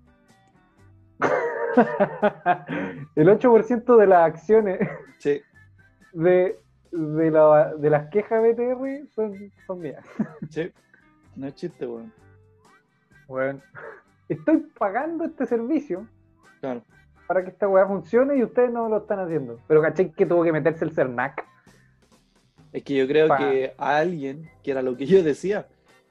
*laughs* el 8% de las acciones Sí, de, de, la- de las quejas BTR son, son mías. *laughs* sí. No es chiste, weón. Weón. Estoy pagando este servicio Claro. para que esta weá funcione y ustedes no lo están haciendo. Pero caché que tuvo que meterse el CERNAC. Es que yo creo Pa. que a alguien, que era lo que yo decía,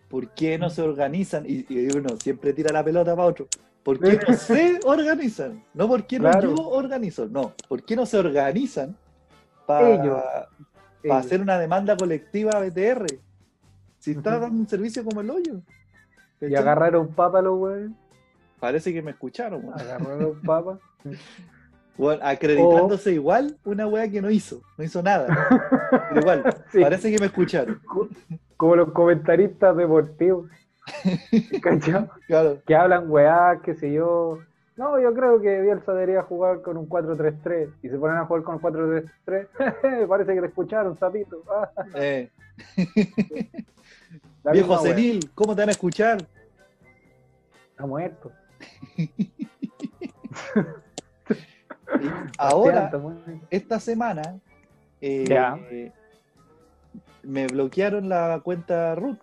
¿por qué no se organizan? Y, y uno siempre tira la pelota para otro. ¿Por qué *laughs* no se organizan? No por qué no yo organizo, no. ¿Por qué no se organizan para hacer una demanda colectiva a BTR? Si está dando un servicio como el hoyo. Y agarraron papa los weón. Parece que me escucharon, weón. Agarraron *laughs* papa. Weón, acreditándose igual una weá que no hizo, no hizo nada. *laughs* Pero igual, Sí. parece que me escucharon. Como los comentaristas deportivos. *laughs* ¿Cachai? Claro. que hablan weá, qué sé yo. No, yo creo que Bielsa debería jugar con un 4-3-3 y se ponen a jugar con un 4-3-3. *laughs* Parece que te escucharon, sapito. *laughs* Eh, viejo senil, ¿cómo te van a escuchar? Está muerto. Ahora, esta semana, eh, Ya. me bloquearon la cuenta root.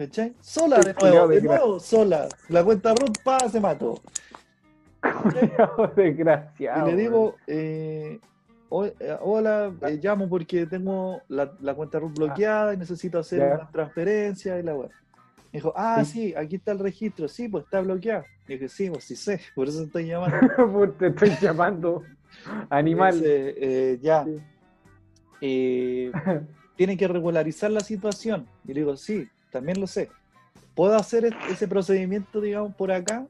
¿Cachai? Sola de nuevo, de nuevo, sola. La cuenta pa, se mató. *laughs* Desgraciado. y le digo, eh, eh, hola, eh, llamo porque tengo la, la cuenta root bloqueada y necesito hacer una transferencia y la web. Me dijo, ah, Sí. sí, aquí está el registro, sí, pues está bloqueado. Y dije, sí, pues sí sé, por eso estoy llamando. te estoy llamando *laughs* *laughs* animal. Dice, eh, ya, Sí. eh, tiene que regularizar la situación. Y le digo, sí, también lo sé. ¿puedo hacer ese procedimiento, digamos, por acá?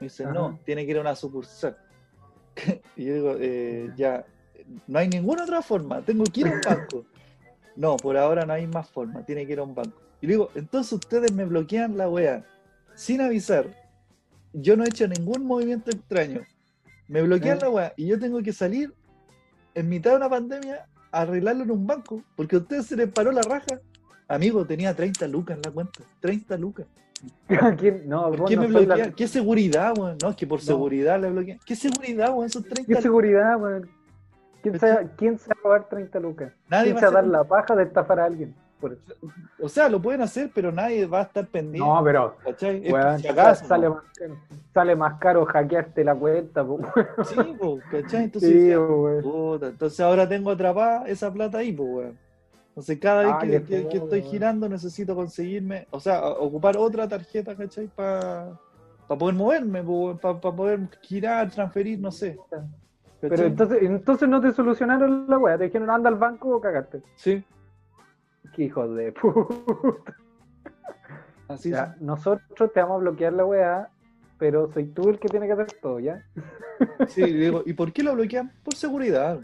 Me dice, Ajá. no, tiene que ir a una sucursal. *laughs* y yo digo, eh, ya, no hay ninguna otra forma, tengo que ir a un banco. *laughs* No, por ahora no hay más forma, tiene que ir a un banco. Y le digo, entonces ustedes me bloquean la wea sin avisar. Yo no he hecho ningún movimiento extraño. Me bloquean ¿Eh? la wea y yo tengo que salir en mitad de una pandemia a arreglarlo en un banco porque a ustedes se les paró la raja. Amigo, tenía 30 lucas en la cuenta. 30 lucas. *laughs* ¿Quién? No, ¿Por qué no me soy la- bloquean? ¿Qué seguridad, weón? No, es que por No. seguridad le bloquean. ¿Qué seguridad, weón? Esos 30 ¿Qué seguridad, weón? ¿Quién va- ¿Quién a robar 30 lucas? Nadie ¿Quién va se a va a dar la paja de estafar a alguien? Por eso. O sea, lo pueden hacer, pero nadie va a estar pendiente. No, pero weón, por si acaso, sale, más caro, sale más caro hackearte la cuenta. po, weón. Sí, po, ¿cachai? Entonces, Sí, puta, entonces ahora tengo atrapada esa plata ahí, pues, weón. Entonces cada vez Ah, que, estoy girando necesito conseguirme, o sea, ocupar otra tarjeta, ¿cachai? Para poder moverme, para poder girar, transferir, no sé. Pero entonces, entonces no te solucionaron la weá. Te dijeron anda al banco o cagaste. Sí, Qué hijo de puta. así Ya, es. nosotros te vamos a bloquear la weá, pero soy tú el que tiene que hacer todo, ¿ya? Sí, y digo, ¿y por qué lo bloquean? Por seguridad.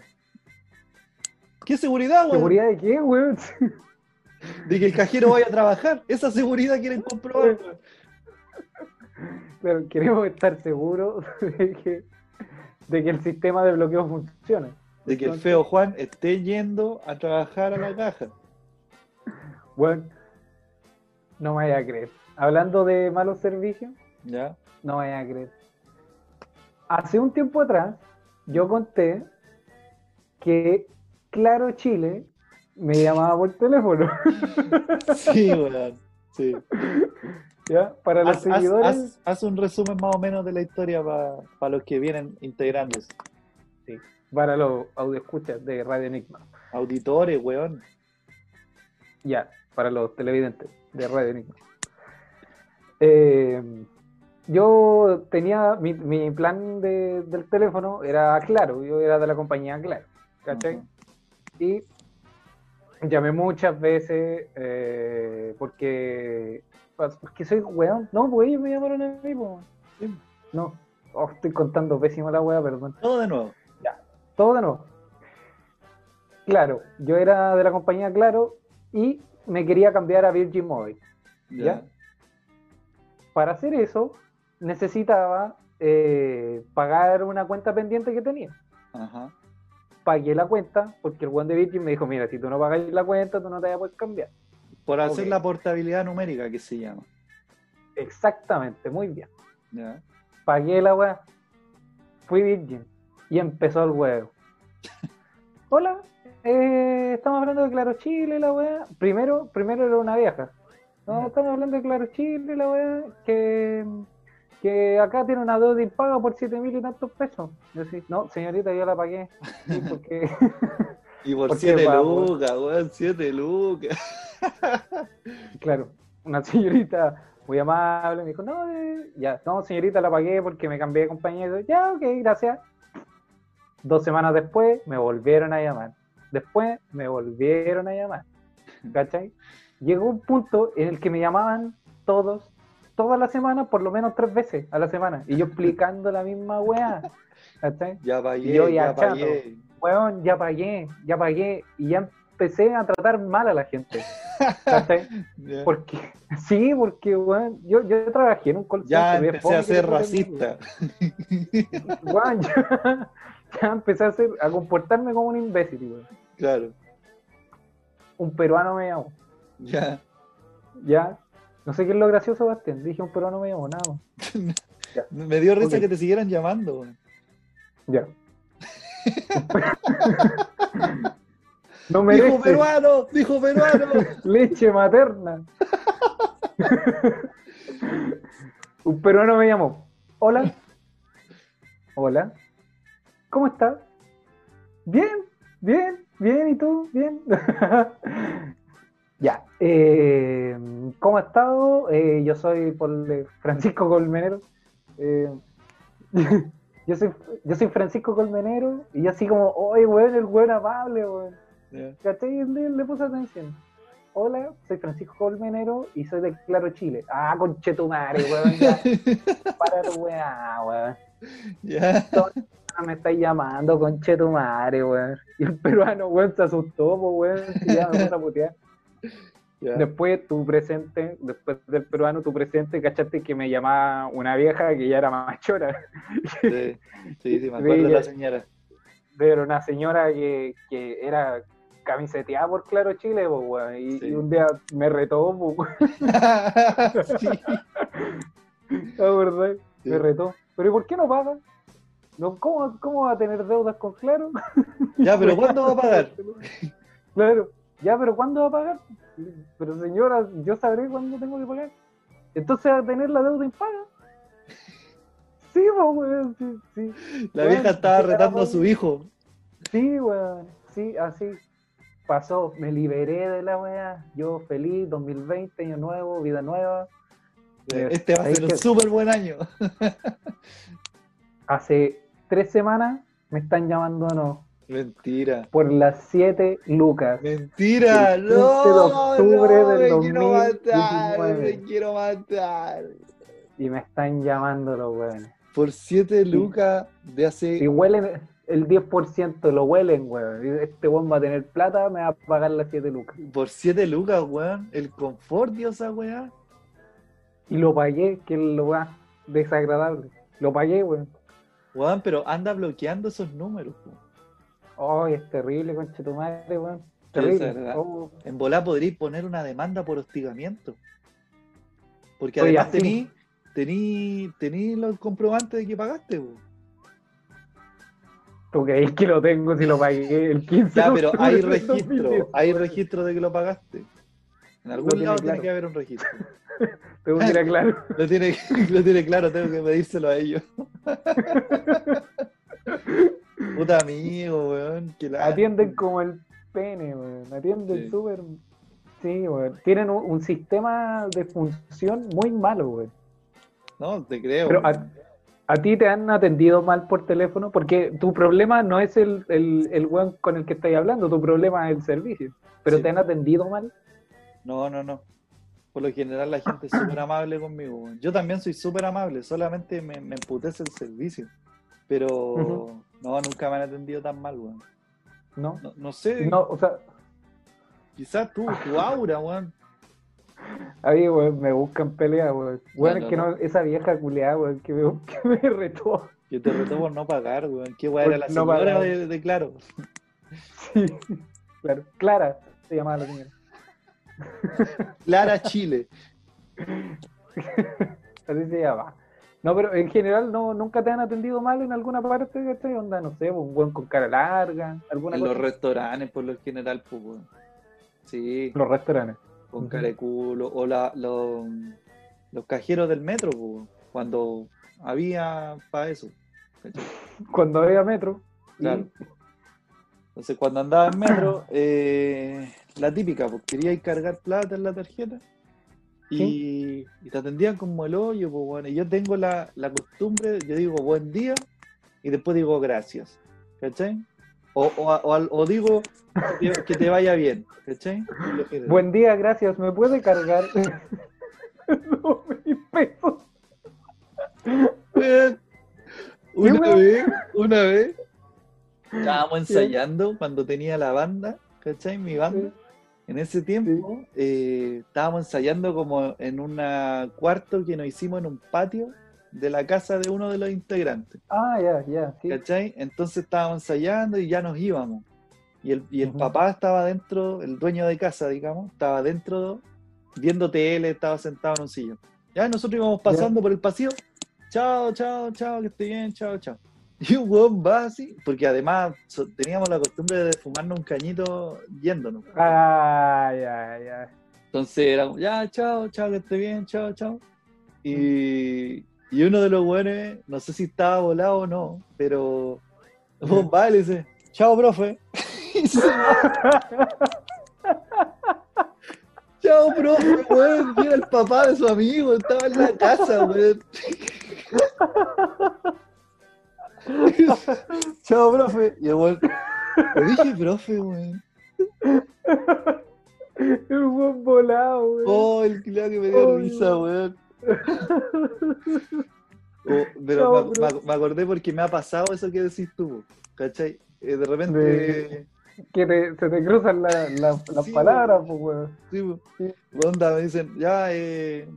¿Qué seguridad, weón? ¿Seguridad de qué, weón? *laughs* De que el cajero vaya a trabajar. Esa seguridad quieren comprobar, weón. Pero queremos estar seguros de que, de que el sistema de bloqueo funcione. De que el feo Juan esté yendo a trabajar a la caja. Bueno, no me vaya a creer. Hablando de malos servicios, ¿Ya? no me vaya a creer. Hace un tiempo atrás, yo conté que Claro Chile me llamaba por teléfono, *laughs* Sí, weón. Sí. *laughs* ¿ya? Para los Haz, seguidores. haz- haz un resumen más o menos de la historia para los que vienen integrándose. Para los audioescuchas de Radio Enigma. Auditores, weón. Ya, para los televidentes de Radio Enigma. Eh, yo tenía mi, mi plan de- del teléfono era claro, yo era de la compañía Claro, ¿cachai? Y llamé muchas veces eh, porque porque soy weón. No, pues ellos me llamaron a mí. Sí. No, oh, estoy contando pésimo la wea, perdón. Todo de nuevo. Todo de nuevo. Claro, yo era de la compañía Claro y me quería cambiar a Virgin Mobile. ¿Ya? Para hacer eso, necesitaba eh, pagar una cuenta pendiente que tenía. Ajá. Pagué la cuenta porque el buen de Virgin me dijo, mira, si tú no pagas la cuenta, tú no te vas a poder cambiar. Por hacer la portabilidad numérica que se llama. Exactamente, muy bien. Pagué la weá. Fui Virgin. Y empezó el huevo. *laughs* Hola, eh, estamos hablando de Claro Chile, la weá. Primero, primero era una vieja. No, estamos hablando de Claro Chile, la weá. Que, que acá tiene una deuda impaga por siete mil y tantos pesos. Yo sí, no, señorita, yo la pagué. Sí, *laughs* porque Y por ¿Por qué, 7 vamos? lucas, weón, 7 lucas. *laughs* Claro, una señorita muy amable me dijo, no, eh, ya, no, señorita, la pagué porque me cambié de compañía. Y yo, ya, ok, gracias. Dos semanas después me volvieron a llamar. Después me volvieron a llamar. *laughs* ¿Cachai? Llegó un punto en el que me llamaban todos, toda la semana, por lo menos tres veces a la semana. Y yo explicando la misma weá. ¿Cachai? Ya pagué, Yo ya ya chato. pagué. Weón, ya pagué, ya pagué. Y ya empecé a tratar mal a la gente. *laughs* Ya, Porque, sí, porque, weón, yo, yo trabajé en un call Ya empecé a ser racista. *laughs* Weón, ya, *laughs* ya empecé a, ser, a comportarme como un imbécil, weón. Claro. Un peruano me llamó, Ya. ya. No sé qué es lo gracioso, Bastián. Dije un peruano me llamó, nada más. Me dio risa que te siguieran llamando. Ya. *laughs* no Dijo merece peruano, dijo peruano. *laughs* leche materna. *laughs* un peruano me llamó. Hola. Hola. ¿Cómo estás? Bien, bien, bien. ¿Y tú? Bien. Ya. eh, ¿Cómo has estado? Eh, yo soy por Francisco Colmenero. Eh, *laughs* yo, soy, yo soy Francisco Colmenero. Y yo así como, oye, weón, el weón amable, weón. ¿Cachai? Le, le puse atención. hola, soy Francisco Colmenero y soy de Claro Chile. Ah, conchetumare, weón, ya. *laughs* Para tu weá, weón. Ya. Me estáis llamando, conchetumare, weón. Y el peruano, weón, se asustó, po, weón, y ya me puse a putear. *laughs* ya. Después tu presente, después del peruano, tu presente, cachaste que me llamaba una vieja que ya era más chora. *laughs* Sí, sí, sí, me acuerdo de la señora. Era una señora que, que era camiseteada por Claro Chile, po. Y, Sí. y un día me retó, po, *laughs* sí. La verdad, Sí. me retó. Pero ¿y por qué no paga? No, ¿cómo, ¿Cómo va a tener deudas con Claro? Ya, pero ¿cuándo va a pagar? Claro, ya, pero ¿cuándo va a pagar? Pero señora, yo sabré cuándo tengo que pagar. Entonces va a tener la deuda impaga. Sí, weón, sí, sí. La Weón, vieja estaba retando a su hijo. Sí, weón, sí, así pasó. Me liberé de la weá. Yo feliz, 2020, año nuevo, vida nueva. Eh, Este va a ser un súper buen año. Hace tres semanas me están llamando no Mentira. por las 7 lucas. Mentira, El 15 de no, octubre no, del me quiero matar, 2019. me quiero matar. Y me están llamando los weones. Por 7 lucas de hace... Si huelen el 10%, lo huelen, weón. Este weón va a tener plata, me va a pagar las 7 lucas. Por 7 lucas, weón. El confort, Dios, esa weá. Y lo pagué, que es lo más desagradable. Lo pagué, weón. Weón, pero anda bloqueando esos números. weón. Ay, es terrible, conche tu madre, weón. Terrible. Oh, En volá podréis poner una demanda por hostigamiento. Porque Oye, además tení, tení, tení los comprobantes de que pagaste, weón. ¿Tú crees que lo tengo si lo pagué el 15 *laughs* Ya, de pero hay registro, 2019? hay registro de que lo pagaste. En algún lado claro. tiene que haber un registro. *laughs* Tengo que ir a *laughs* claro. Lo tiene, lo tiene claro, tengo que pedírselo a ellos. Puta amigo, weón. Que la... Atienden como el pene, weón. Atienden Sí. súper. Sí, weón. Tienen un, un sistema de función muy malo, weón. No, te creo. Pero a, a ti te han atendido mal por teléfono porque tu problema no es el, el, el weón con el que estáis hablando, tu problema es el servicio. Pero Sí. te han atendido mal. No, no, no. Por lo general la gente es súper amable conmigo. weón. Yo también soy súper amable, solamente me, me emputece el servicio. Pero. No, nunca me han atendido tan mal, weón. ¿No? No, no sé, No, o sea, quizás tú, tu aura, weón. ahí, weón, me buscan pelea, weón. Weón, No, es que no, esa vieja culiada, weón, que me, *laughs* que me retó. Yo te reto por no pagar, weón. Qué weón era la no señora de, de Claro. Sí, claro. Clara se llamaba la señora. Clara Chile. *laughs* Así se llama. No, pero en general no, nunca te han atendido mal en alguna parte, ¿cachai? Onda, no sé, un buen con cara larga, alguna En cosa. los restaurantes, por lo general, pues. Sí, Los restaurantes. con cara de culo. O la, los, los cajeros del metro, pues. Cuando había para eso. ¿cachai? *laughs* Cuando había metro. y- Claro. Entonces, cuando andaba en metro, *clears throat* eh, la típica, pues quería cargar plata en la tarjeta y, y te atendían como el hoyo, pues bueno. Y yo tengo la, la costumbre, yo digo buen día y después digo gracias, ¿cachai? O, o, o o digo que, que te vaya bien, ¿cachai? Buen día, gracias. ¿Me puede cargar? *laughs* Dos mil pesos. Weón, Una vez, una vez, estábamos ensayando cuando tenía la banda, ¿cachai? Mi banda. En ese tiempo eh, estábamos ensayando como en un cuarto que nos hicimos en un patio de la casa de uno de los integrantes, Ah, ya, ya, sí. ¿cachai? Entonces estábamos ensayando y ya nos íbamos. Y el, y el Ujú. papá estaba dentro, el dueño de casa, digamos, estaba dentro viendo tele, estaba sentado en un sillón. Ya nosotros íbamos pasando por el pasillo, chao, chao, chao, que esté bien, chao, chao. *laughs* Y un weón va así, porque además teníamos la costumbre de fumarnos un cañito yéndonos. Ah, ya, ya. Entonces era como, ya, chao, chao, que esté bien, chao, chao. Y, y uno de los buenos, no sé si estaba volado o no, pero vos va y le dice, chao, profe. *laughs* Chao, profe, weón. Era el papá de su amigo, estaba en la casa, weón. *laughs* *laughs* chao, profe. Y el weón, le dije, profe, weón. *laughs* El buen volado, weón. Oh, el Claudio me dio Oh, risa, weón. *laughs* Oh, pero me, acordé porque me ha pasado eso que decís tú, ¿cachai? Eh, de repente, De- Que te- se te cruzan la- la- las Sí, palabras, pues, weón. sí. Sí. onda, me dicen, ya, eh,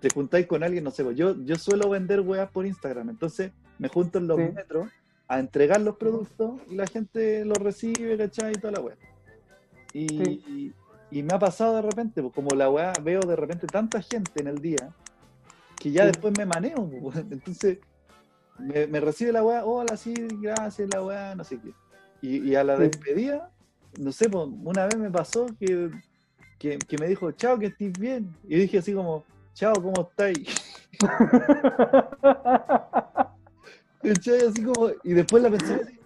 te juntáis con alguien, no sé, yo, yo suelo vender weas por Instagram, entonces me junto en los Sí. metros a entregar los productos y la gente los recibe, ¿cachai? Y toda la wea. Y, Sí. y- y me ha pasado de repente, pues como la wea, veo de repente tanta gente en el día que ya Sí. después me maneo, pues, entonces me, me recibe la weá, hola, sí, gracias, la weá, no sé qué. Y, y a la despedida, no sé, pues, una vez me pasó que, que, que me dijo, chao, que estés bien. Y dije así como, chao, ¿cómo estáis? *laughs* ¿Cachai? Así como, y después la pensé así,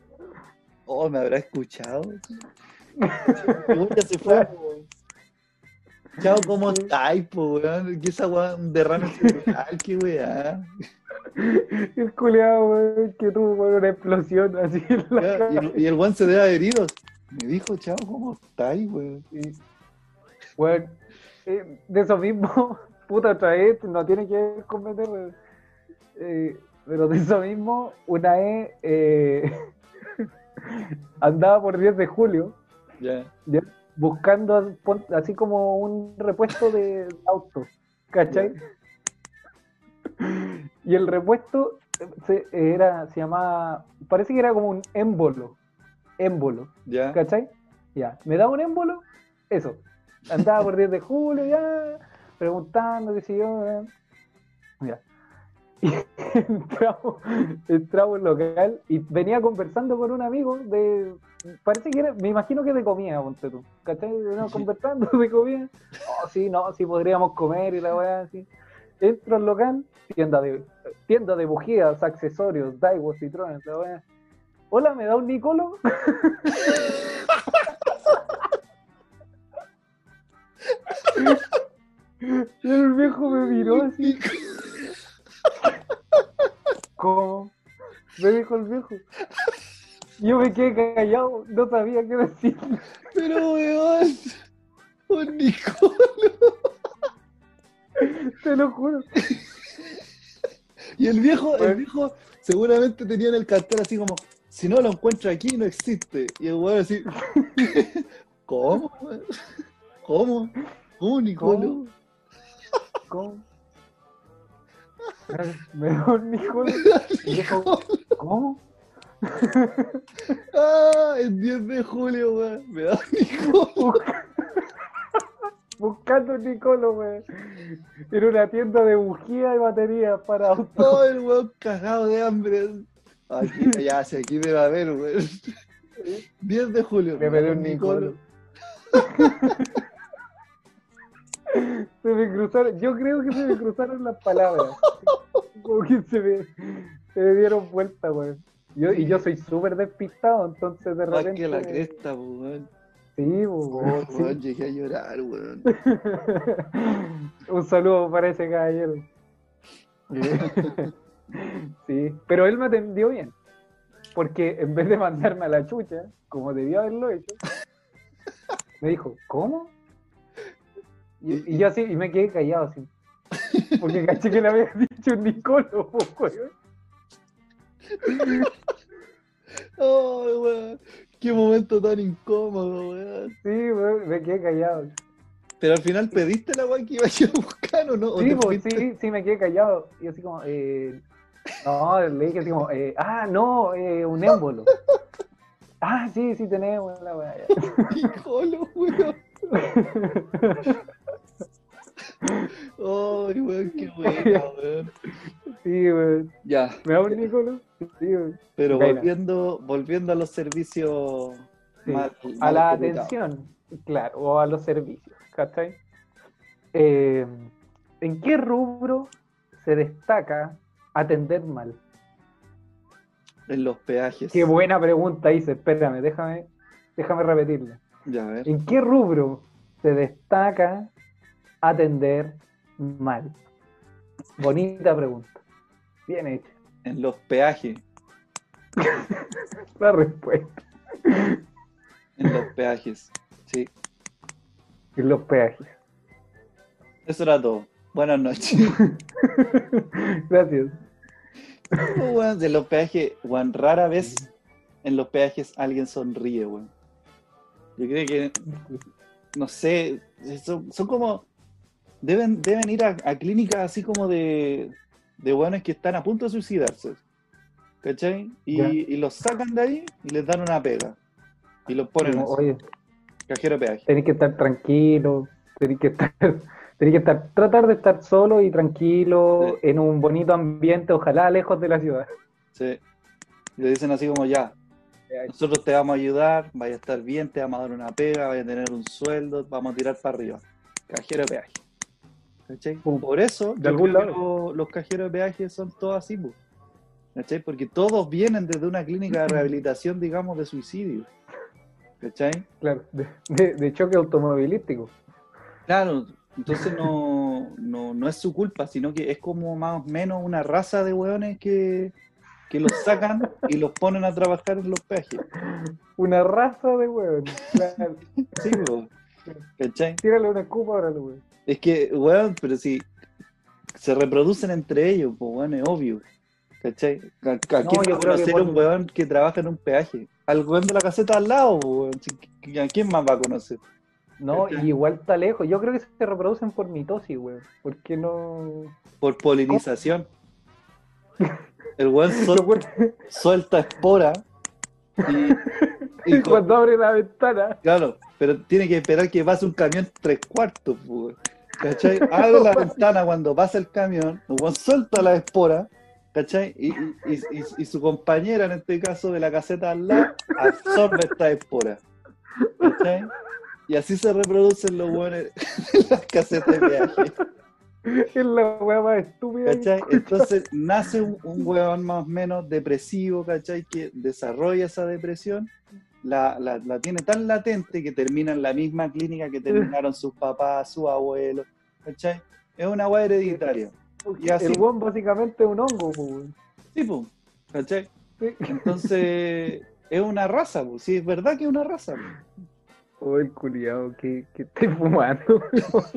oh, ¿me habrá escuchado? Ya se fue, weón. Chao, ¿cómo estáis, po, weón? Que esa weá, un derrame cerebral, qué weá. *laughs* El culiado, weón, que tuvo weón, una explosión así en la Ya, cara. Y, el- weón se debe haber ido. Me dijo, chao, ¿cómo estáis, weón? Y, weón, eh, de eso mismo, *laughs* puta, otra vez, no tiene que ver con meter, weón. Eh, pero de eso mismo, una vez eh, *laughs* andaba por 10 de julio Ya, ¿ya? buscando así como un repuesto de auto, ¿cachai? *laughs* Y el repuesto se, era, se llamaba, parece que era como un émbolo, émbolo, ya. ¿cachai? Ya, me daba un émbolo, eso. Andaba por 10 de julio, ya, preguntando, qué sé yo, ya. Y entramos, entramos al local y venía conversando con un amigo de, parece que era, me imagino que de comida, ponte tú, ¿cachai? Veníamos Sí. conversando de comida. Oh, sí, no, sí podríamos comer y la weá, así. Entro al local, tienda de, tienda de bujías, accesorios, daigos, citrones, la weá. Hola, ¿me da un Nicolo? *laughs* Y el viejo me miró así. ¿Cómo? Me dijo el viejo. Yo me quedé callado, no sabía qué decir. Pero, weón, un Nicolo. Te lo juro. Y el viejo, el viejo seguramente tenía en el cartel así como, si no lo encuentro aquí, no existe. Y el weón así, *laughs* ¿cómo? ¿Cómo? ¿Cómo, Nicolo? ¿Cómo? Me da un Nicolo. Y dijo, ¿Cómo? Ah, el 10 de julio, weón. Me da un Nicolo. Busca- *laughs* Buscando un Nicolo, weón. En una tienda de bujía y baterías para autos. Oh, el weón cagado de hambre. Aquí, ya, sí, aquí debe haber, weón. 10 de julio. Me pedí un Nicolo. *laughs* Se me cruzaron, yo creo que se me cruzaron las palabras. Como que se me, se me dieron vuelta, weón. Yo, y yo soy súper despistado, entonces de Más repente. que la cresta, weón. Sí, po, Oh, weón, sí. weón, llegué a llorar, weón. *laughs* Un saludo para ese caballero. *laughs* sí, pero él me atendió bien. Porque en vez de mandarme a la chucha, como debió haberlo hecho, me dijo, ¿cómo? Y, y yo así, y me quedé callado así. Porque *laughs* caché que le había dicho un Nicolo, po, weón. Oh, weón. Qué momento tan incómodo, weón. Sí, weón, me quedé callado. Pero al final pediste la weón que iba a ir a buscar o no? ¿O Sí, sí, sí, me quedé callado. Y así como, eh, no, le dije así como, eh, ah, no, eh, un émbolo. Ah, sí, sí tenemos la weá. ya. *laughs* Nicolo, weón. *laughs* Ay, weón, qué *laughs* buena, weón. Sí, weón. Ya, ¿Me da un Nicolo? Sí, weón. pero volviendo, volviendo a los servicios Sí, mal- A la atención, claro, o a los servicios, ¿cachai? Eh, ¿En qué rubro se destaca atender mal? En los peajes. Qué buena pregunta hice, espérame, déjame, déjame repetirla. Ya, a ver. ¿En qué rubro se destaca atender mal? Bonita pregunta. Bien hecha. En los peajes. *laughs* La respuesta. En los peajes. Sí. En los peajes. Eso era todo. Buenas noches. *laughs* Gracias. Oh, de los peajes, weón, rara vez en los peajes alguien sonríe, weón. Yo creo que, no sé, son, son como, deben, deben ir a, a clínicas así como de, de weones que están a punto de suicidarse. ¿Cachai? Y, y los sacan de ahí y les dan una pega. Y los ponen Como, Oye, cajero peaje. tenés que estar tranquilo, tenés que estar, *laughs* tenés que estar, tratar de estar solo y tranquilo, Sí. en un bonito ambiente, ojalá lejos de la ciudad. Sí. Y le dicen así como ya, nosotros te vamos a ayudar, vaya a estar bien, te vamos a dar una pega, vaya a tener un sueldo, vamos a tirar para arriba. Cajero peaje. ¿Cachai? Por eso De algún lado. lo- los cajeros de peaje son todos así. ¿cachai? Porque todos vienen desde una clínica de rehabilitación, digamos, de suicidio. ¿Cachai? Claro, de, de- de choque automovilístico. Claro, entonces no, no, no es su culpa, sino que es como más o menos una raza de hueones que, que los sacan y los ponen a trabajar en los peajes. Una raza de huevón. Claro. Sí. ¿Cachai? Tírale una escupa ahora, weón. Es que, weón, pero si se reproducen entre ellos, pues, weón, es obvio. ¿Cachai? ¿A, quién yo va a que conocer un weón que trabaja en un peaje? Al weón de la caseta al lado, pues, weón. ¿A quién más va a conocer? No, y igual está lejos. Yo creo que se reproducen por mitosis, weón. ¿Por qué no? Por polinización. *laughs* El weón suelta espora y, *laughs* cuando abre la ventana, Claro, pero tiene que esperar que pase un camión tres cuartos, pues. ¿cachai? Abre la *laughs* ventana cuando pasa el camión, suelta la espora, ¿cachai? Y, y- y- y- y su compañera, en este caso de la caseta al lado, absorbe esta espora, ¿cachai? Y así se reproducen los weones *laughs* en las casetas de viaje, es la weá más estúpida. ¿cachai? Entonces nace un, un weón más o menos depresivo, ¿cachai? Que desarrolla esa depresión la, la, la tiene tan latente que termina en la misma clínica que terminaron sus papás, sus abuelos, ¿cachai? Es una weá hereditaria. y así- El weón básicamente es un hongo, weón. Sí. Sí. Entonces, es una raza, po. sí, es verdad que es una raza. po. Oh, el culiado que, que estoy fumando. *laughs*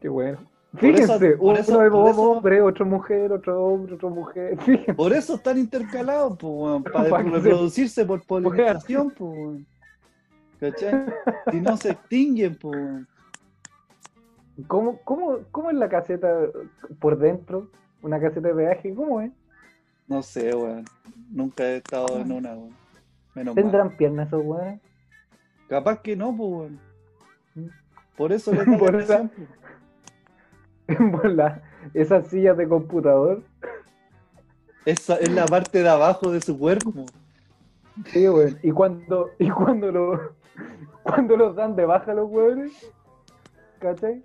Qué bueno. Por eso- Fíjense, por uno eso- es por eso- hombre, otro mujer, otro hombre, otro mujer. *laughs* Fíjense. Por eso están intercalados, weón, *laughs* para Para que se- reproducirse por polinización, po, weón. ¿cachai? Si no se extinguen, weón. ¿Cómo, cómo, ¿Cómo es la caseta por dentro? ¿Una caseta de peaje? ¿Cómo es? No sé, weón. Nunca he estado en una, weón. Menos mal. ¿Tendrán piernas esos weones? Capaz que no, pues, weón. Mm. Por eso *laughs* les da Por esa- bola, esas sillas de computador. Esa es la parte de abajo de su cuerpo. Sí. Y cuando, y cuando lo, cuando los dan de baja los hueones, ¿cachai?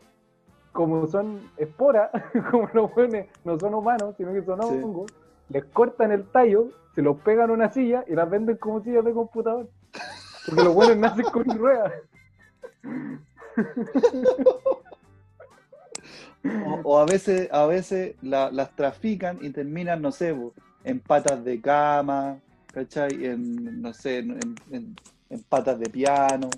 Como son esporas, *laughs* como los hueones no son humanos, sino que son Sí. hongos, les cortan el tallo, se los pegan a una silla y las venden como sillas de computador. Porque los hueones nacen con ruedas. *laughs* O, *laughs* o a veces, a veces la- las trafican y terminan, no sé, po, en patas de cama, ¿cachai? En, no sé, en, en- patas de piano,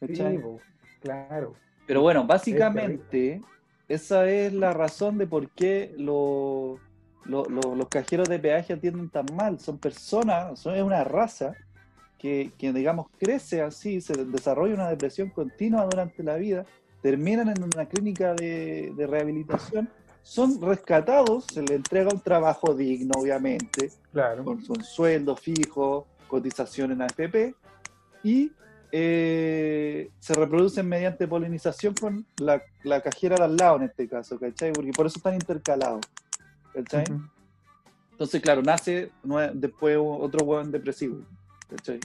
¿cachai? Sí, po, claro. Pero bueno, básicamente esa es la razón de por qué lo- lo- lo- los cajeros de peaje atienden tan mal. Son personas, son, es una raza que, que, digamos, crece así, se desarrolla una depresión continua durante la vida, terminan en una clínica de, de rehabilitación, son rescatados, se les entrega un trabajo digno, obviamente, Claro. con, con sueldo fijo, cotización en AFP, y eh, se reproducen mediante polinización con la, la cajera de al lado en este caso, ¿cachai? Porque por eso están intercalados, ¿cachai? Entonces, claro, nace después otro hueón depresivo, ¿cachai?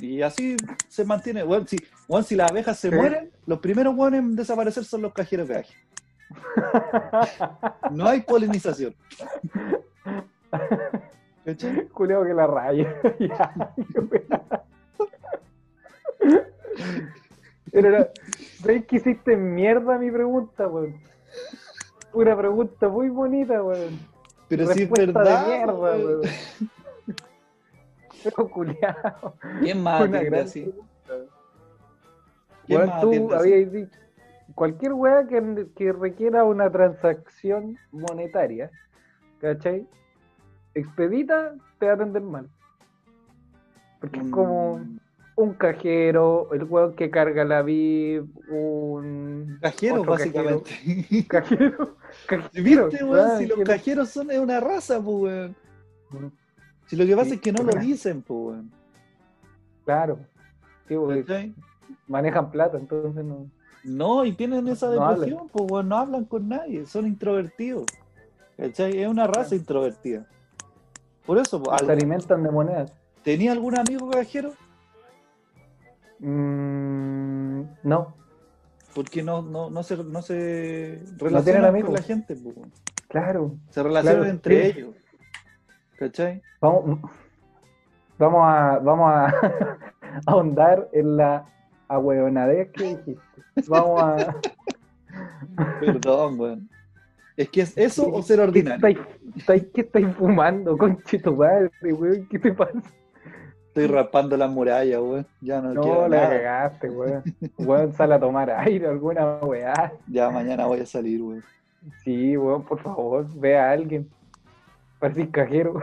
Y así se mantiene, weón, si, si las abejas se mueren, los primeros hueones en desaparecer son los cajeros de peaje. No hay polinización. Culeado que la raya. *laughs* ¿Sabes que hiciste mierda mi pregunta, weón? Una pregunta muy bonita, weón. Pero si es Respuesta verdad. de mierda, weón. Pero culiado. ¿Quién *laughs* más Una atiende gran así? pregunta. ¿Quién Weón, más tú así? habías dicho, cualquier weá que, que requiera una transacción monetaria, ¿cachai? Expedita, te va a atender mal. Porque es como Mm, un cajero, el weón que carga la VIP, un Cajeros, otro básicamente. *laughs* cajero. *laughs* cajero, ¿Viste, weón? weón, Si los cajeros son de una raza, pues, weón. Si lo que pasa Sí, es que no lo weón. dicen, pues, weón. Claro. Sí, porque ¿Cachai? manejan plata, entonces no. No, y tienen esa No depresión, pues, weón. No hablan con nadie, son introvertidos. ¿Cachai? Es una raza introvertida. Por eso, pues, Se alimentan de monedas. ¿tenía algún amigo cajero? Mm, no, Porque no, no, no se, no se relacionan con la gente, pues, claro. Se relacionan Claro, entre sí. ellos. ¿Cachai? Vamos, vamos a, vamos a *laughs* ahondar en la ahueonadez que dijiste. Vamos a. *laughs* Perdón, weón. Es que es eso o ser ¿Qué ordinario. estáis, qué estáis fumando, conche tu madre, weón? ¿Qué te pasa? Estoy raspando las murallas, weón. Ya no, No, quiero la nada. cagaste, weón. Weón, sale a tomar aire, alguna weá. Ya mañana voy a salir, weón. Sí, weón, por favor, ve a alguien. Parecís cajero. *laughs*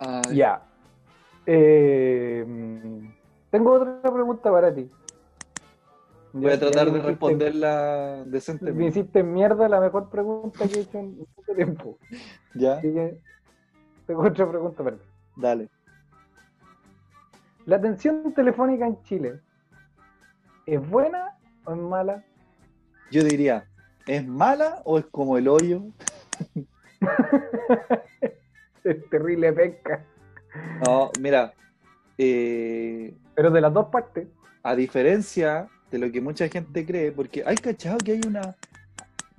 Ay, Ya. Eh, tengo otra pregunta para ti. Voy a tratar de me responderla Me decentemente. hiciste mierda la mejor pregunta que he hecho en mucho tiempo. Ya, Así que tengo otra pregunta para ti. dale. ¿La atención telefónica en Chile es buena o es mala? Yo diría, ¿es mala o es como el hoyo? *laughs* Es terrible pesca. No, mira, eh, Pero de las dos partes. a diferencia de lo que mucha gente cree, porque hay cachado que hay una.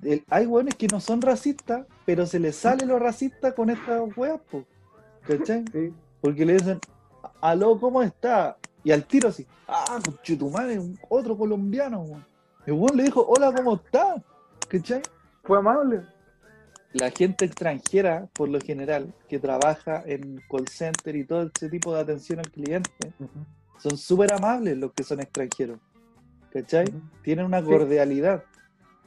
el- hay hueones que no son racistas, pero se les sale lo racista con estas weas, po. ¿Cachai? Sí. Porque le dicen, aló, ¿cómo está? Y al tiro así, ah, un otro colombiano, weón. El weón le dijo, hola, ¿cómo está? ¿Cachai? Fue amable. La gente extranjera, por lo general, que trabaja en call center y todo ese tipo de atención al cliente, son súper amables los que son extranjeros. ¿Cachai? Tienen una Sí. cordialidad.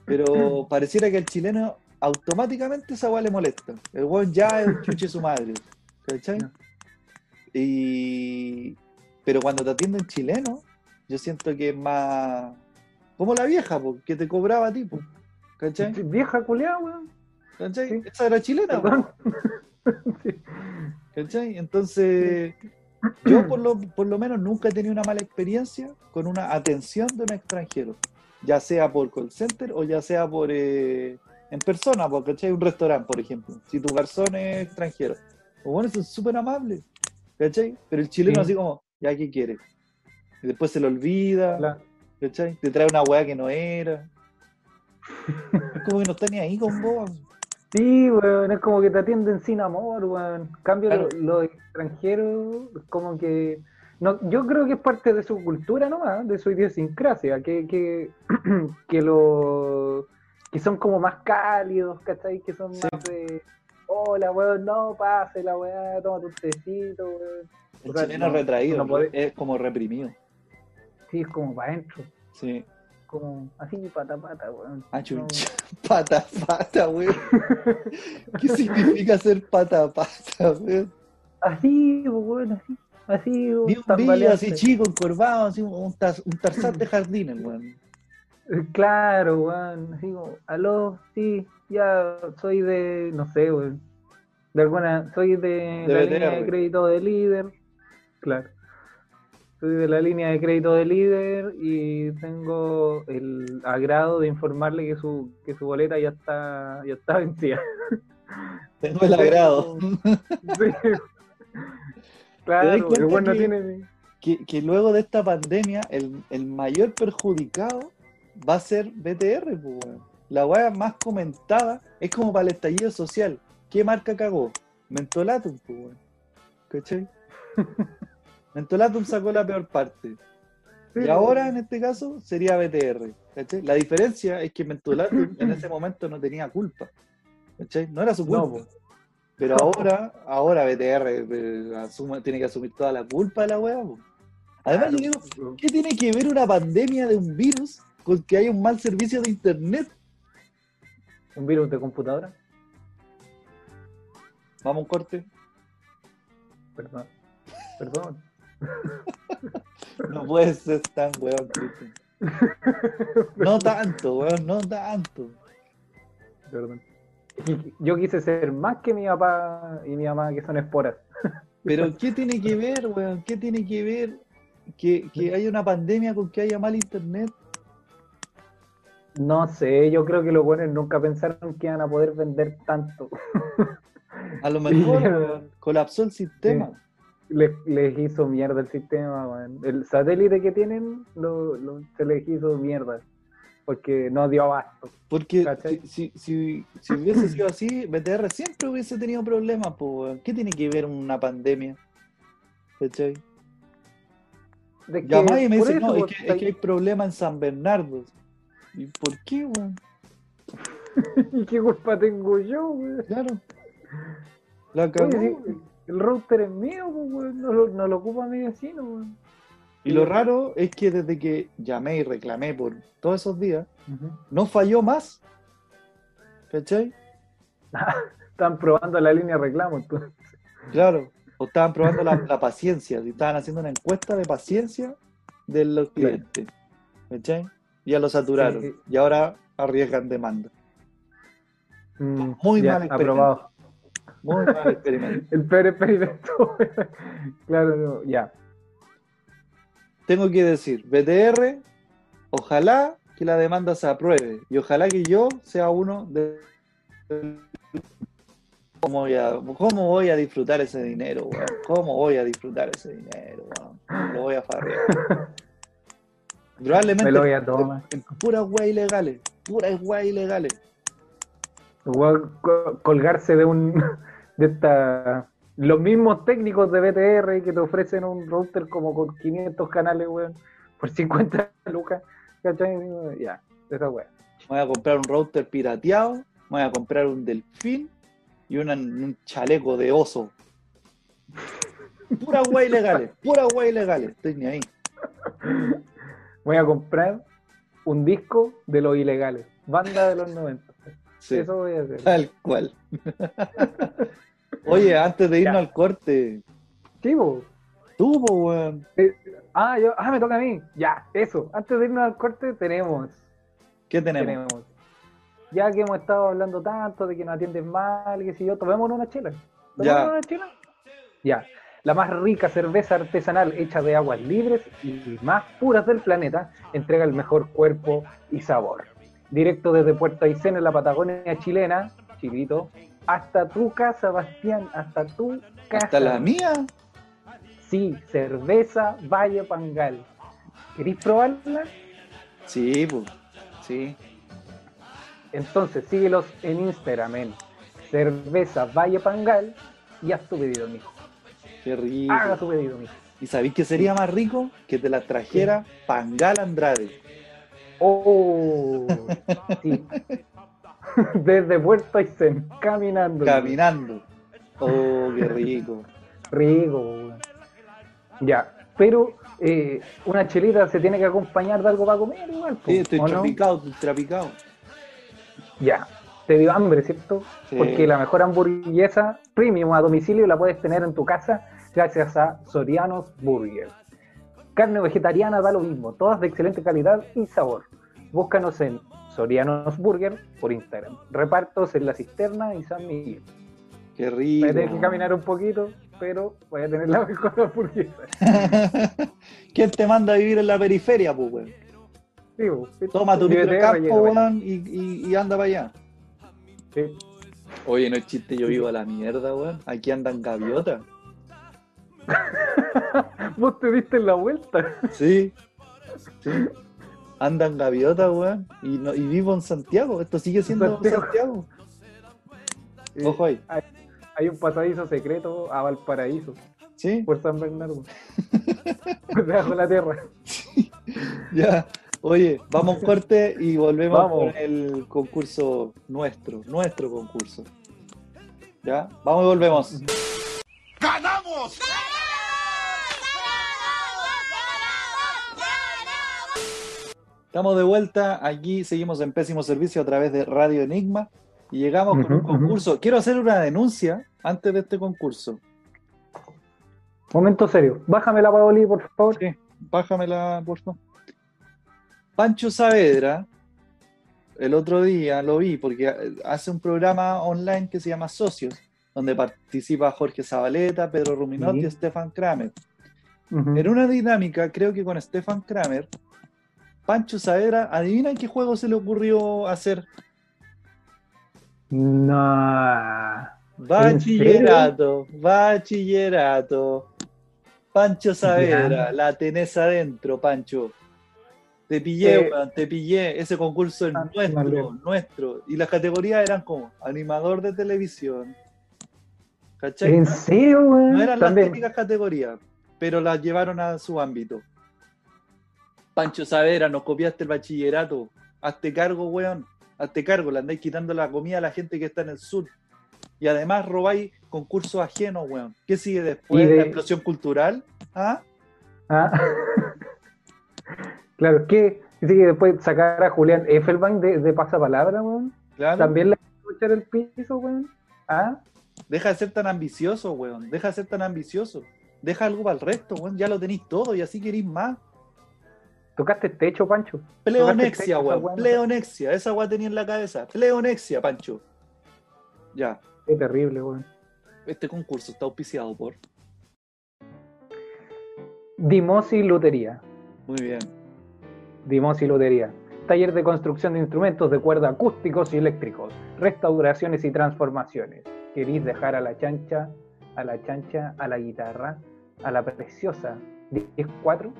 Pero pareciera que al chileno automáticamente esa weá le molesta. El weón ya es chuche su madre. ¿Cachai? Y... Pero cuando te atienden chileno, yo siento que es más... Como la vieja, po, que te cobraba a ti, po. ¿Cachai? Vieja culiada, weón. ¿Cachai? Sí. Esa era chilena. *laughs* Sí. ¿Cachai? Entonces, yo por lo, por lo menos nunca he tenido una mala experiencia con una atención de un extranjero, ya sea por call center o ya sea por eh, en persona, porque ¿cachai? Un restaurante, por ejemplo, si tu garzón es extranjero. Bueno, son súper amables, ¿cachai? Pero el chileno Sí. así como, ya, ¿qué quiere? Y después se lo olvida, La- ¿cachai? Te trae una weá que no era. Es *laughs* como que no está ni ahí con vos. Sí, weón, es como que te atienden sin amor, weón. En cambio, Claro. lo- los extranjeros, como que. No, yo creo que es parte de su cultura nomás, de su idiosincrasia, que, que, *clears throat* que, lo, que son como más cálidos, ¿cachai? Que son Sí. más de. Hola, weón, no, pase la weá, toma tu tecito, weón. El O sea, chileno no- retraído, no es como reprimido. Sí, es como para adentro, Sí. Como así, pata pata, weón. Ah, No. chucha. *laughs* Pata pata, weón. *laughs* ¿Qué significa ser pata pata, weón? Así, weón, así, así, un tambaleante. así chico, encorvado, así un, tar- un tarzán de jardines, weón. Claro, weón. Así como, aló, sí, ya soy de, no sé, weón. De alguna, soy de, De la línea de crédito de líder. Claro. Soy de la línea de crédito de líder y tengo el agrado de informarle que su, que su boleta ya está, ya está vencida. *laughs* Tengo el agrado. *laughs* Sí. Claro, cuenta el weón no que- tiene. Que, que luego de esta pandemia, el, el mayor perjudicado va a ser BTR, pues, weón. La weá más comentada es como para el estallido social. ¿Qué marca cagó? Mentolatum, pues. ¿Cachai? *laughs* Mentolatum sacó la peor parte. Y ahora, en este caso, sería BTR. ¿cachai? La diferencia es que Mentolatum en ese momento no tenía culpa. ¿cachai? No era su culpa. Pero ahora, ahora BTR eh, tiene que asumir toda la culpa de la weá. Además, yo digo, ¿qué tiene que ver una pandemia de un virus con que haya un mal servicio de internet? ¿Un virus de computadora? Vamos corte. Perdón. Perdón. No puede ser tan weón, Cristian. *laughs* No tanto, weón, no tanto. Perdón. Yo quise ser más que mi papá y mi mamá, que son esporas. Pero ¿qué tiene que ver, weón? ¿Qué tiene que ver que, que haya una pandemia con que haya mal internet? No sé, yo creo que los buenos nunca pensaron que iban a poder vender tanto. A lo mejor *laughs* Sí. colapsó el sistema. Les, les hizo mierda el sistema, man. El satélite que tienen lo, lo- se les hizo mierda. Porque no dio abasto. Porque si, si, si, si hubiese sido así, BTR siempre hubiese tenido problemas, pues, weón. ¿Qué tiene que ver una pandemia? ¿Cachai? Llamás y me por dice, eso, no, es que, es que hay problema en San Bernardo. ¿Y por qué, weón? ¿Y *laughs* qué culpa tengo yo, güey? Claro. La Oye, cagó, sí, weón. El router es mío, pues. No, lo, no lo ocupa mi vecino, güey. Y lo raro es que desde que llamé y reclamé por todos esos días, no falló más. ¿Cachai? *laughs* Están probando la línea de reclamo, entonces. Claro. O estaban probando la, la paciencia. Estaban haciendo una encuesta de paciencia de los clientes. ¿Cachai? Ya lo saturaron. Sí. Y ahora arriesgan demanda. Mm, Muy ya, mal experimento. aprobado. Muy mal experimento. El peor experimento. *laughs* claro, no, ya. Tengo que decir, BTR, ojalá que la demanda se apruebe. Y ojalá que yo sea uno de. ¿Cómo voy a, cómo voy a disfrutar ese dinero, weón? ¿Cómo voy a disfrutar ese dinero, weón? Lo voy a farrear. Probablemente Me lo voy a tomar. puras weas ilegales. Puras weas ilegales. Colgarse de un. De esta. Los mismos técnicos de BTR que te ofrecen un router como con 500 canales, weón, por 50 lucas. ¿Cachai? Ya, esa weón. Voy a comprar un router pirateado. Voy a comprar un delfín y una- un chaleco de oso. Puras weas ilegales. Puras weas ilegales. Estoy ni ahí. Voy a comprar un disco de los ilegales. Banda de los 90. Sí, Eso voy a hacer. tal cual. Oye, antes de irnos Ya. al corte, Sí, tú, weón. Eh, ah, yo, ah, me toca a mí. Ya, eso. Antes de irnos al corte, tenemos. ¿Qué tenemos? tenemos. Ya que hemos estado hablando tanto de que nos atienden mal, que si yo, tomémonos una chela. Ya. ¿Tomémonos una chela? Ya. La más rica cerveza artesanal hecha de aguas libres y más puras del planeta entrega el mejor cuerpo y sabor. Directo desde Puerto Aysén en la Patagonia chilena, chilito, hasta tu casa, Bastián, hasta tu casa. Hasta la mía. Sí, cerveza Valle Pangal. ¿Queréis probarla? Sí, pues. Sí. Entonces síguelos en Instagram en cerveza Valle Pangal y haz tu pedido, mijo. Qué rico. Haga tu pedido, mijo. ¿Y sabéis que sería más rico? Que te la trajera Pangal Andrade. Oh, sí. *laughs* Desde Puerto Aysén, caminando. Caminando. Oh, qué *laughs* rico. Rico. Ya, pero eh, una chelita se tiene que acompañar de algo para comer igual, Sí, estoy ¿o no? trapicado, estoy trapicado. Ya, te dio hambre, ¿cierto? Sí. Porque la mejor hamburguesa premium a domicilio la puedes tener en tu casa gracias a Sorianos Burger. Carne vegetariana da lo mismo, todas de excelente calidad y sabor. Búscanos en Sorianos Burger por Instagram. Repartos en la cisterna y San Miguel. Qué Voy rico. a tener que caminar un poquito, pero voy a tener la mejor hamburguesa. *laughs* ¿Quién te manda a vivir en la periferia, pues, weón? Sí, bo. Toma tu microcampo, weón, y, y, y anda para allá. Sí. Oye, no es chiste, yo vivo a la mierda, weón. Aquí andan gaviotas. *laughs* Vos te diste la vuelta. Sí. Sí. Andan gaviotas, weón. Y, no, y vivo en Santiago. Esto sigue siendo Santiago. Santiago. Eh, Ojo ahí. Hay, hay un pasadizo secreto a Valparaíso, Sí, por San Bernardo. *laughs* Debajo de la tierra. ya. Oye, vamos corte y volvemos Vamos. con el concurso nuestro, nuestro concurso. ¿Ya? Vamos y volvemos. ¡Ganamos! Estamos de vuelta. Aquí seguimos en pésimo servicio a través de Radio Enigma. Y llegamos con un concurso. Quiero hacer una denuncia antes de este concurso. Momento serio. Bájame la Paoli, por favor. Sí, bájamela, por favor. Pancho Saavedra, el otro día lo vi porque hace un programa online que se llama Socios, donde participa Jorge Zabaleta, Pedro Ruminotti y Stefan Kramer. En una dinámica, creo que con Stefan Kramer, Pancho Saavedra, adivina qué juego se le ocurrió hacer. No. Bachillerato, bachillerato. Pancho Saavedra, la tenés adentro, Pancho. Te pillé, Eh, te pillé. Ese concurso es ah, nuestro, nuestro. Y las categorías eran como animador de televisión. ¿Cachai? ¿En serio, weón? No eran las típicas categorías, pero las llevaron a su ámbito. Pancho Saavedra, nos copiaste el bachillerato. Hazte cargo, weón. Hazte cargo, le andáis quitando la comida a la gente que está en el sur. Y además robáis concursos ajenos, weón. ¿Qué sigue después? De- ¿La explosión cultural? ¿Ah? Ah. *laughs* claro, que dice que después sacar a Julián Effelbein de, de pasapalabra, weón. Claro. También le echar el piso, weón. Ah, Deja de ser tan ambicioso, weón. Deja de ser tan ambicioso. Deja algo para el resto, weón. Ya lo tenéis todo y así queréis más. Tocaste techo, Pancho. Pleonexia, weón. Pleonexia. Esa weón tenía en la cabeza. Pleonexia, Pancho. Ya. Qué terrible, weón. Este concurso está auspiciado por. Dimosi Lutería. Muy bien. Dimosi Lutería. Taller de construcción de instrumentos de cuerda acústicos y eléctricos. Restauraciones y transformaciones. ¿Queréis dejar a la chancha, a la chancha, a la guitarra, a la preciosa 10-4?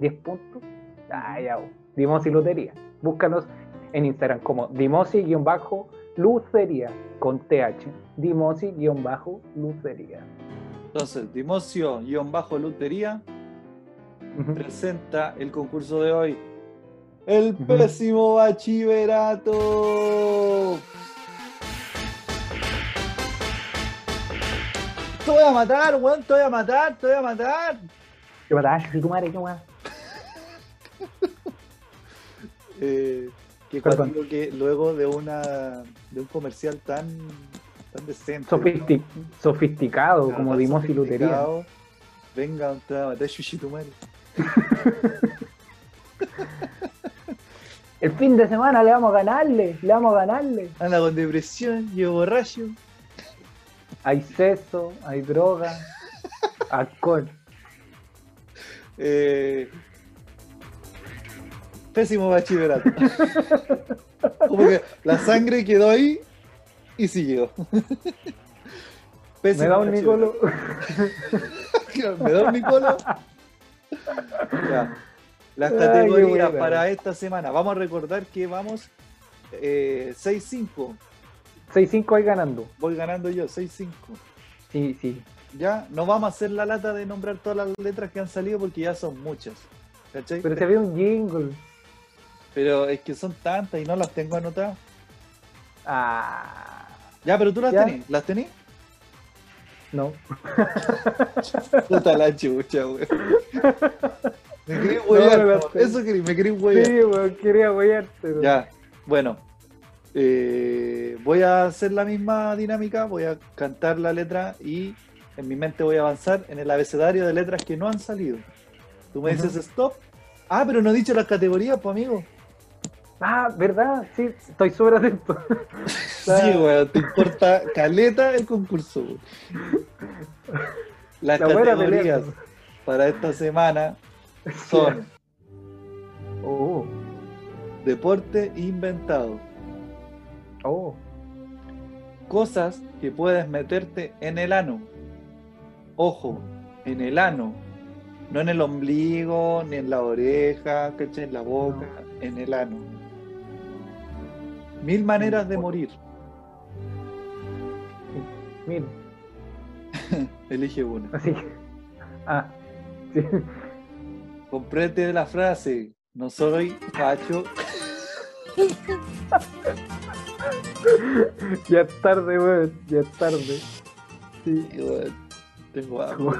¿10 puntos? Ah, ya. Dimosi Lutería. Búscanos en Instagram como Dimosi-Lucería con TH. Dimosi-Lucería. Entonces, Dimocio-Lutería Ujú. presenta el concurso de hoy. El pésimo bachillerato. Te voy a matar, weón, te voy a matar, te voy a matar. ¿Qué pasa? ¿Y tu madre qué weá? *laughs* Eh, que cuando que luego de una de un comercial tan tan decente, Sofistic- sofisticado, como Dimosi Lutería. sofisticado, Venga, matar, chuchi, tu madre. *laughs* El fin de semana le vamos a ganarle, le vamos a ganarle. Anda con depresión, yo borracho. Hay sexo, hay droga, *laughs* alcohol. Eh, pésimo bachillerato. Como que la sangre quedó ahí y siguió. Me Pésimo da un. Nicolo. *laughs* Me da un Nicolo. Ya. Las Ay, categorías buena. para esta semana. Vamos a recordar que vamos eh, 6-5. 6-5 ahí ganando. Voy ganando yo, 6-5. Sí, sí. Ya, no vamos a hacer la lata de nombrar todas las letras que han salido porque ya son muchas. ¿Cachai? Pero se ve un jingle. Pero es que son tantas y no las tengo anotadas. Ah, Ya, pero tú las tenés. ¿Las tenés? no. *laughs* Puta la chucha, güey. *laughs* Me querés No, huevear, no. Eso querés, me querés huevear. Sí, weón, quería pero- Ya, bueno. eh, voy a hacer la misma dinámica, voy a cantar la letra y en mi mente voy a avanzar en el abecedario de letras que no han salido. Tú me dices stop. Ah, pero no he dicho las categorías, pues amigo. Ah, ¿verdad? Sí, estoy súper atento. *laughs* Sí, weón, te importa caleta el concurso. weón. Las La categorías para esta semana son Oh, deporte inventado, oh. cosas que puedes meterte en el ano. Ojo, en el ano. No en el ombligo, ni en la oreja, ¿cachai? En la boca, en el ano. Mil maneras de morir. Mira, *laughs* Elige una. así. Ah, sí. Comprende la frase. No soy facho. *laughs* Ya es tarde, weón. Ya es tarde. Sí. Tengo hambre.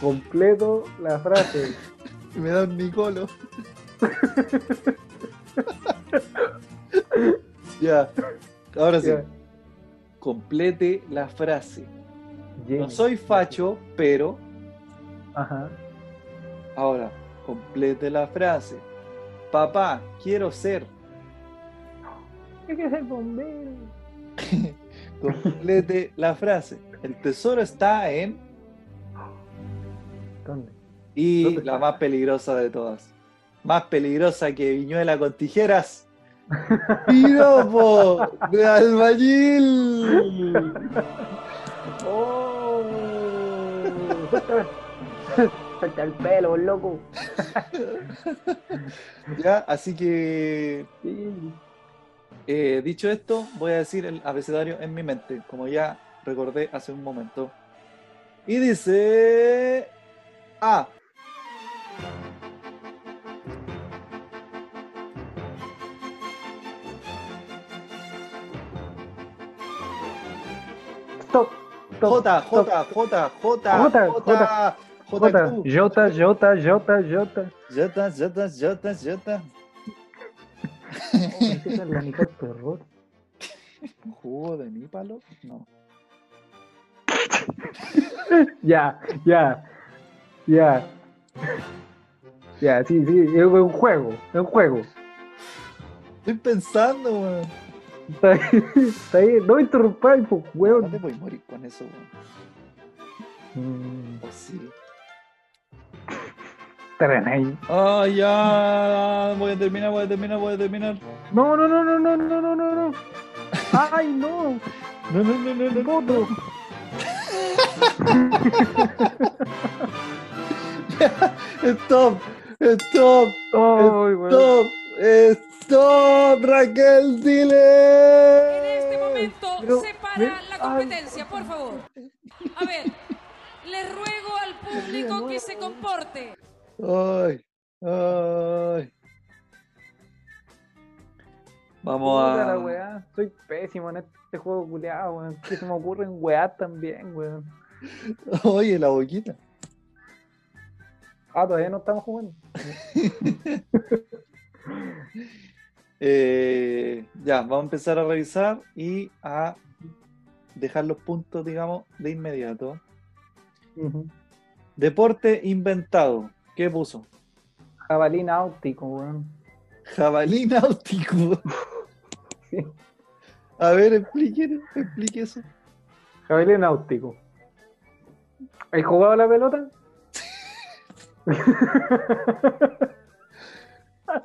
Completo la frase. *laughs* Me da un Nicolo. Ya. Ahora sí. Ya. Complete la frase. No soy facho, pero. Ajá. Ahora, complete la frase. Papá, quiero ser. Hay que ser bombero. *laughs* Complete la frase. El tesoro está en. ¿Dónde? Y ¿Dónde la más peligrosa de todas. Más peligrosa que Viñuela con tijeras. ¡Piropo! ¡De albañil! ¡Oh! Suelta el pelo, loco. Ya, así que eh, dicho esto, voy a decir el abecedario en mi mente, como ya recordé hace un momento. Y dice A. J. J, J, J, J, J, Jota, Q. Jota, Jota, Jota, Jota. Jota, Jota, Jota, Jota. Oh, pensé que era la mitad terror. ¿Jugo de mi palo? No. Ya, ya, ya. Ya, sí, sí, es un juego, es un juego. Estoy pensando, weón. Está ahí, está ahí. No interrumpáis, pues, No weón. te voy a morir con eso, weón. Mm, O sí. estarán ahí. Ah, ya. Voy a terminar, voy a terminar, voy a terminar. No, no, no, no, no, no, no, no, no. Ay, no. No, no, no, no, no. Voto. *laughs* Stop, stop, weón. stop, stop, Raquel, En dile. este momento Pero, se para la ay. competencia, por favor. A ver, le ruego al público que se comporte. Ay, ay. Vamos Puta la a. weá. Soy pésimo en este juego culeado, weón. Que se me ocurren weá también, weón. Oye, la boquita. Ah, todavía no estamos jugando. *laughs* Eh, ya, vamos a empezar a revisar y a dejar los puntos, digamos, de inmediato. Deporte inventado. ¿Qué puso? Jabalí náutico, weón. Jabalí náutico. *laughs* Sí. A ver, explique, explique eso. Jabalí náutico. ¿Has jugado a la pelota? *laughs*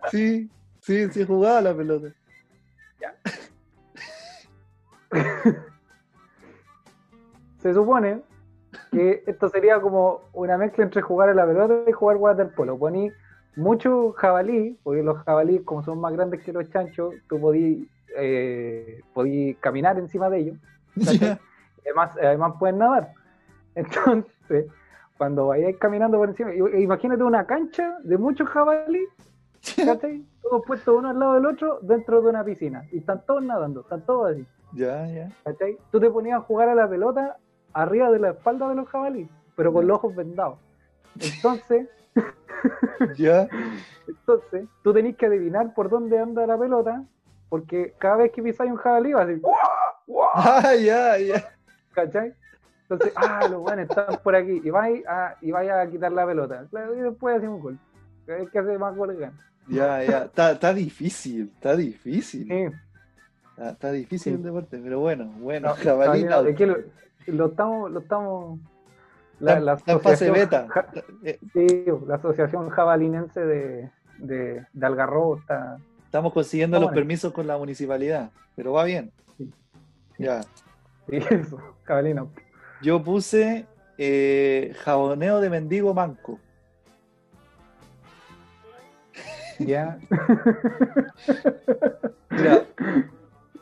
Sí, sí, sí jugaba la pelota. Se supone que esto sería como una mezcla entre jugar a la pelota y jugar waterpolo. Poní mucho jabalí, porque los jabalíes, como son más grandes que los chanchos, tú podí, eh, podí caminar encima de ellos. Ya. Además, además pueden nadar. Entonces, cuando vayáis caminando por encima, imagínate una cancha de muchos jabalí, *laughs* ¿cachai? Todos puestos uno al lado del otro dentro de una piscina. Y están todos nadando, están todos así. Ya, ya. ¿cachai? Tú te ponías a jugar a la pelota arriba de la espalda de los jabalíes, pero con los ojos vendados. Entonces, *laughs* Ya. entonces, tú tenés que adivinar por dónde anda la pelota, porque cada vez que pisáis un jabalí va a decir. ¡guau! *laughs* Ah, ya, ya. ¿cachai? Entonces, ah, los buenos están por aquí, y vais a, y vais a quitar la pelota. Y después hacemos un gol. Que hace más goles gana. Ya, ya. Está, está difícil, está difícil. Sí, Está, difícil Sí. el deporte, pero bueno, bueno, no, es que lo, estamos, lo estamos. Está en fase beta. ja- Eh, Sí, la Asociación Jabalinense de, de, de Algarrobo está. Estamos consiguiendo los Bueno. permisos con la municipalidad, pero va bien. Sí. Ya. Sí, eso, jabalina. Yo puse eh, jaboneo de mendigo manco. Ya. *laughs* Mira,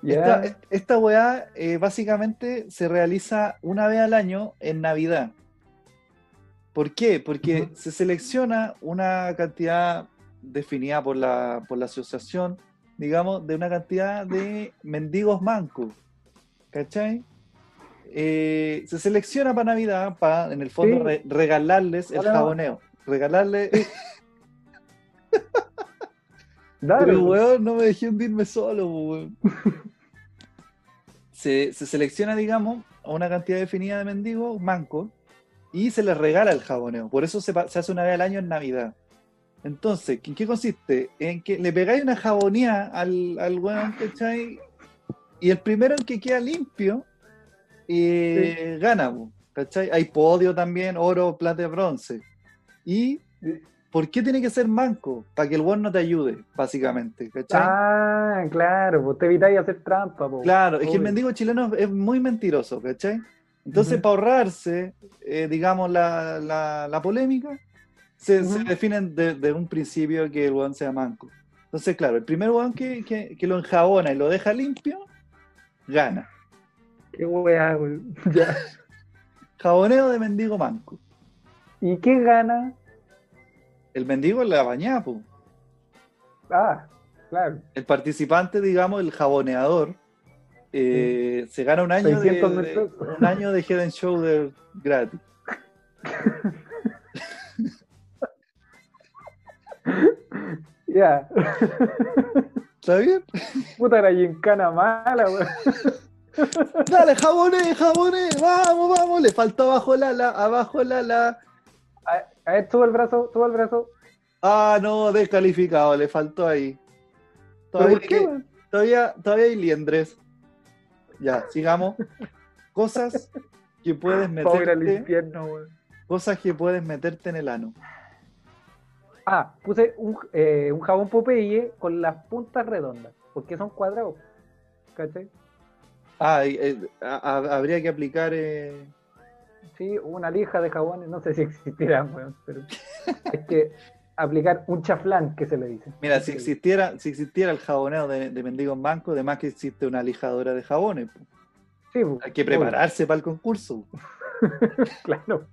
ya. esta, esta weá eh, básicamente se realiza una vez al año en Navidad. ¿Por qué? Porque se selecciona una cantidad definida por la, por la asociación digamos, de una cantidad de mendigos mancos. ¿Cachai? Eh, se selecciona para Navidad para, en el fondo, Sí. re- regalarles el jaboneo. Regalarle. *laughs* Dale, Pero, pues. weón, no me dejé hundirme solo, po, weón. *laughs* se, se selecciona, digamos, a una cantidad definida de mendigos mancos y se les regala el jaboneo. Por eso se, se hace una vez al año en Navidad. Entonces, ¿en qué consiste? En que le pegáis una jabonía al, al weón, ¿cachai? Y el primero en que queda limpio eh, gana, po, ¿cachai? Hay podio también, oro, plata y bronce. ¿Y por qué tiene que ser manco? Para que el weón no te ayude, básicamente, ¿cachai? Ah, claro, pues te evitáis hacer trampa, po. Claro, es que el mendigo chileno es muy mentiroso, ¿cachai? Entonces, para ahorrarse, eh, digamos, la, la- la polémica, se, se Ujú. definen de, de un principio que el weón sea manco. Entonces, claro, el primer weón que, que- que lo enjabona y lo deja limpio, gana. Qué weá. *laughs* Ya. Jaboneo de mendigo manco. ¿Y qué gana? El mendigo la bañá, po. Ah, claro. El participante, digamos, el jaboneador, eh, se gana un año, de, 600 de- un año de Head and Shoulder gratis. *laughs* Ya. ¿Está bien? Puta la gincana mala, güey. Dale, jaboné, jaboné, vamos, vamos. Le faltó abajo el ala, abajo el ala. A, ver, sube el brazo, sube el brazo. Ah, no, descalificado, le faltó ahí. ¿Pero Todavía, por qué, todavía, todavía hay liendres. Ya, sigamos. *laughs* Cosas que puedes a ir al meterte, infierno, güey. cosas que puedes meterte en el ano. Ah, puse un, eh, un jabón Popeye con las puntas redondas, porque son cuadrados. ¿Cachai? Ah, eh, a- a- habría que aplicar. eh, Sí, una lija de jabones, no sé si *laughs* existirán, weón, pero hay que aplicar un chaflán, que se le dice. Mira, si existiera, si existiera el jaboneo de, de mendigos mancos, además que existe una lijadora de jabones. po. Sí, Hay que prepararse para el concurso. *laughs* claro.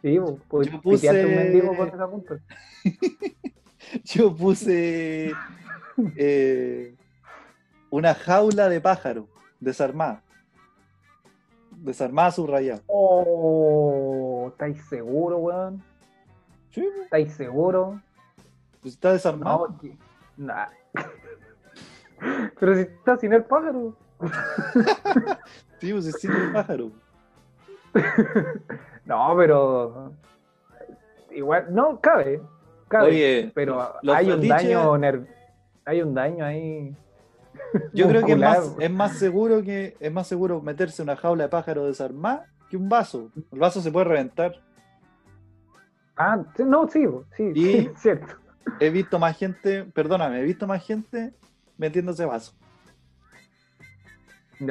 Sí, pues, Yo puse- un mendigo con esa punta. *laughs* Yo puse eh, una jaula de pájaro desarmada. Desarmada, subrayada. Oh, ¿estáis seguro, weón? Sí, ¿Estáis seguro? pues está desarmado. No, nah. *laughs* Pero si está sin el pájaro. Sí, pues es sin el pájaro. *laughs* No, pero igual, no, cabe, cabe. Oye, pero hay un fetiches- daño ner- hay un daño ahí. Yo creo que es más, es más seguro que es más seguro meterse una jaula de pájaro desarmada que un vaso. El vaso se puede reventar. Ah, no, sí, sí, Y- *laughs* sí, cierto. He visto más gente, perdóname, he visto más gente metiéndose vaso.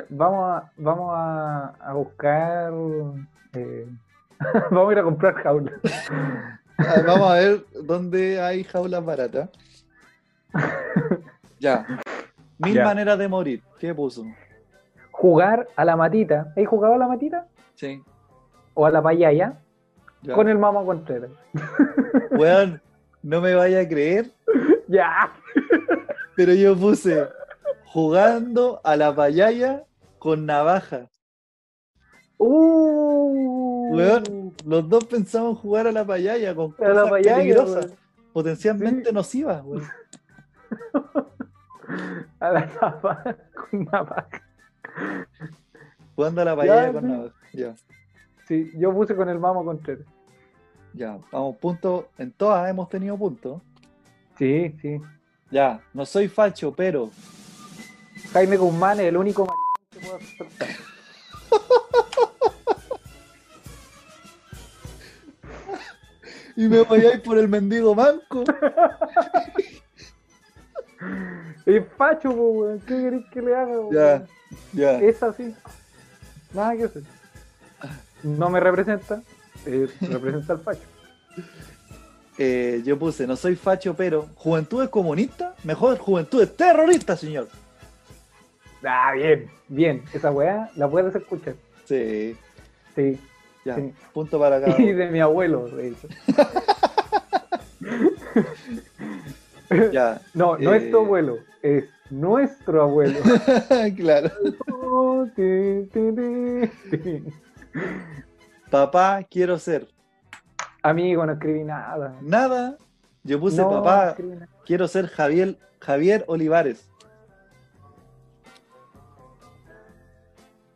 Vamos a, vamos a, a buscar. eh, *laughs* vamos a ir a comprar jaula. Ah, Vamos a *laughs* ver dónde hay jaulas baratas. Ya. Mil Ya. maneras de morir. ¿Qué puso? Jugar a la matita. ¿Has jugado a la matita? Sí. O a la payaya ya. con el Mamo Contreras. *laughs* Weón, no me vaya a creer, *laughs* Ya. pero yo puse jugando a la payaya con navaja. Uh, Weón, los dos pensamos jugar a la payaya con a la cosas payaya, peligrosas, weón. potencialmente Sí. nocivas, weón. *laughs* A la navaja con navaja. Jugando a la Ya, con sí. navaja. Ya, Sí, yo puse con el Mamo Contreras. ya. Vamos, punto. En todas hemos tenido puntos. Sí, sí. Ya, no soy facho, pero. Jaime Guzmán es el único que puedo aceptar. *laughs* Y me voy a ir por el mendigo manco. *laughs* Es facho, weón. ¿Qué querés que le haga, weón? Ya, ya. Es así. Nada que hacer. No me representa. eh, representa al facho. *laughs* Eh, yo puse, no soy facho, pero. ¿Juventud es comunista? Mejor juventud es terrorista, señor. Ah, bien, bien. Esa weá la puedes escuchar. Sí, Sí. ya. Sí. Punto para cada *laughs* Y de mi abuelo, de hecho. *laughs* *laughs* Ya. No, no Eh. es tu abuelo, es nuestro abuelo. *laughs* claro. Oh. Papá, quiero ser. Amigo, no escribí nada. Nada. Yo puse No papá, quiero ser Javier, Javier Olivares.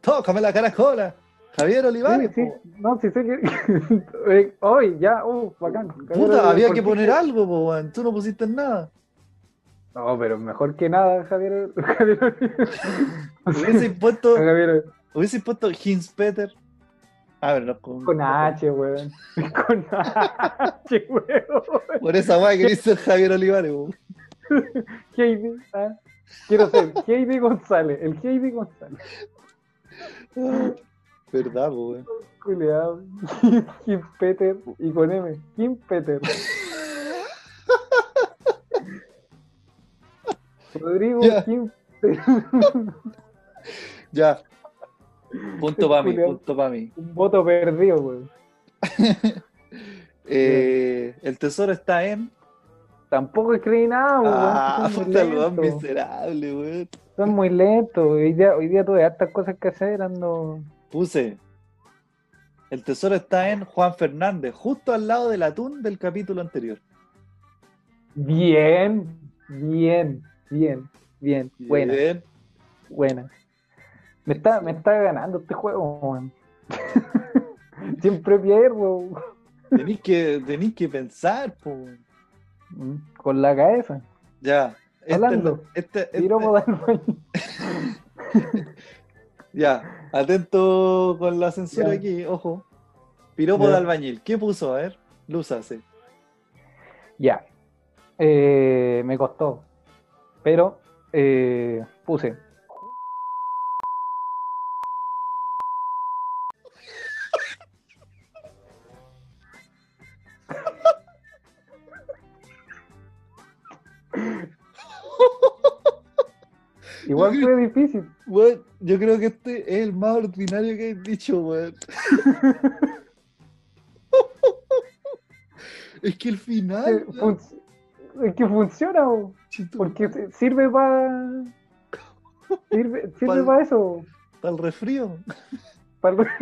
Tócame la caracola. Javier Olivares. Sí, sí, po. no, sí sé que. *laughs* Eh, Hoy, ya, uh, bacán. Puta, había que poner algo, po, weón. Tú no pusiste nada. No, pero mejor que nada, Javier. *laughs* Javier. Hubiese puesto, *laughs* Javier hubiese puesto Hins Peter. A ver, no, con, con H, weón. Con H, weón. Por esa weá que dice Javier Olivares, po. Heidi, ah. Quiero ser Heidi González, el Heidi González. Verdad, weón. Culeado. *laughs* Kim Peter y con M. Kim Peter. *laughs* Rodrigo Ya. Kim *laughs* Ya. Punto para mí, Culeado. punto para mí. Un voto perdido, weón. Eh, el tesoro está en. Tampoco escribí nada, weón. Ah, Son miserable, weón. Son muy lentos. Hoy día, hoy día tuve hartas cosas que hacer, ando. Puse. El tesoro está en Juan Fernández, justo al lado del atún del capítulo anterior. Bien, bien, bien, bien. Buena, Bien. buena. Me está, me está ganando este juego, weón. *laughs* Siempre pierdo. Tenéis que, tenéis que pensar, po. Mm, Con la cabeza. Ya. Este, Hablando. este, este- baño. *laughs* ya, atento con la censura Ya. aquí, ojo. Piropo Ya. de albañil. ¿Qué puso? A ver, luz hace. Ya. Eh, me costó. Pero eh, puse. Igual fue difícil. Weón, yo creo que este es el más ordinario que he dicho, weón. *laughs* es que el Eh, final. fun- Es que funciona, chito, porque sirve para. Sirve, sirve para eso. para el resfrío. Para el- *laughs*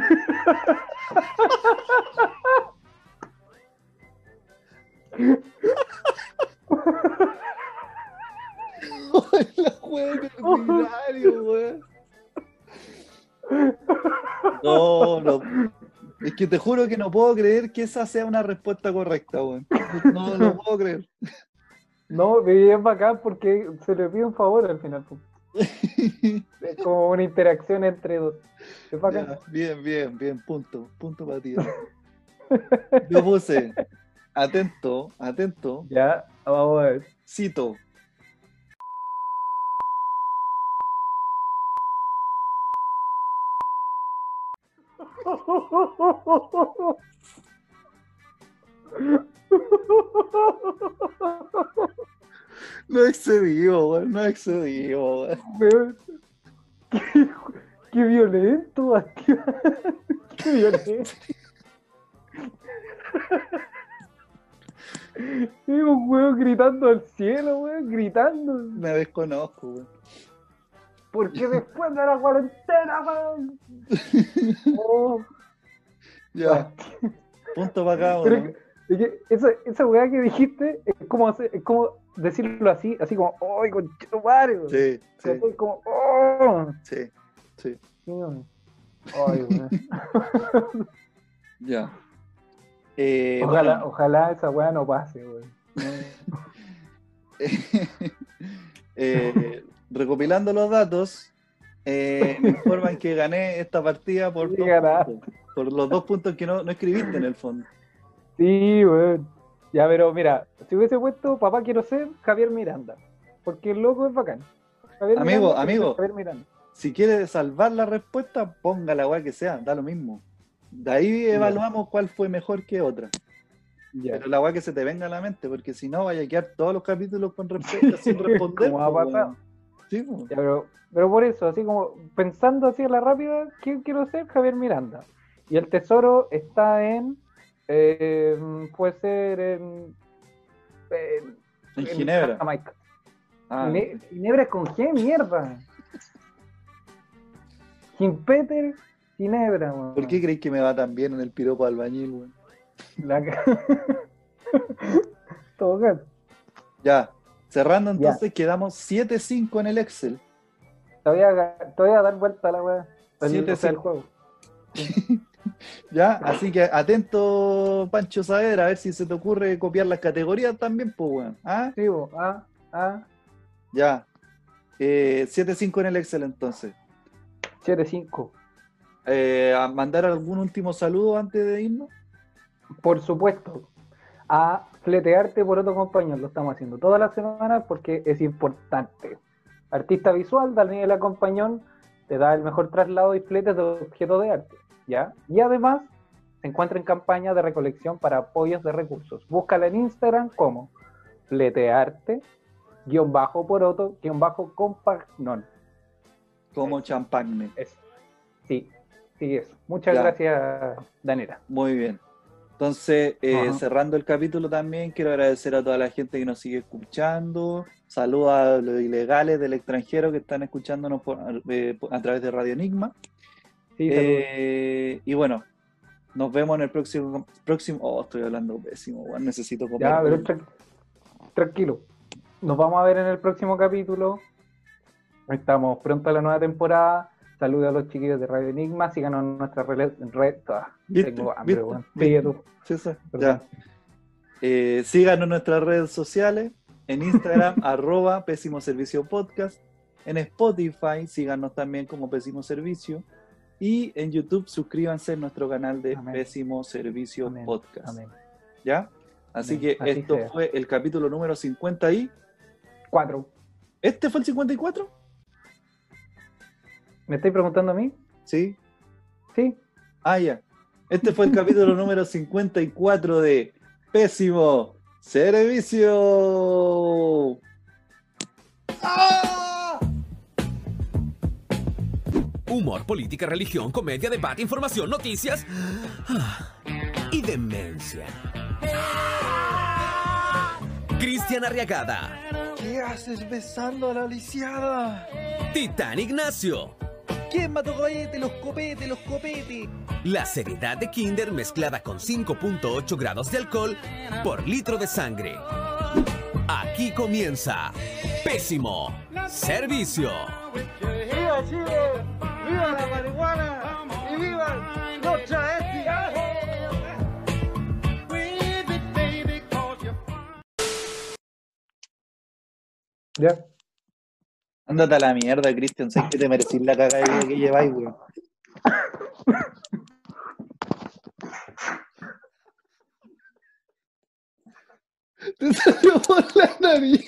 *laughs* *laughs* la weón, qué ordinario, weón. No, no. Es que te juro que no puedo creer que esa sea una respuesta correcta, weón. No lo *laughs* puedo creer. No, y es bacán porque se le pide un favor al final. *laughs* Es como una interacción entre dos. Es bacán. Ya, bien, bien, bien, punto. Punto para ti. Yo puse, atento, atento, Ya, vamos a ver. cito. No excedió, weón, no excedió. Weón. Qué, qué violento, Bastián. Qué violento. Es un weón gritando al cielo, weón, gritando. Me desconozco, weón. Porque después de la cuarentena, weón. *laughs* Oh, Ya, *laughs* punto para que esa, esa weá que dijiste es como, hacer- es como decirlo así, así como, ¡ay, conchetumare! weón! Sí, sí. Como, ¡oh! sí, sí. Ay. *laughs* Ya. Eh, Ojalá, bueno, ojalá esa weá no pase, weón. *laughs* eh, recopilando los datos, eh, me informan que gané esta partida por, Sí, dos ganaste. puntos, por los dos puntos que no, no escribiste en el fondo. Sí, weón. Ya, pero mira, si hubiese puesto papá quiero ser Javier Miranda, porque el loco es bacán. Javier Amigo, Miranda, amigo. Javier Miranda. Si quieres salvar la respuesta, ponga la weá que sea, da lo mismo. De ahí evaluamos cuál fue mejor que otra. Ya. Pero la weá que se te venga a la mente, porque si no, vaya a quedar todos los capítulos con *laughs* respuestas sin responder. Como ha pasado. weón. Sí, po. Ya, pero, pero por eso, así como pensando así a la rápida, ¿quién quiero ser? Javier Miranda. Y el tesoro está en. eh, puede ser en. En, En Ginebra. Jamaica. Ah, Gine- Ginebra con G, mierda. Ginpeter, Ginebra, weón. ¿Por qué creéis que me va tan bien en el piropo albañil, weón? La *laughs* Todo bien. Ya, cerrando entonces, quedamos 7-5 en el Excel. Te voy a, te voy a dar vuelta a la weá. El- Siete, o sea, el cinco. juego. *laughs* Ya, así que atento, Pancho Saavedra, a ver si se te ocurre copiar las categorías también, pues, weón. ¿Ah? Sí, bo. ah, ah, Ya. Eh, 7-5 en el Excel entonces. 7-5. Eh, ¿a mandar algún último saludo antes de irnos? Por supuesto, a fletearte por otro compañero. Lo estamos haciendo todas las semanas porque es importante. Artista visual, Daniela Compañón, te da el mejor traslado y fletes de objetos de arte. ¿ya? Y además, se encuentra en campaña de recolección para apoyos de recursos. Búscala en Instagram como fletearte, guion bajo poroto, guion bajo compagnon. Como champagne. Eso. Sí, sí, eso. Muchas Ya. gracias, Daniela. Muy bien. Entonces, eh, cerrando el capítulo también, quiero agradecer a toda la gente que nos sigue escuchando. Saludos a los ilegales del extranjero que están escuchándonos por- eh, a través de Radio Enigma. Sí. Eh, y bueno, nos vemos en el próximo. próximo oh, estoy hablando pésimo, weón, necesito comer. Ya, pero tra- tranquilo. Nos vamos a ver en el próximo capítulo. Estamos pronto a la nueva temporada. Saludos a los chiquillos de Radio Enigma. Síganos en nuestras redes. Red... ah, tengo hambre, ya. Eh, síganos en nuestras redes sociales, en Instagram, *laughs* arroba Pésimo Servicio Podcast, en Spotify, síganos también como Pésimo Servicio, y en YouTube suscríbanse a nuestro canal de Amén. Pésimo Servicio Amén. Podcast. Amén. ¿Ya? Así que Así esto sea. fue el capítulo número 50 y... Cuatro. ¿Este fue el 54? ¿Me estáis preguntando a mí? Sí. Sí. Ah, ya. Este fue el *laughs* capítulo número 54 de Pésimo Servicio. ¡Ah! Humor, política, religión, comedia, debate, información, noticias ah, y demencia. Cristian Arriagada, ¿Qué haces besando a la lisiada? Titán Ignacio, ¿Quién mató cohete? Los copetes, los copetes. la seriedad de Kinder mezclada con 5.8 grados de alcohol por litro de sangre. Aquí comienza Pésimo Servicio. ¡Viva Chile! ¡Viva la marihuana! ¡Y viva los travestis! Ya. Ándate a la mierda, Cristian. Sé que te merecís la cagada que lleváis, weón. Te salió por la nariz.